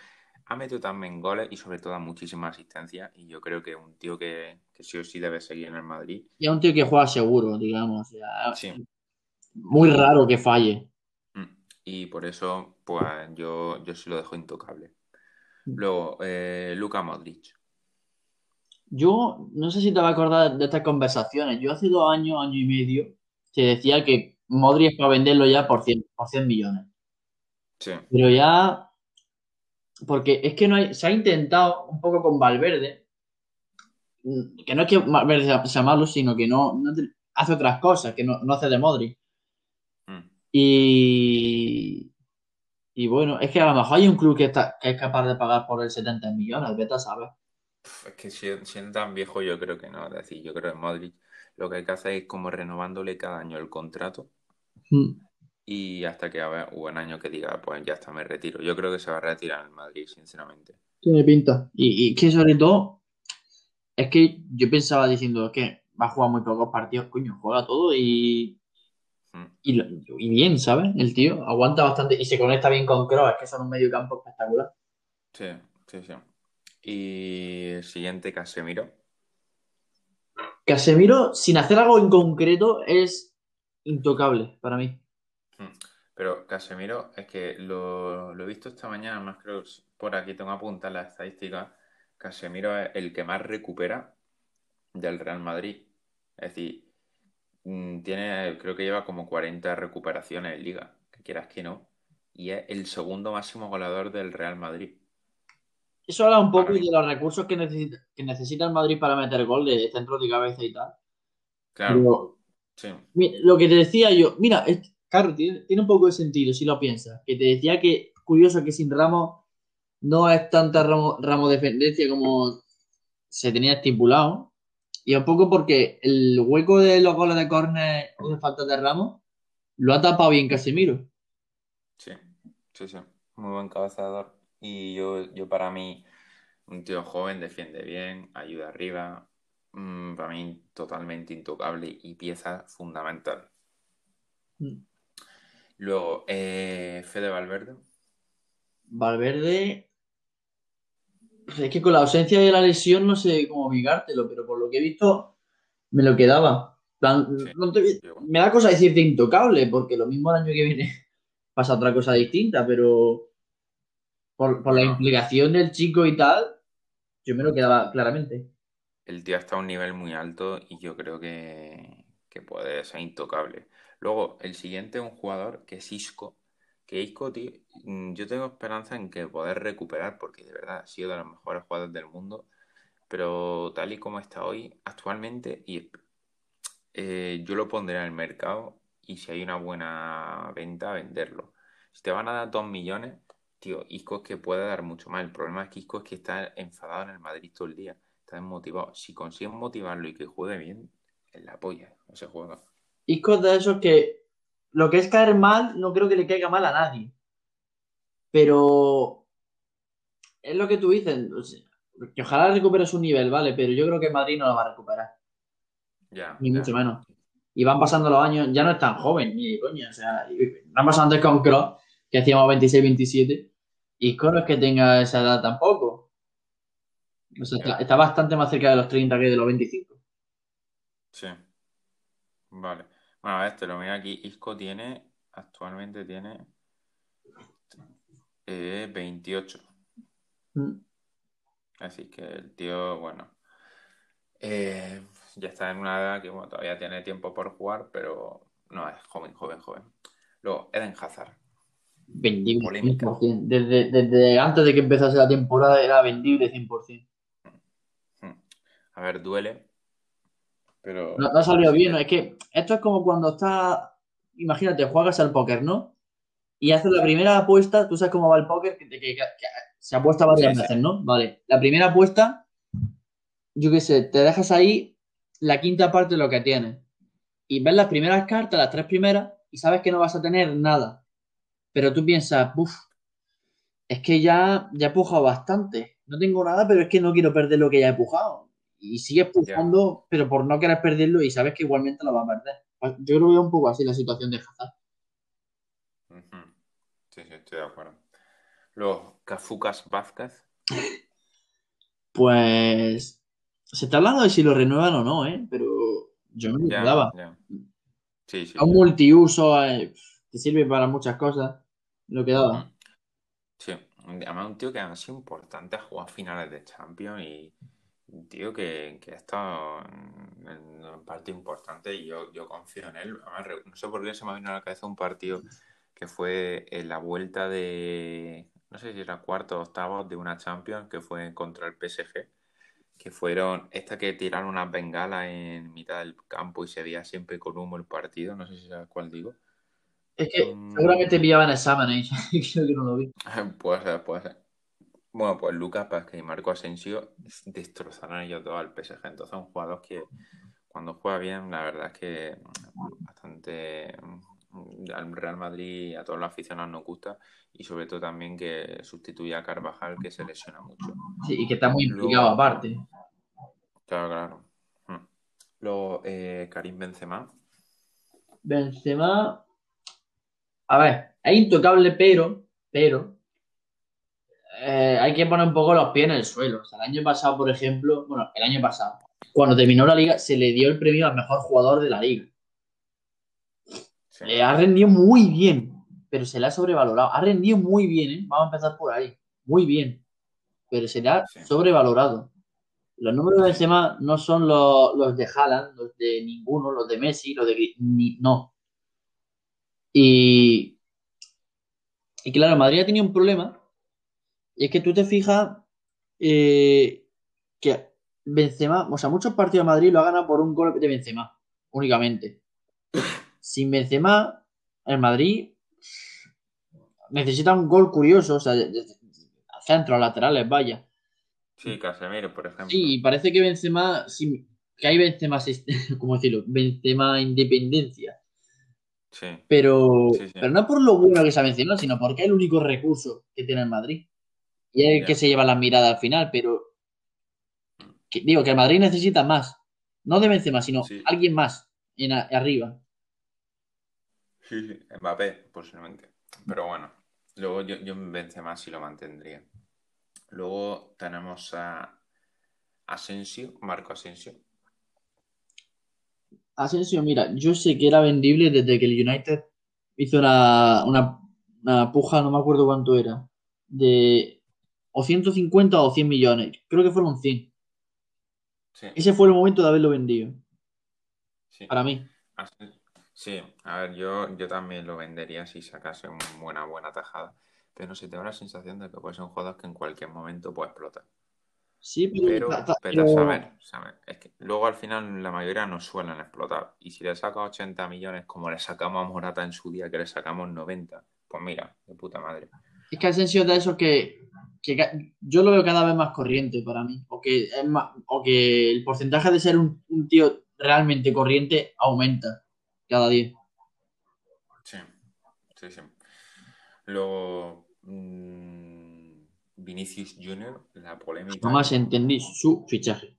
Ha metido también goles y sobre todo da muchísima asistencia. Y yo creo que es un tío que, sí o sí debe seguir en el Madrid. Y es un tío que juega seguro, digamos. sí. Muy raro que falle. Mm. Y por eso, pues yo, yo sí lo dejo intocable. Mm. Luego, eh, Luca Modric. Yo no sé si te vas a acordar de estas conversaciones. Yo hace dos años, año y medio, te decía que Modric para venderlo ya por 100, por 100 millones. Sí. Pero ya. Porque es que no hay, se ha intentado un poco con Valverde. Que no es que Valverde sea malo, sino que no, hace otras cosas, que no, hace de Modric. Mm. Y. Y bueno, es que a lo mejor hay un club que, está, que es capaz de pagar por el 70 millones, vete a saber. Es que siendo tan viejo, yo creo que no. Es decir, yo creo que Modric lo que hay que hacer es como renovándole cada año el contrato Mm. Y hasta que haya un año que diga, pues ya está, me retiro. Yo creo que se va a retirar en Madrid, sinceramente. Tiene pinta. Y, que sobre todo, es que yo pensaba diciendo que va a jugar muy pocos partidos, coño, juega todo y, mm. y, bien, ¿sabes? El tío aguanta bastante y se conecta bien con Kroos, es que son un medio campo espectacular. Sí, sí, sí. Y el siguiente, Casemiro. Casemiro, sin hacer algo en concreto, es intocable para mí. Hmm. Pero Casemiro, es que lo, he visto esta mañana, más creo por aquí tengo apuntar la estadística. Casemiro es el que más recupera del Real Madrid. Es decir, mm, tiene, creo que lleva como 40 recuperaciones en liga, que quieras que no, y es el segundo máximo goleador del Real Madrid. Eso habla un poco de los recursos que necesita, que necesita el Madrid para meter gol de centro de cabeza y tal. Claro. Lo que te decía yo, mira, claro, tiene, un poco de sentido si lo piensas. Que te decía que curioso que sin Ramos no es tanta ramo, ramo dependencia como se tenía estipulado. Y un poco porque el hueco de los goles de córner o de falta de Ramos lo ha tapado bien Casemiro. Sí, sí, sí. Muy buen cabezador. Y yo, yo para mí, un tío joven defiende bien, ayuda arriba, Mm, para mí totalmente intocable y pieza fundamental. Mm. Luego, eh, Fede Valverde. Valverde. Es que con la ausencia de la lesión no sé cómo ubicártelo, pero por lo que he visto me lo quedaba. me da cosa decirte intocable, porque lo mismo el año que viene (laughs) pasa otra cosa distinta, pero por, la implicación del chico y tal, yo me lo quedaba claramente. el tío está a un nivel muy alto y yo creo que, que puede ser intocable. Luego, el siguiente es un jugador que es Isco. Que Isco, tío, mm, yo tengo esperanza en que poder recuperar, porque de verdad ha sido de los mejores jugadores del mundo. Pero tal y como está hoy, actualmente, y eh, yo lo pondré en el mercado y si hay una buena venta, venderlo. Si te van a dar dos millones, tío, Isco es que puede dar mucho más. El problema es que Isco es que está enfadado en el Madrid todo el día. Está desmotivado. Si consigues motivarlo y que juegue bien, es la polla, ese juego. Isco es de esos que lo que es caer mal, no creo que le caiga mal a nadie. Pero es lo que tú dices. Que ojalá recupere su nivel, ¿vale? Pero yo creo que Madrid no lo va a recuperar. Ya. Ni ya. mucho menos. Y van pasando los años, ya no es tan joven, ni de coña. O sea, no pasado antes con Kroos, que hacíamos 26, 27. Y es que tenga esa edad tampoco. O sea, está, está bastante más cerca de los 30 que de los 25. Sí. Vale. Bueno, a ver, te lo miro aquí. Isco tiene, actualmente tiene eh, 28. Mm. Así que el tío, bueno, eh, ya está en una edad que bueno, todavía tiene tiempo por jugar, pero no, es joven, joven, joven. Luego, Eden Hazard. Vendible Polémica. 100%. Desde, desde antes de que empezase la temporada era vendible 100%. Hmm. A ver, duele, pero... No, no ha salido bien, ¿no? Es que esto es como cuando estás, imagínate, juegas al póker, ¿no? Y haces la primera apuesta, tú sabes cómo va el póker, que, que- que- que se apuesta varias Sí, sí. veces, ¿no? Vale, la primera apuesta, yo qué sé, te dejas ahí la quinta parte de lo que tienes. Y ves las primeras cartas, las tres primeras, y sabes que no vas a tener nada. Pero tú piensas, uff, es que ya, ya he pujado bastante. No tengo nada, pero es que no quiero perder lo que ya he pujado. Y sigues pujando, pero por no querer perderlo y sabes que igualmente lo vas a perder. Pues Yo creo que es un poco así la situación de Hazard. Sí, sí, estoy de acuerdo. Luego, Cafucas Vázquez. Pues se está hablando de si lo renuevan o no, ¿eh? Pero yo me lo Ya, quedaba. ya. Sí, sí. Es un multiuso, eh, te sirve para muchas cosas. Lo quedaba. Ujú. Sí, además un tío que ha sido importante a jugar finales de Champions y un tío que, que ha estado en, en parte importante y yo, confío en él. Además, no sé por qué se me vino a la cabeza un partido que fue en la vuelta de, no sé si era cuarto o octavo de una Champions que fue contra el PSG, que fueron esta que tiraron unas bengalas en mitad del campo y se veía siempre con humo el partido, no sé si sabes cuál digo. Es que Mm. seguramente pillaban exámenes (laughs) y creo que no lo vi. (laughs) Puede ser, puede ser. Bueno, pues Lucas Vázquez y Marco Asensio destrozaron ellos dos al PSG. Entonces, un jugador que cuando juega bien, la verdad es que bastante mm, al Real Madrid y a todos los aficionados nos gusta. Y sobre todo también que sustituye a Carvajal, que se lesiona mucho. Sí, y que está muy Luego- implicado aparte. Claro, claro. Mm. Luego, eh, Karim Benzema. Benzema, a ver, es intocable, pero, pero, eh, hay que poner un poco los pies en el suelo. O sea, el año pasado, por ejemplo, bueno, el año pasado, cuando terminó la liga, se le dio el premio al mejor jugador de la liga. Sí. Eh, ha rendido muy bien, pero se le ha sobrevalorado. Ha rendido muy bien, ¿eh? Vamos a empezar por ahí. Muy bien, pero se le ha Sí. sobrevalorado. Los números de Benzema no son los, los de Haaland, los de ninguno, los de Messi, los de... Ni, no. Y, y claro, Madrid ha tenido un problema. Y es que tú te fijas eh, que Benzema, o sea, muchos partidos de Madrid lo ha ganado por un gol de Benzema, únicamente. Sin Benzema, el Madrid necesita un gol curioso, o sea, centros, laterales, vaya. Sí, Casemiro, por ejemplo. Sí, y parece que Benzema, sí, que hay Benzema, (laughs) ¿cómo decirlo? Benzema independencia. Sí. Pero, Sí, sí. pero no por lo bueno que sea Benzema, sino porque es el único recurso que tiene el Madrid. Y es el que se lleva la mirada al final, pero que- digo que el Madrid necesita más. No de Benzema, sino alguien más en a- arriba. Sí, sí, Mbappé, posiblemente. Pero bueno, luego yo, yo en Benzema sí lo mantendría. Luego tenemos a Asensio, Marco Asensio. Asensio, mira, yo sé que era vendible desde que el United hizo una, una, una puja, no me acuerdo cuánto era, de o 150 o 100 millones. Creo que fueron 100. Sí, Ese fue el momento de haberlo vendido. sí. Para mí. Sí, a ver, yo, yo también lo vendería si sacase una buena, buena tajada. Pero no sé, tengo la sensación de que puede ser un jugador que en cualquier momento puede explotar. Sí, pero, Pero, ta- ta- pero a pero- saber, saber. Es que luego al final la mayoría no suelen explotar. Y si le sacas 80 millones, como le sacamos a Morata en su día, que le sacamos 90, pues mira, de puta madre. Es que Asensio de esos que, que yo lo veo cada vez más corriente para mí. O que, es más, o que el porcentaje de ser un, un tío realmente corriente aumenta cada día. Sí, sí, sí. Luego, mm, Vinicius Junior, la polémica. Jamás entendí su fichaje.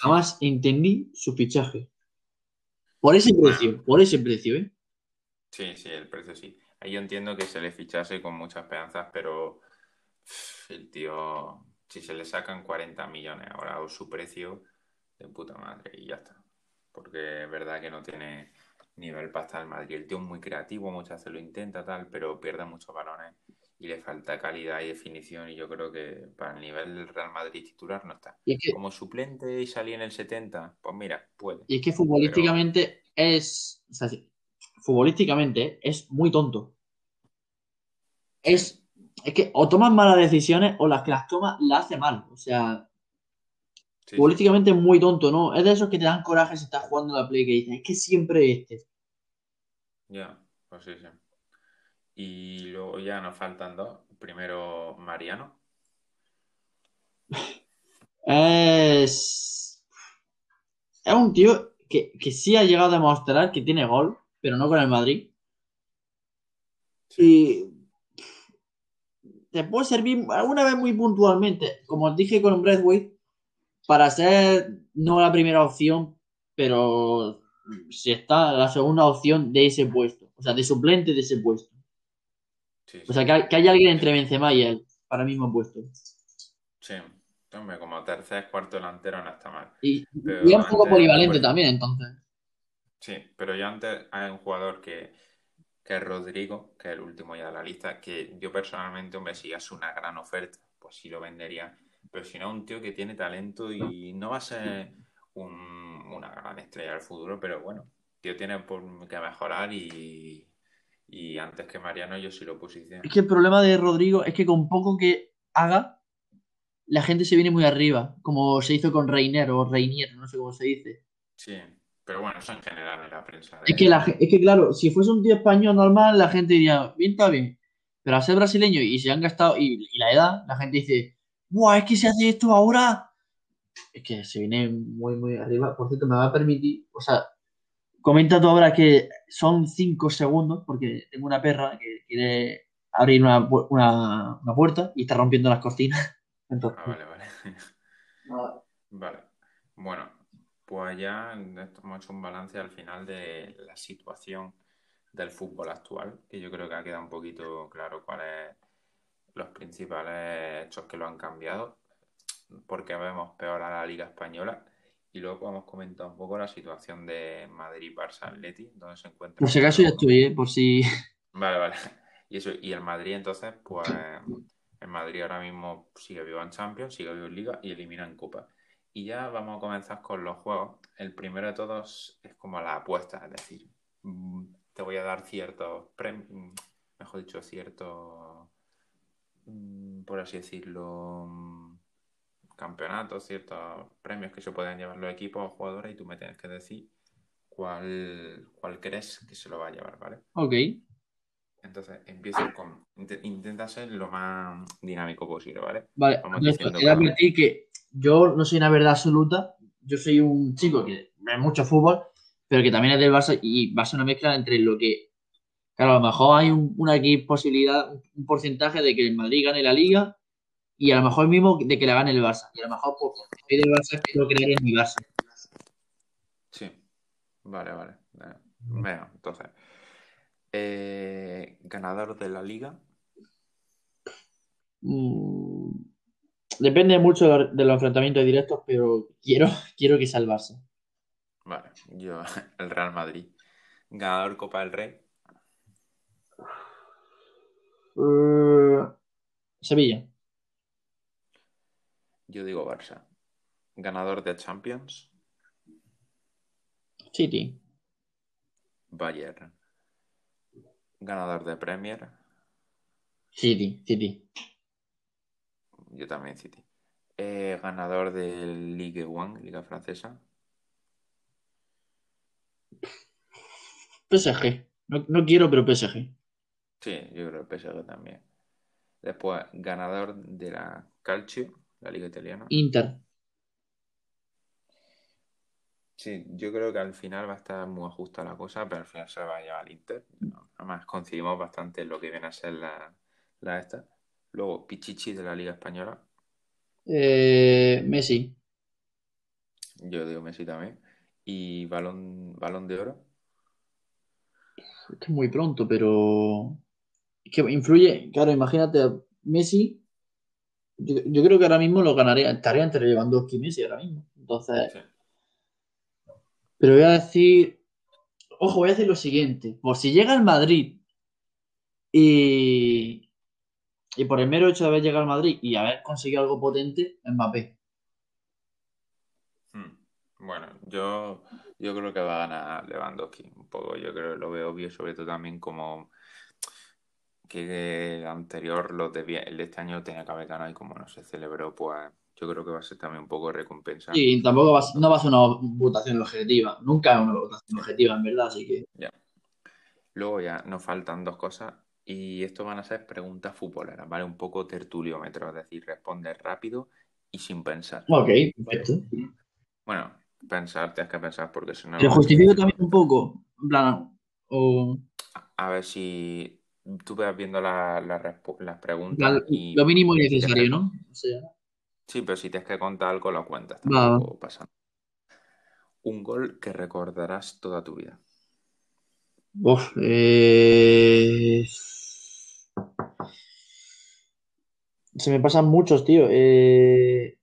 Jamás entendí su fichaje. Por ese precio, por ese precio, ¿eh? Sí, sí, el precio sí. Ahí yo entiendo que se le fichase con muchas esperanzas, pero el tío, si se le sacan 40 millones ahora o su precio, de puta madre, y ya está. Porque es verdad que no tiene nivel para estar en Madrid. El tío es muy creativo, muchas veces lo intenta, tal, pero pierde muchos balones y le falta calidad y definición. Y yo creo que para el nivel del Real Madrid titular no está. Y es que, Como suplente y salí en el 70, pues mira, puede. y es que futbolísticamente es. o sea, sí, futbolísticamente es muy tonto. Es, es que o tomas malas decisiones o las que las toma las hace mal. O sea, Sí, futbolísticamente es muy tonto, ¿no? Es de esos que te dan coraje si estás jugando la play que dices, es que siempre este. Ya, pues sí, sí. Y luego ya nos faltan dos. Primero Mariano. Es. Es un tío que, que sí ha llegado a demostrar que tiene gol, pero no con el Madrid. Y. Te puede servir alguna vez muy puntualmente, como os dije con Breathwaite, para ser no la primera opción, pero si está la segunda opción de ese puesto, o sea, de suplente de ese puesto. Sí, O sea, que, hay- que haya alguien entre Benzema y él, para el mismo puesto. Sí. Hombre, como tercer, cuarto delantero no está mal. Y, Pero y es un poco polivalente pues- también, entonces. Sí, pero ya antes hay un jugador que, que es Rodrigo, que es el último ya de la lista, que yo personalmente, hombre, si es una gran oferta, pues sí lo vendería. Pero si no, un tío que tiene talento y no va a ser un- una gran estrella del futuro, pero bueno, tío tiene por- que mejorar y, y antes que Mariano yo sí lo posiciono. Es que el problema de Rodrigo es que con poco que haga, la gente se viene muy arriba, como se hizo con Reiner o Reinier, no sé cómo se dice. Sí, pero bueno, eso en general en la prensa. de- Es que, la, es que claro, si fuese un tío español normal, la gente diría, bien, está bien. Pero al ser brasileño y se han gastado, y, y la edad, la gente dice, ¡buah, es que se hace esto ahora! Es que se viene muy, muy arriba. Por cierto, me va a permitir, o sea, comenta tú ahora que son cinco segundos, porque tengo una perra que quiere abrir una, una, una puerta y está rompiendo las cortinas. (laughs) Entonces, Ah, vale, vale. (laughs) Vale. Bueno, pues ya hemos hecho un balance al final de la situación del fútbol actual, que yo creo que ha quedado un poquito claro cuáles los principales hechos que lo han cambiado, porque vemos peor a la Liga Española. Y luego podemos comentar un poco la situación de Madrid, Barça, Atleti, donde se encuentra. por si acaso ya estoy, ¿eh? por si... Vale, vale. (laughs) Y eso, y el Madrid, entonces, pues el Madrid ahora mismo sigue vivo en Champions, sigue vivo en Liga y elimina en Copa. Y ya vamos a comenzar con los juegos. El primero de todos es como la apuesta, es decir, mm, te voy a dar ciertos premios, mejor dicho, ciertos, mm, por así decirlo, mm, campeonatos, ciertos premios que se pueden llevar los equipos o jugadores y tú me tienes que decir cuál, cuál crees que se lo va a llevar, ¿vale? Ok. Entonces, empiezo con. int- Intenta ser lo más dinámico posible, ¿vale? Vale, Vamos cada uno. advertir que yo no soy una verdad absoluta. Yo soy un chico que ve mucho fútbol, pero que también es del Barça y va a ser una mezcla entre lo que. Claro, a lo mejor hay un- una aquí posibilidad, un porcentaje de que el Madrid gane la Liga y a lo mejor mismo de que la gane el Barça. Y a lo mejor, porque soy del Barça, quiero creer en mi Barça. Sí. Vale, vale. Venga, entonces. eh, ganador de la liga. Mm, depende mucho de los- de los enfrentamientos directos, pero quiero, (laughs) quiero que sea el Barça. Vale, yo, (laughs) el Real Madrid. Ganador Copa del Rey. Eh, Sevilla. Yo digo Barça. Ganador de Champions. City. Bayern. Ganador de Premier. City, City. Yo también City. Eh, ganador de Ligue 1, Liga Francesa. PSG. No, no quiero, pero PSG. Sí, yo creo que PSG también. Después, ganador de la Calcio, la Liga Italiana. Inter. Sí, yo creo que al final va a estar muy justa la cosa, pero al final se va a llevar el Inter. Además, coincidimos bastante en lo que viene a ser la, la esta. Luego, Pichichi de la Liga Española. Eh, Messi. Yo digo Messi también. Y Balón, balón de Oro. Es que es muy pronto, pero. Es que influye. Claro, imagínate, Messi. Yo, yo creo que ahora mismo lo ganaría. Estaría entre Lewandowski y Messi ahora mismo. Entonces. Sí. Pero voy a decir. Ojo, voy a decir lo siguiente. Por si llega el Madrid y. Y por el mero hecho de haber llegado al Madrid y haber conseguido algo potente, Mbappé. Hmm. Bueno, yo, yo creo que va a ganar Lewandowski un poco. Yo creo que lo veo obvio, sobre todo también como que el anterior, los de, el de este año tenía que haber ganado y como no se celebró, pues yo creo que va a ser también un poco recompensa. Y tampoco va, a- no va a ser una votación objetiva. Nunca es una votación objetiva, en verdad, así que. Ya. Luego ya nos faltan dos cosas y esto van a ser preguntas futboleras, ¿vale? Un poco tertuliómetro, es decir, responder rápido y sin pensar. Ok, perfecto. Bueno, pensar, tienes que pensar porque si no... Pero justifico también un poco. En plan. O. A ver si tú vas viendo la- la las en preguntas y... Lo mínimo y necesario, ¿no? O sea. Sí, pero si tienes que contar algo, lo cuentas. Tampoco pasa. Un gol que recordarás toda tu vida. Uf, eh... Se me pasan muchos, tío. Eh,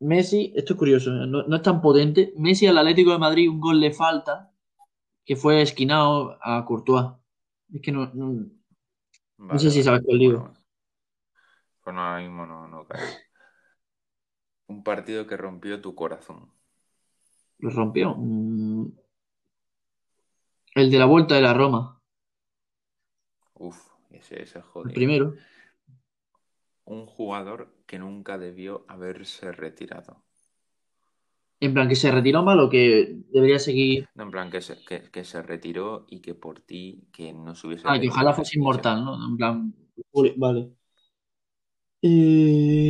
Messi, esto es curioso, ¿eh? no, no es tan potente. Messi al Atlético de Madrid, un gol le falta, que fue esquinado a Courtois. Es que no, no- Vale, sé si sabes cuál digo. Bueno, pues no, ahora mismo no, no caigo. Un partido que rompió tu corazón. lo rompió. Mm, El de la vuelta de la Roma, Uf, ese, ese es el jodido. primero. Un jugador que nunca debió haberse retirado. En plan, que se retiró mal o que debería seguir. No, en plan, que se, que, que se retiró y que por ti, que no se hubiese Ah, que ojalá fuese inmortal, ¿no? En plan, vale. Eh...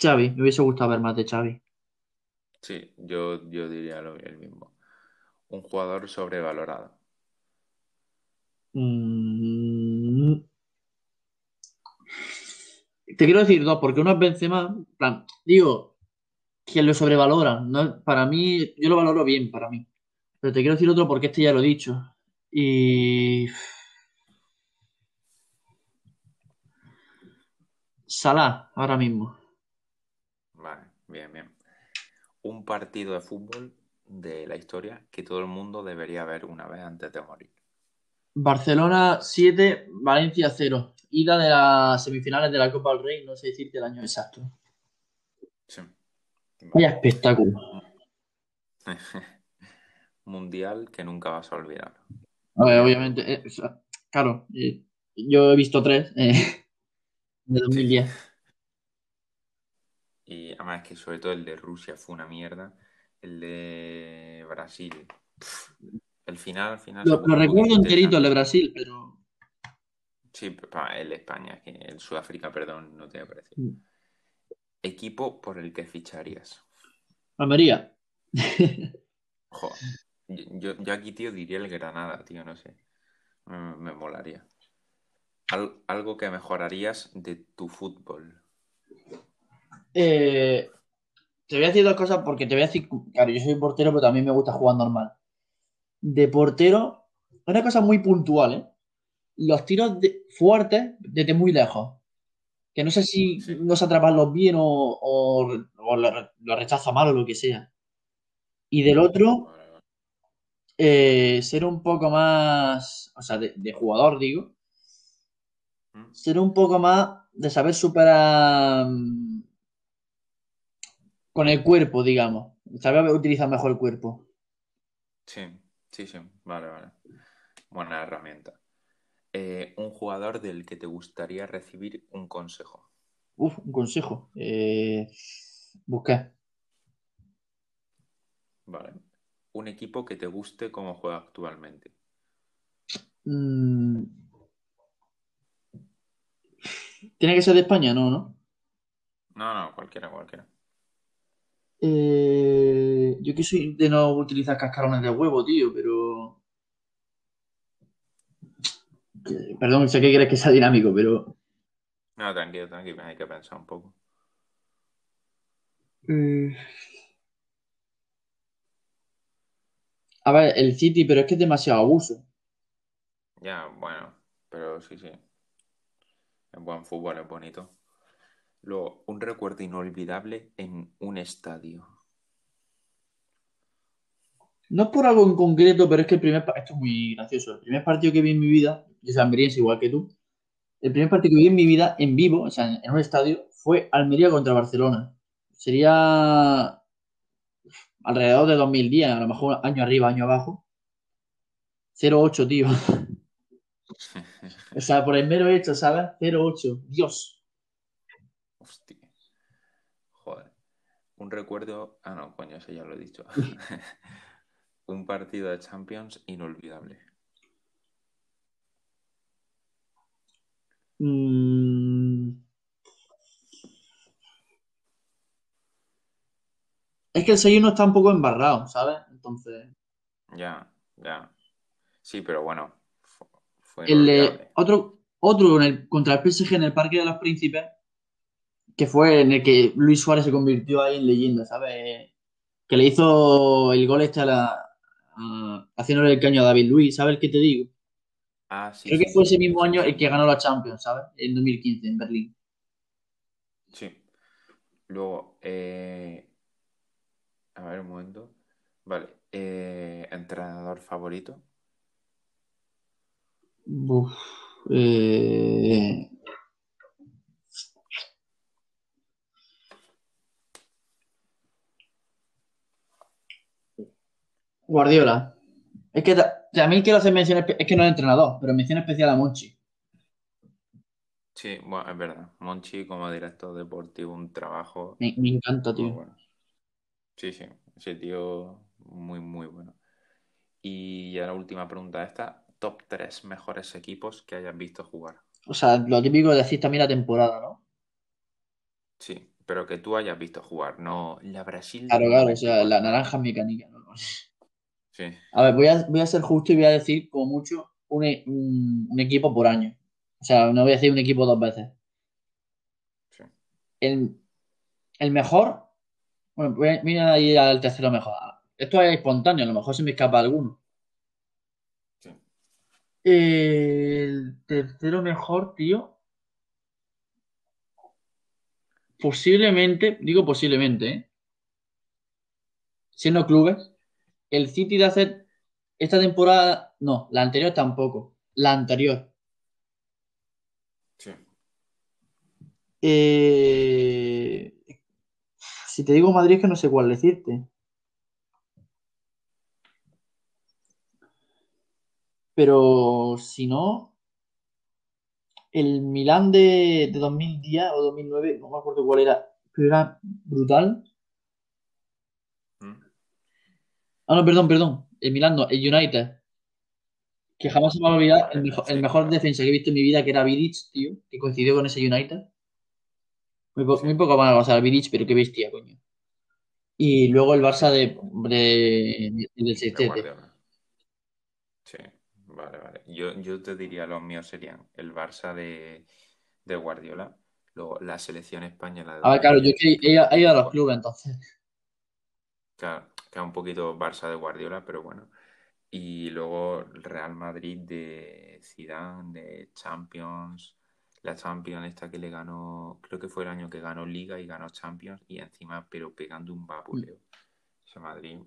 Xavi, me hubiese gustado ver más de Xavi. Sí, yo, yo diría lo, el mismo. Un jugador sobrevalorado. Mm. Te quiero decir dos, porque uno es Benzema, en plan, digo, que lo sobrevaloran, ¿no? Para mí, yo lo valoro bien, para mí. Pero te quiero decir otro porque este ya lo he dicho. Y... Salah, ahora mismo. Vale, bien, bien. Un partido de fútbol de la historia que todo el mundo debería ver una vez antes de morir. Barcelona 7, Valencia 0. Ida de las semifinales de la Copa del Rey, no sé decirte el año exacto. Sí. Vaya espectáculo. (laughs) Mundial que nunca vas a olvidar. A ver, obviamente, eh, o sea, claro, eh, yo he visto tres eh, (laughs) de 2010. Y además que sobre todo el de Rusia fue una mierda. El de Brasil. el final, al final. Lo, lo recuerdo enterito el de. Brasil, pero Sí, el de España, el Sudáfrica, perdón, no tiene precio. Mm. Equipo por el que ficharías. Almería. Yo, yo aquí, tío, diría el Granada, tío, no sé. Me, me molaría. Al- algo que mejorarías de tu fútbol. Eh, te voy a decir dos cosas porque te voy a decir, claro, yo soy portero, pero también me gusta jugar normal. De portero, una cosa muy puntual, ¿eh? Los tiros de- fuertes desde muy lejos. Que no sé si no sé atraparlos bien o, o, o lo, lo rechazo mal o lo que sea. Y del otro, eh, ser un poco más, o sea, de, de jugador, digo, ¿Mm? ser un poco más de saber superar mm, con el cuerpo, digamos. Sabe utilizar mejor el cuerpo. Sí, sí, sí. Vale, vale. Buena herramienta. Eh, un jugador del que te gustaría recibir un consejo. Uf, un consejo. Eh, busqué. Vale. Un equipo que te guste como juega actualmente. Mm. Tiene que ser de España, ¿no? ¿no? No, no, cualquiera, cualquiera. Eh, yo que soy de no utilizar cascarones de huevo, tío, pero. Que- Perdón, sé que quieres que sea dinámico, pero. No, tranquilo, tranquilo, hay que pensar un poco. eh, A ver, el City, pero es que es demasiado abuso. Ya, bueno, pero sí, sí. Es buen fútbol, es bonito. Luego, un recuerdo inolvidable en un estadio. No es por algo en concreto, pero es que el primer. Esto es muy gracioso. El primer partido que vi en mi vida, yo soy almeriense igual que tú. El primer partido que vi en mi vida en vivo, o sea, en, un estadio, fue Almería contra Barcelona. Sería alrededor de 2010, a lo mejor año arriba, año abajo. 0-8, tío. (laughs) O sea, por el mero hecho, ¿sabes? 0-8. Dios. Hostia. Joder. Un recuerdo. Ah, no, coño, ese ya lo he dicho. (laughs) (laughs) Un partido de Champions inolvidable. Mm. Es que el 6-1 está un poco embarrado, ¿sabes? Entonces. Ya, ya. Sí, pero bueno, fu- fue El, eh, otro, otro en el- contra el PSG en el Parque de los Príncipes, que fue en el que Luis Suárez se convirtió ahí en leyenda, ¿sabes? Que le hizo el gol este a la, a- haciéndole el caño a David Luis, ¿sabes qué te digo? Ah, sí, Creo que fue sí, ese mismo año el que ganó la Champions, ¿sabes? En 2015, en Berlín. Sí. Luego, eh, a ver un momento. Vale. eh, entrenador favorito. Uf, eh, Guardiola. Es que también quiero hacer mención, es que no es entrenador, pero mención especial a Monchi. Sí, bueno, es verdad. Monchi como director deportivo, un trabajo Me, me encanta, tío. bueno. Sí, sí, ese tío muy, muy bueno. Y ya la última pregunta esta, top 3 mejores equipos que hayas visto jugar. O sea, lo típico de decir también la temporada, ¿no? Sí, pero que tú hayas visto jugar, no la Brasil Claro, claro, o sea, 94. la naranja mecánica. ¿no? Sí, A ver, voy a, voy a ser justo y voy a decir como mucho un, e- un- un equipo por año. O sea, no voy a decir un equipo dos veces. sí. El, el mejor, bueno, voy a, voy a ir al tercero mejor. Esto es espontáneo, a lo mejor se me escapa alguno. sí. El tercero mejor, tío. Posiblemente, digo posiblemente, ¿eh? Siendo clubes, el City de hacer esta temporada, no, la anterior tampoco. La anterior. sí. Eh, si te digo Madrid, es que no sé cuál decirte. Pero si no, el Milán de, de 2010 o 2009, no me acuerdo cuál era, pero era brutal. ¿Mm? Ah, no, perdón, perdón. El Milán no, el United. Que jamás se me va a olvidar el mejor, el defensa que he visto en mi vida, que era Vidic, tío, que coincidió con ese United. Muy, po- Sí. muy poco más, o sea, Vidic, pero qué bestia, coño. Y luego el Barça de, de- del De 6 Guardiola. Sí, vale, vale. Yo, yo te diría los míos serían el Barça de, de Guardiola, luego la selección española de A ver, claro, yo es 2010, que he, ido a los clubes, entonces. Claro, queda un poquito Barça de Guardiola, pero bueno. Y luego Real Madrid de Zidane, de Champions, la Champions esta que le ganó, creo que fue el año que ganó Liga y ganó Champions, y encima, pero pegando un vapuleo. Ese Madrid.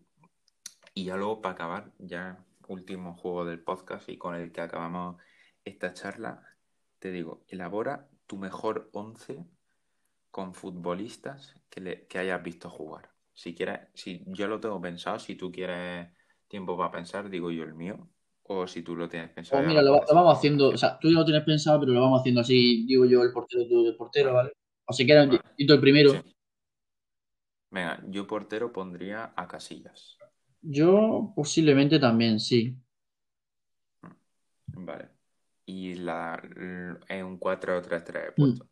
Y ya luego, para acabar, ya último juego del podcast y con el que acabamos esta charla, te digo, elabora tu mejor once con futbolistas que, le- que hayas visto jugar. Si quieres, si yo lo tengo pensado, si tú quieres tiempo para pensar, digo yo el mío. O si tú lo tienes pensado. Pues mira, lo vamos haciendo, o sea, tú ya lo tienes pensado, pero lo vamos haciendo así, digo yo el portero, tú el portero, ¿vale? O si quieres, Vale. yo el primero. Sí. Venga, yo portero pondría a Casillas. Yo posiblemente también, sí. Vale. Y la, en un 4-3-3 he Mm. puesto.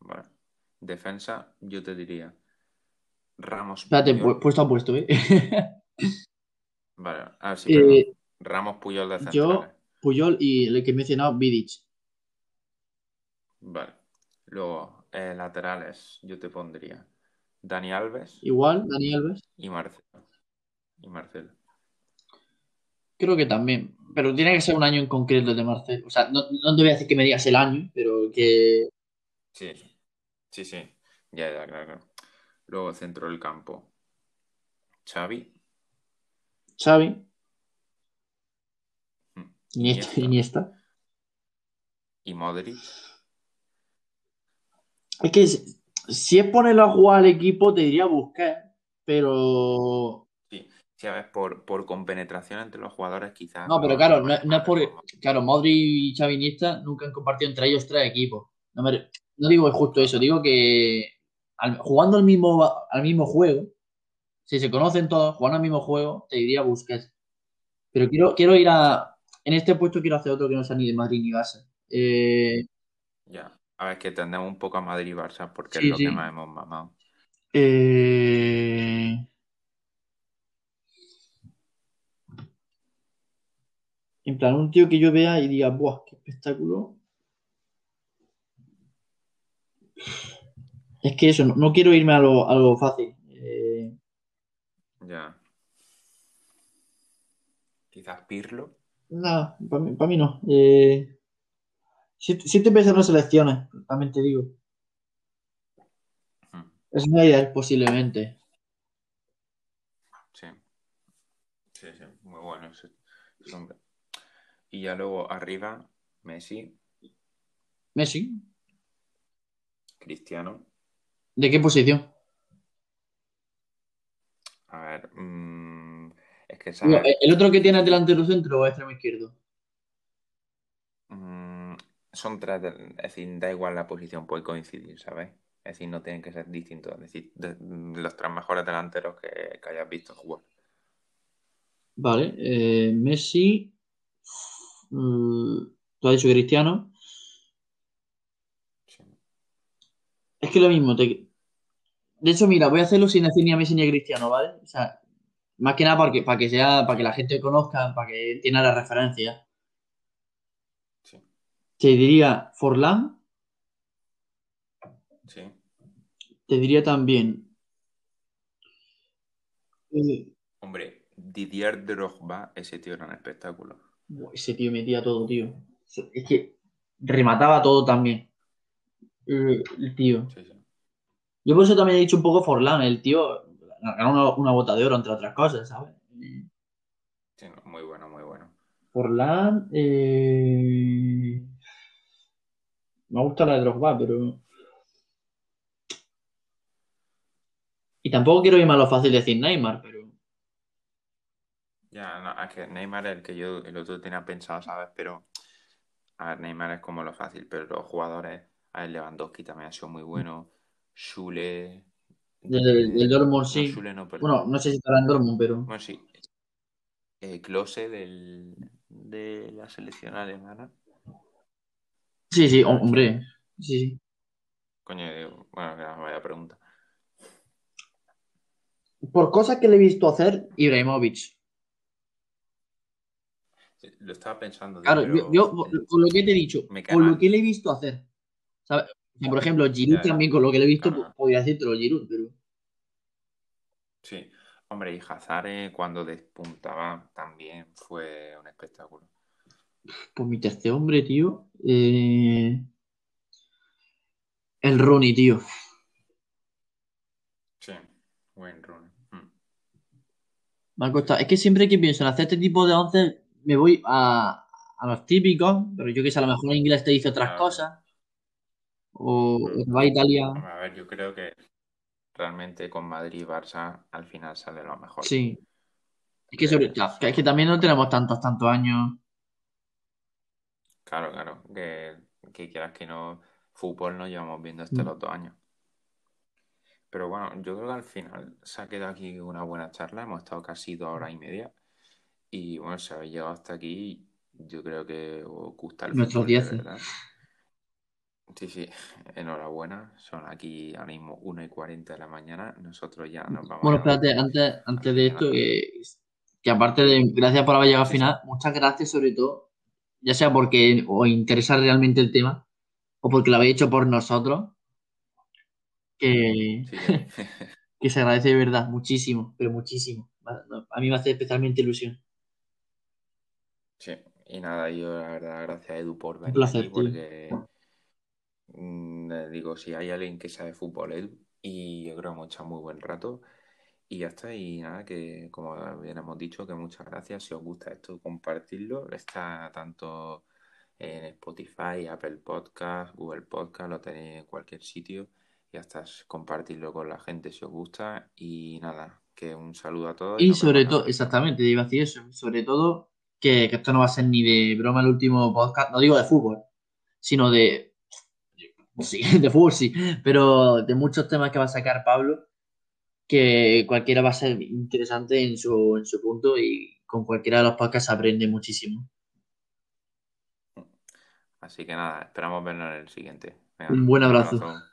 Vale. Defensa, yo te diría Ramos Espérate, Puyol. pu- puesto a puesto, ¿eh? (laughs) Vale, ah, sí, Eh, perdón. Ramos Puyol de yo, centrales. Puyol y el que he mencionado, Vidic. Vale. Luego, eh, laterales, yo te pondría Dani Alves Igual, Dani Alves. y Marcelo. Y Marcelo. Creo que también. Pero tiene que ser un año en concreto el de Marcelo. O sea, no, no te voy a decir que me digas el año, pero que. Sí, sí, sí. Ya, ya, claro, claro. Luego, centro del campo. Xavi. Xavi, mm, Iniesta, y Modric. Es que si, es ponerlo a jugar al equipo, te diría Busquets, pero. Sí, ver, por, por compenetración entre los jugadores quizás No, pero claro, no, no es por. Claro, Modric y Xavi Iniesta nunca han compartido entre ellos tres equipos. No, me- no digo justo eso, digo que al- jugando al mismo, al mismo juego, si se conocen todos, jugando al mismo juego, te diría Busquets. Pero quiero, quiero ir a. En este puesto quiero hacer otro que no sea ni de Madrid ni Barça. Eh, Ya. A ver, que tendemos un poco a Madrid y Barça porque Sí, es lo sí. que más hemos mamado. eh, En plan, un tío que yo vea y diga, ¡buah, qué espectáculo! Es que eso, no, no quiero irme a lo, a lo fácil. Eh, Ya. Quizás Pirlo. nada, para mí, pa' mí no. Eh, siete, siete veces no selecciones, también te digo. Mm, Es una idea, posiblemente. Sí. Sí, sí. Muy bueno ese, ese. Y ya luego arriba, Messi, Messi. Cristiano. ¿De qué posición? A ver, mm, es que Digo, sabes, ¿El otro que tiene delantero centro o extremo izquierdo? mm, son tres, del- es decir, da igual la posición, puede coincidir, ¿sabes? Es decir, no tienen que ser distintos, es decir, de- los tres mejores delanteros que, que hayas visto jugar. Vale, eh, Messi. mm, tú has dicho Cristiano. Sí. Es que lo mismo. te- De hecho, mira, voy a hacerlo sin decir ni a Messi ni a Cristiano, ¿vale? O sea, más que nada para que, para que sea, para que la gente conozca, para que tenga la referencia. Sí, Te diría Forlán, sí. te diría también. eh, Hombre, Didier Drogba, ese tío era un espectáculo. ese tío metía todo, tío. Es que remataba todo también. Eh, El tío. Sí, sí. Yo por eso también he dicho un poco Forlán, el tío ganó una, una bota de oro, entre otras cosas, ¿sabes? Sí, muy bueno, muy bueno. Forlán, eh... me gusta la de Drogba, pero... Y tampoco quiero irme a lo fácil de decir Neymar, pero... Ya, no, es que Neymar es el que yo el otro tenía pensado, ¿sabes? Pero, a ver, Neymar es como lo fácil, pero los jugadores, a Lewandowski también ha sido muy bueno, Schule... Del, del, del Dortmund No, sí. Schule no, perdón. Bueno, no sé si estará en Dortmund, pero... Bueno, sí. Eh, Klose del, de la selección alemana. Sí, sí, hom- hombre. Sí, sí. Coño, eh, bueno, que vaya pregunta. Por cosas que le he visto hacer, Ibrahimovic. Lo estaba pensando, Claro, pero yo, yo, por lo que te he dicho, por lo que le he visto hacer. Por ejemplo, Giroud Ya, también, con lo que le he visto, Claro. podría decírtelo Giroud, pero... Sí. Hombre, y Hazard eh, cuando despuntaba también fue un espectáculo. Pues mi tercer hombre, tío. eh, El Rooney, tío. Sí, buen run. Mm. Me ha costado. Es que siempre que pienso en hacer este tipo de once, me voy a, a los típicos, pero yo que sé, a lo mejor en inglés te dice otras cosas o, va a Italia. A ver, yo creo que realmente con Madrid y Barça al final sale lo mejor. Sí. Es que, sobre, es que también no tenemos tantos, tantos años. Claro, claro. Que, que quieras que no, fútbol no llevamos viendo este mm. los dos años. Pero bueno, yo creo que al final se ha quedado aquí una buena charla. Hemos estado casi dos horas y media. Y bueno, si habéis llegado hasta aquí, yo creo que os gusta el Nuestros fútbol. Nuestros 10. Sí, sí, (laughs) enhorabuena, son aquí ahora mismo 1 y 40 de la mañana, nosotros ya nos vamos Bueno, a espérate, antes, antes de Así que esto, nada. que, que aparte de gracias por haber llegado al Sí, sí. final, muchas gracias sobre todo, ya sea porque os interesa realmente el tema o porque lo habéis hecho por nosotros, que, Sí, (laughs) que se agradece de verdad, muchísimo, pero muchísimo. A mí me hace especialmente ilusión. Sí, y nada, yo la verdad, gracias Edu por Un venir placer, aquí, porque digo, si hay alguien que sabe fútbol, y yo creo que hemos echado muy buen rato, y ya está, y nada, que como bien hemos dicho, que muchas gracias, si os gusta esto, compartirlo, está tanto en Spotify, Apple Podcast, Google Podcast, lo tenéis en cualquier sitio, y hasta compartirlo con la gente si os gusta, y nada, que un saludo a todos. Y sobre todo, exactamente, te iba a decir eso, sobre todo que, que esto no va a ser ni de broma el último podcast, no digo de fútbol, sino de, sí, (laughs) de fútbol sí, pero de muchos temas que va a sacar Pablo, que cualquiera va a ser interesante en su, en su punto y con cualquiera de los podcasts se aprende muchísimo. Así que nada, esperamos vernos en el siguiente. Venga, Un buen un abrazo.